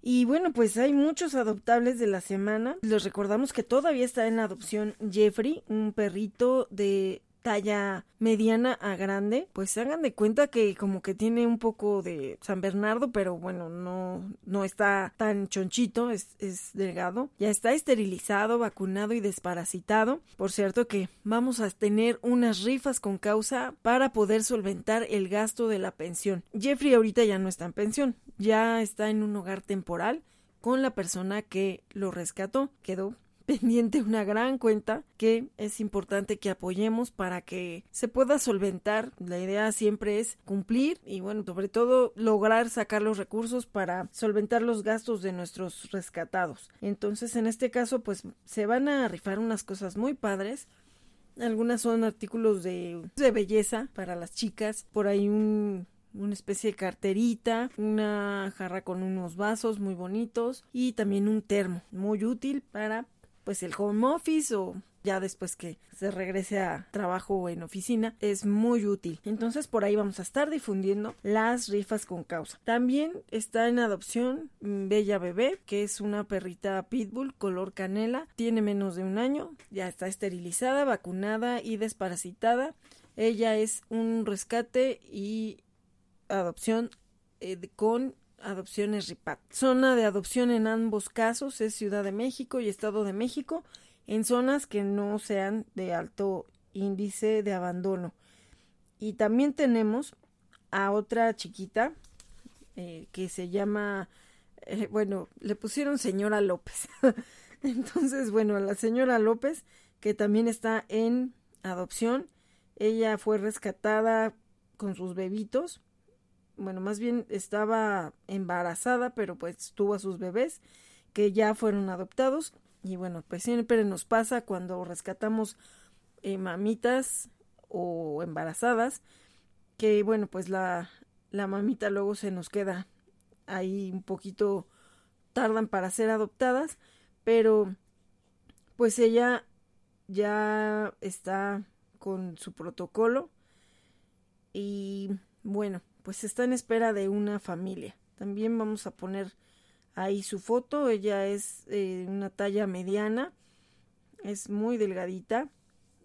Y bueno, pues hay muchos adoptables de la semana. Les recordamos que todavía está en adopción Jeffrey, un perrito de talla mediana a grande, pues hagan de cuenta que como que tiene un poco de San Bernardo, pero bueno, no, no está tan chonchito, es, es delgado. Ya está esterilizado, vacunado y desparasitado. Por cierto que vamos a tener unas rifas con causa para poder solventar el gasto de la pensión. Jeffrey ahorita ya no está en pensión, ya está en un hogar temporal con la persona que lo rescató. Quedó pendiente una gran cuenta que es importante que apoyemos para que se pueda solventar. La idea siempre es cumplir y bueno, sobre todo lograr sacar los recursos para solventar los gastos de nuestros rescatados. Entonces, en este caso, pues se van a rifar unas cosas muy padres. Algunas son artículos de, de belleza para las chicas. Por ahí un una especie de carterita, una jarra con unos vasos muy bonitos y también un termo muy útil para pues el home office o ya después que se regrese a trabajo en oficina es muy útil. Entonces por ahí vamos a estar difundiendo las rifas con causa. También está en adopción Bella Bebé, que es una perrita pitbull color canela, tiene menos de un año, ya está esterilizada, vacunada y desparasitada. Ella es un rescate y adopción eh, con adopciones RIPAT. Zona de adopción en ambos casos es Ciudad de México y Estado de México, en zonas que no sean de alto índice de abandono. Y también tenemos a otra chiquita eh, que se llama, eh, bueno, le pusieron señora López. Entonces, bueno, a la señora López, que también está en adopción, ella fue rescatada con sus bebitos bueno, más bien estaba embarazada, pero pues tuvo a sus bebés que ya fueron adoptados. Y bueno, pues siempre nos pasa cuando rescatamos eh, mamitas o embarazadas, que bueno, pues la, la mamita luego se nos queda ahí un poquito, tardan para ser adoptadas, pero pues ella ya está con su protocolo y bueno, pues está en espera de una familia. También vamos a poner ahí su foto. Ella es eh, una talla mediana, es muy delgadita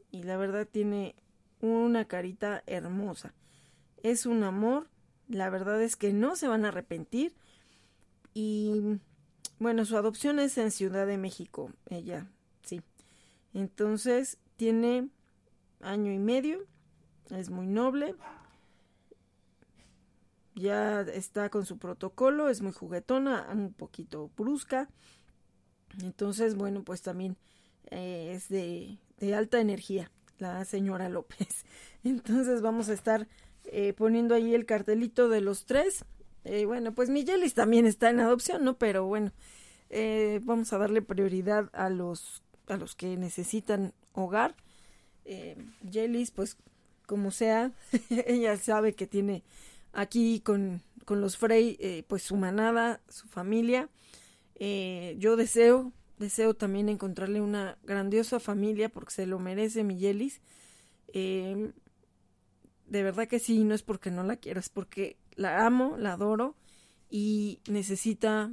y la verdad tiene una carita hermosa. Es un amor, la verdad es que no se van a arrepentir y bueno, su adopción es en Ciudad de México, ella, sí. Entonces tiene año y medio, es muy noble, ya está con su protocolo, es muy juguetona, un poquito brusca. Entonces, bueno, pues también eh, es de, alta energía la señora López. Entonces vamos a estar eh, poniendo ahí el cartelito de los tres. Eh, bueno, pues Miguelis también está en adopción, ¿no? Pero bueno, vamos a darle prioridad a los, a los que necesitan hogar. Eh, Yelis, pues como sea, ella sabe que tiene aquí con, con los Frey, eh, pues su manada, su familia. Eh, yo deseo, deseo también encontrarle una grandiosa familia porque se lo merece Miguelis. Eh, de verdad que sí, no es porque no la quiero, es porque la amo, la adoro y necesita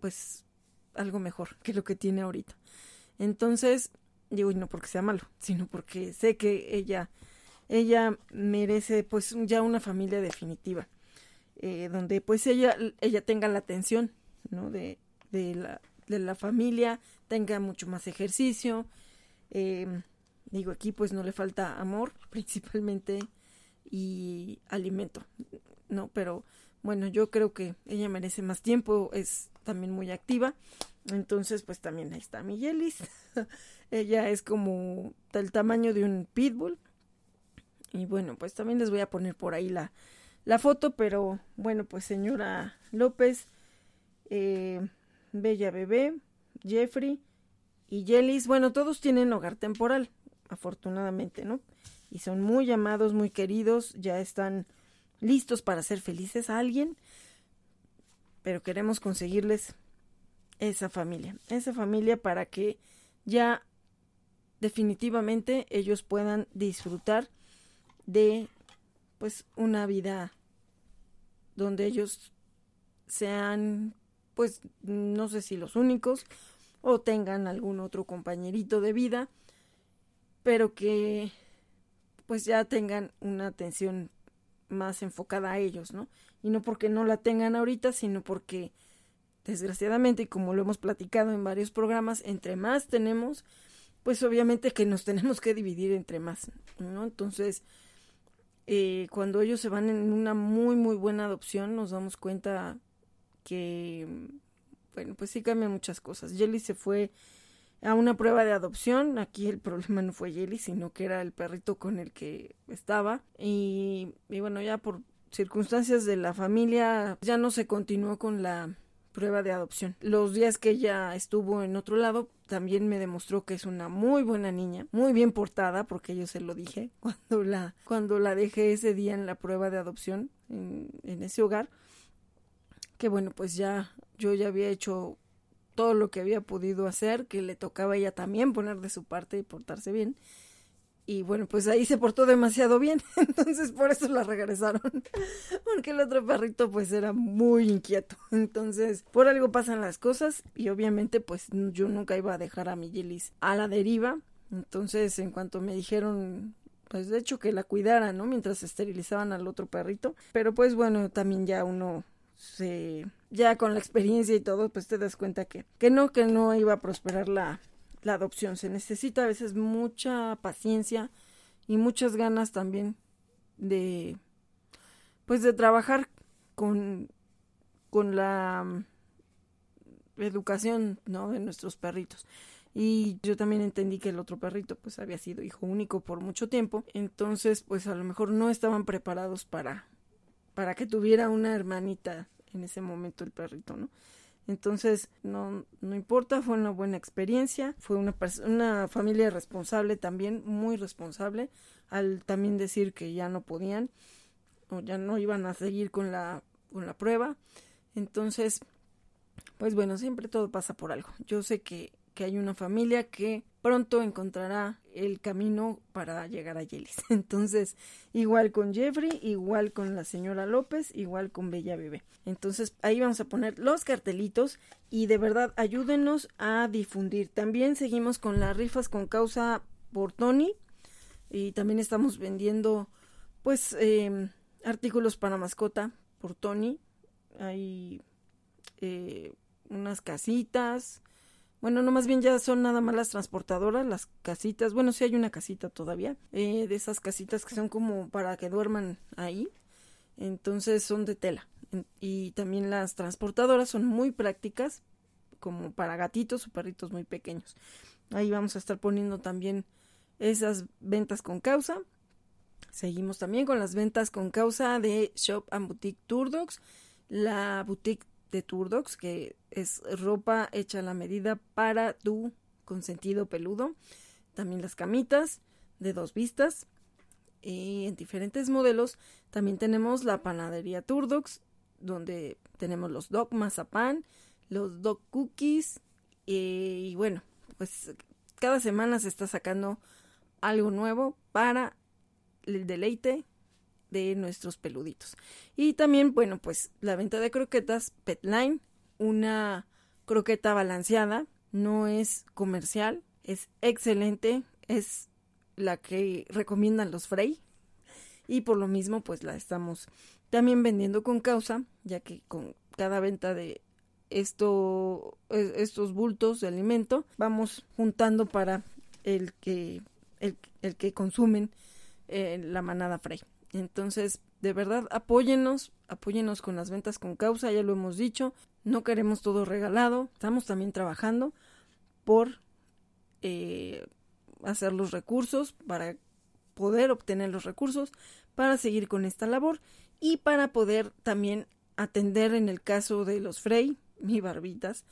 pues algo mejor que lo que tiene ahorita. Entonces, digo, y no porque sea malo, sino porque sé que ella ella merece pues ya una familia definitiva, eh, donde pues ella, ella tenga la atención, ¿no? De, de, la, de la familia, tenga mucho más ejercicio, eh, digo aquí pues no le falta amor principalmente y alimento, ¿no? Pero bueno, yo creo que ella merece más tiempo, es también muy activa, entonces pues también ahí está Miguelis, ella es como del tamaño de un pitbull, y bueno, pues también les voy a poner por ahí la, la foto, pero bueno, pues señora López, eh, Bella Bebé, Jeffrey y Yelis, bueno, todos tienen hogar temporal, afortunadamente, ¿no? Y son muy amados, muy queridos, ya están listos para ser felices a alguien, pero queremos conseguirles esa familia, esa familia para que ya definitivamente ellos puedan disfrutar de pues una vida donde ellos sean pues no sé si los únicos o tengan algún otro compañerito de vida, pero que pues ya tengan una atención más enfocada a ellos, ¿no? Y no porque no la tengan ahorita, sino porque desgraciadamente, y como lo hemos platicado en varios programas, entre más tenemos, pues obviamente que nos tenemos que dividir entre más, ¿no? Entonces, eh, cuando ellos se van en una muy, muy buena adopción, nos damos cuenta que, bueno, pues sí cambian muchas cosas. Jelly se fue a una prueba de adopción. Aquí el problema no fue Jelly, sino que era el perrito con el que estaba. Y, y bueno, ya por circunstancias de la familia, ya no se continuó con la prueba de adopción. Los días que ella estuvo en otro lado, también me demostró que es una muy buena niña, muy bien portada, porque yo se lo dije cuando la, cuando la dejé ese día en la prueba de adopción en, en ese hogar. Que bueno, pues ya yo ya había hecho todo lo que había podido hacer, que le tocaba a ella también poner de su parte y portarse bien. Y bueno, pues ahí se portó demasiado bien, entonces por eso la regresaron, porque el otro perrito pues era muy inquieto. Entonces, por algo pasan las cosas y obviamente pues yo nunca iba a dejar a mi Yelis a la deriva. Entonces, en cuanto me dijeron pues de hecho que la cuidara, ¿no? Mientras esterilizaban al otro perrito. Pero pues bueno, también ya uno se ya con la experiencia y todo, pues te das cuenta que, que no, que no iba a prosperar la, la adopción. Se necesita a veces mucha paciencia y muchas ganas también de, pues de trabajar con, con la mm, educación, ¿no? De nuestros perritos. Y yo también entendí que el otro perrito pues había sido hijo único por mucho tiempo. Entonces pues a lo mejor no estaban preparados para, para que tuviera una hermanita en ese momento el perrito, ¿no? Entonces, no, no importa, fue una buena experiencia, fue una, una familia responsable también, muy responsable, al también decir que ya no podían o ya no iban a seguir con la, con la prueba. Entonces, pues bueno, siempre todo pasa por algo. Yo sé que que hay una familia que pronto encontrará el camino para llegar a Yelis. Entonces, igual con Jeffrey, igual con la señora López, igual con Bella Bebé. Entonces, ahí vamos a poner los cartelitos y de verdad ayúdenos a difundir. También seguimos con las rifas con causa por Tony y también estamos vendiendo pues eh, artículos para mascota por Tony. Hay eh, unas casitas, bueno, no más bien ya son nada más las transportadoras, las casitas. Bueno, sí hay una casita todavía. Eh, de esas casitas que son como para que duerman ahí. Entonces son de tela. Y también las transportadoras son muy prácticas, como para gatitos o perritos muy pequeños. Ahí vamos a estar poniendo también esas ventas con causa. Seguimos también con las ventas con causa de Shop and Boutique Tour Dogs. La boutique de Turdox, que es ropa hecha a la medida para tu consentido peludo. También las camitas de dos vistas. Y en diferentes modelos también tenemos la panadería Turdox, donde tenemos los dog mazapán, los dog cookies. y bueno, pues cada semana se está sacando algo nuevo para el deleite de nuestros peluditos. Y también, bueno, pues la venta de croquetas Petline, una croqueta balanceada, no es comercial, es excelente, es la que recomiendan los Frey y por lo mismo pues la estamos también vendiendo con causa, ya que con cada venta de esto, e, estos bultos de alimento vamos juntando para el que, el, el que consumen eh, la manada Frey. Entonces, de verdad, apóyennos, apóyennos con las ventas con causa, ya lo hemos dicho, no queremos todo regalado, estamos también trabajando por eh, hacer los recursos, para poder obtener los recursos, para seguir con esta labor y para poder también atender en el caso de los Frey, mi barbitas,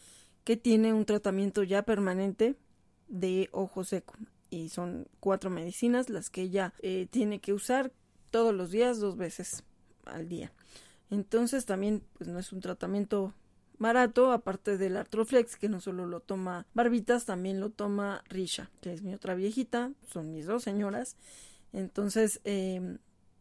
que tiene un tratamiento ya permanente de ojo seco. Y son cuatro medicinas las que ella eh, tiene que usar todos los días, dos veces al día. Entonces también pues no es un tratamiento barato, aparte del Artroflex, que no solo lo toma Barbitas, también lo toma Risha, que es mi otra viejita, son mis dos señoras. Entonces, em,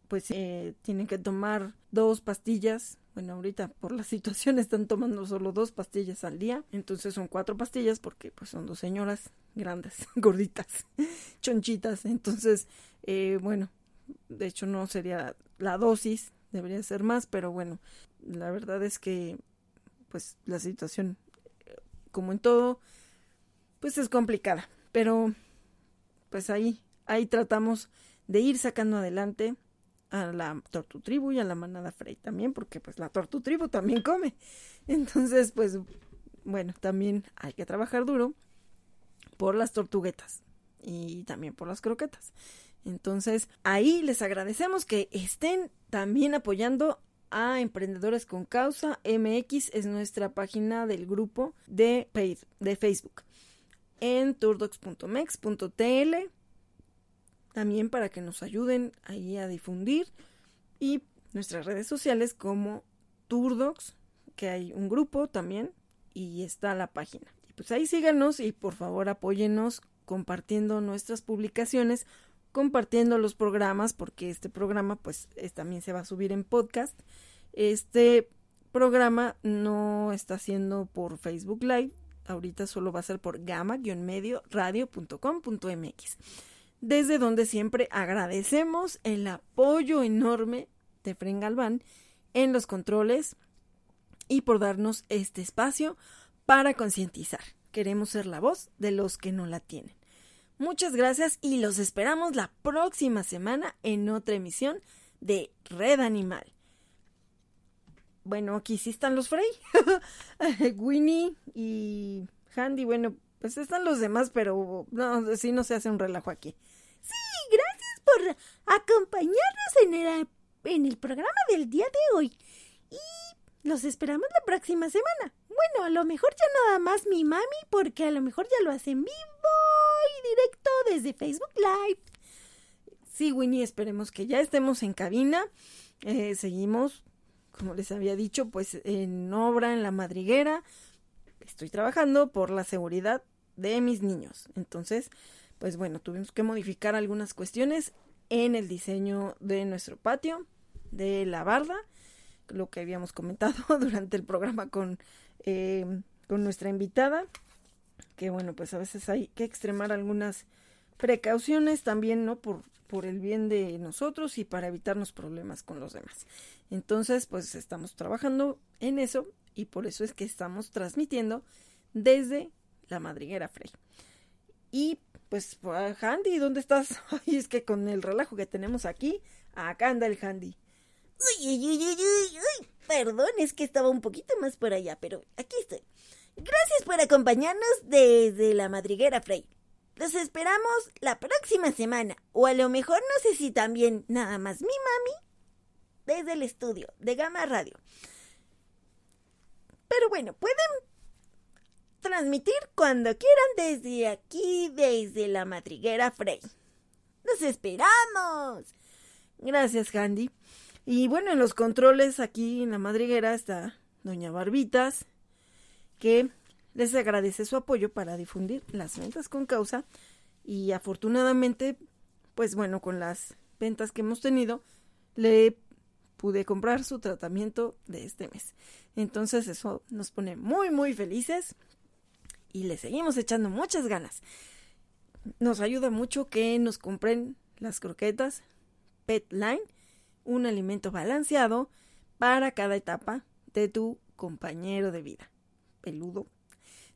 pues eh, tienen que tomar dos pastillas. Bueno, ahorita por la situación están tomando solo dos pastillas al día. Entonces son cuatro pastillas porque pues son dos señoras grandes, gorditas, chonchitas. Entonces, eh, bueno, de hecho no sería la dosis, debería ser más, pero bueno, la verdad es que pues la situación, como en todo, pues es complicada. Pero pues ahí, ahí tratamos de ir sacando adelante a la Tortu Tribu y a la manada Frey también, porque pues la Tortu Tribu también come. Entonces, pues bueno, también hay que trabajar duro por las tortuguetas y también por las croquetas. Entonces, ahí les agradecemos que estén también apoyando a Emprendedores con Causa. MX es nuestra página del grupo de, Facebook. En turdox.mex.tl. También para que nos ayuden ahí a difundir. Y nuestras redes sociales como Turdox, que hay un grupo también. Y está la página. Pues ahí síganos y por favor apóyenos compartiendo nuestras publicaciones compartiendo los programas porque este programa pues también se va a subir en podcast. Este programa no está haciendo por Facebook Live, ahorita solo va a ser por gamma-medio radio.com.mx, desde donde siempre agradecemos el apoyo enorme de Fren Galván en los controles y por darnos este espacio para concientizar. Queremos ser la voz de los que no la tienen. Muchas gracias y los esperamos la próxima semana en otra emisión de Red Animal. Bueno, aquí sí están los Frey. Winnie y Handy, bueno, pues están los demás, pero no, sí no se hace un relajo aquí. Sí, gracias por acompañarnos en el, en el programa del día de hoy. Y los esperamos la próxima semana. Bueno, a lo mejor ya nada más mi mami, porque a lo mejor ya lo hacen vivo directo desde Facebook Live. Sí, Winnie, esperemos que ya estemos en cabina. Eh, seguimos, como les había dicho, pues en obra en la madriguera. Estoy trabajando por la seguridad de mis niños. Entonces, pues bueno, tuvimos que modificar algunas cuestiones en el diseño de nuestro patio, de la barda, lo que habíamos comentado durante el programa con, eh, con nuestra invitada que bueno, pues a veces hay que extremar algunas precauciones también, ¿no? Por, por el bien de nosotros y para evitarnos problemas con los demás. Entonces, pues estamos trabajando en eso y por eso es que estamos transmitiendo desde la madriguera Frey. Y pues, Handy, ¿dónde estás? Ay, es que con el relajo que tenemos aquí, acá anda el Handy. Uy, uy, uy, uy, uy, perdón, es que estaba un poquito más por allá, pero aquí estoy. Gracias por acompañarnos desde la madriguera Frey. Los esperamos la próxima semana. O a lo mejor no sé si también nada más mi mami desde el estudio de Gama Radio. Pero bueno, pueden transmitir cuando quieran desde aquí, desde la madriguera Frey. ¡Los esperamos! Gracias, Handy. Y bueno, en los controles aquí en la madriguera está Doña Barbitas que les agradece su apoyo para difundir las ventas con causa y afortunadamente, pues bueno, con las ventas que hemos tenido, le pude comprar su tratamiento de este mes. Entonces eso nos pone muy, muy felices y le seguimos echando muchas ganas. Nos ayuda mucho que nos compren las croquetas Pet Line, un alimento balanceado para cada etapa de tu compañero de vida peludo.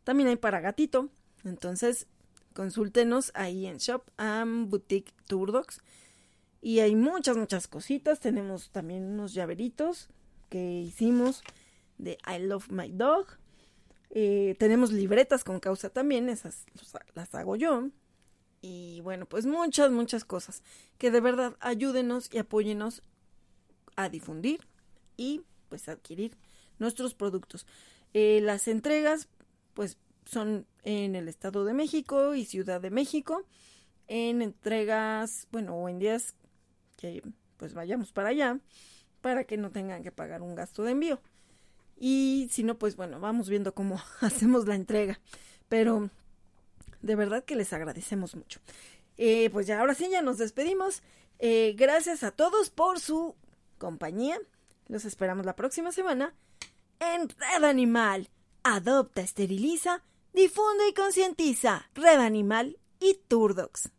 También hay para gatito. Entonces, consúltenos ahí en Shop and Boutique Turdox. Y hay muchas, muchas cositas. Tenemos también unos llaveritos que hicimos de I Love My Dog. Eh, tenemos libretas con causa también, esas las hago yo. Y bueno, pues muchas, muchas cosas que de verdad ayúdenos y apóyenos a difundir y pues adquirir nuestros productos. Eh, las entregas, pues, son en el Estado de México y Ciudad de México. En entregas, bueno, o en días que pues vayamos para allá, para que no tengan que pagar un gasto de envío. Y si no, pues bueno, vamos viendo cómo hacemos la entrega. Pero de verdad que les agradecemos mucho. Eh, pues ya, ahora sí, ya nos despedimos. Eh, gracias a todos por su compañía. Los esperamos la próxima semana en Red Animal. Adopta, esteriliza, difunde y concientiza. Red Animal y Turdox.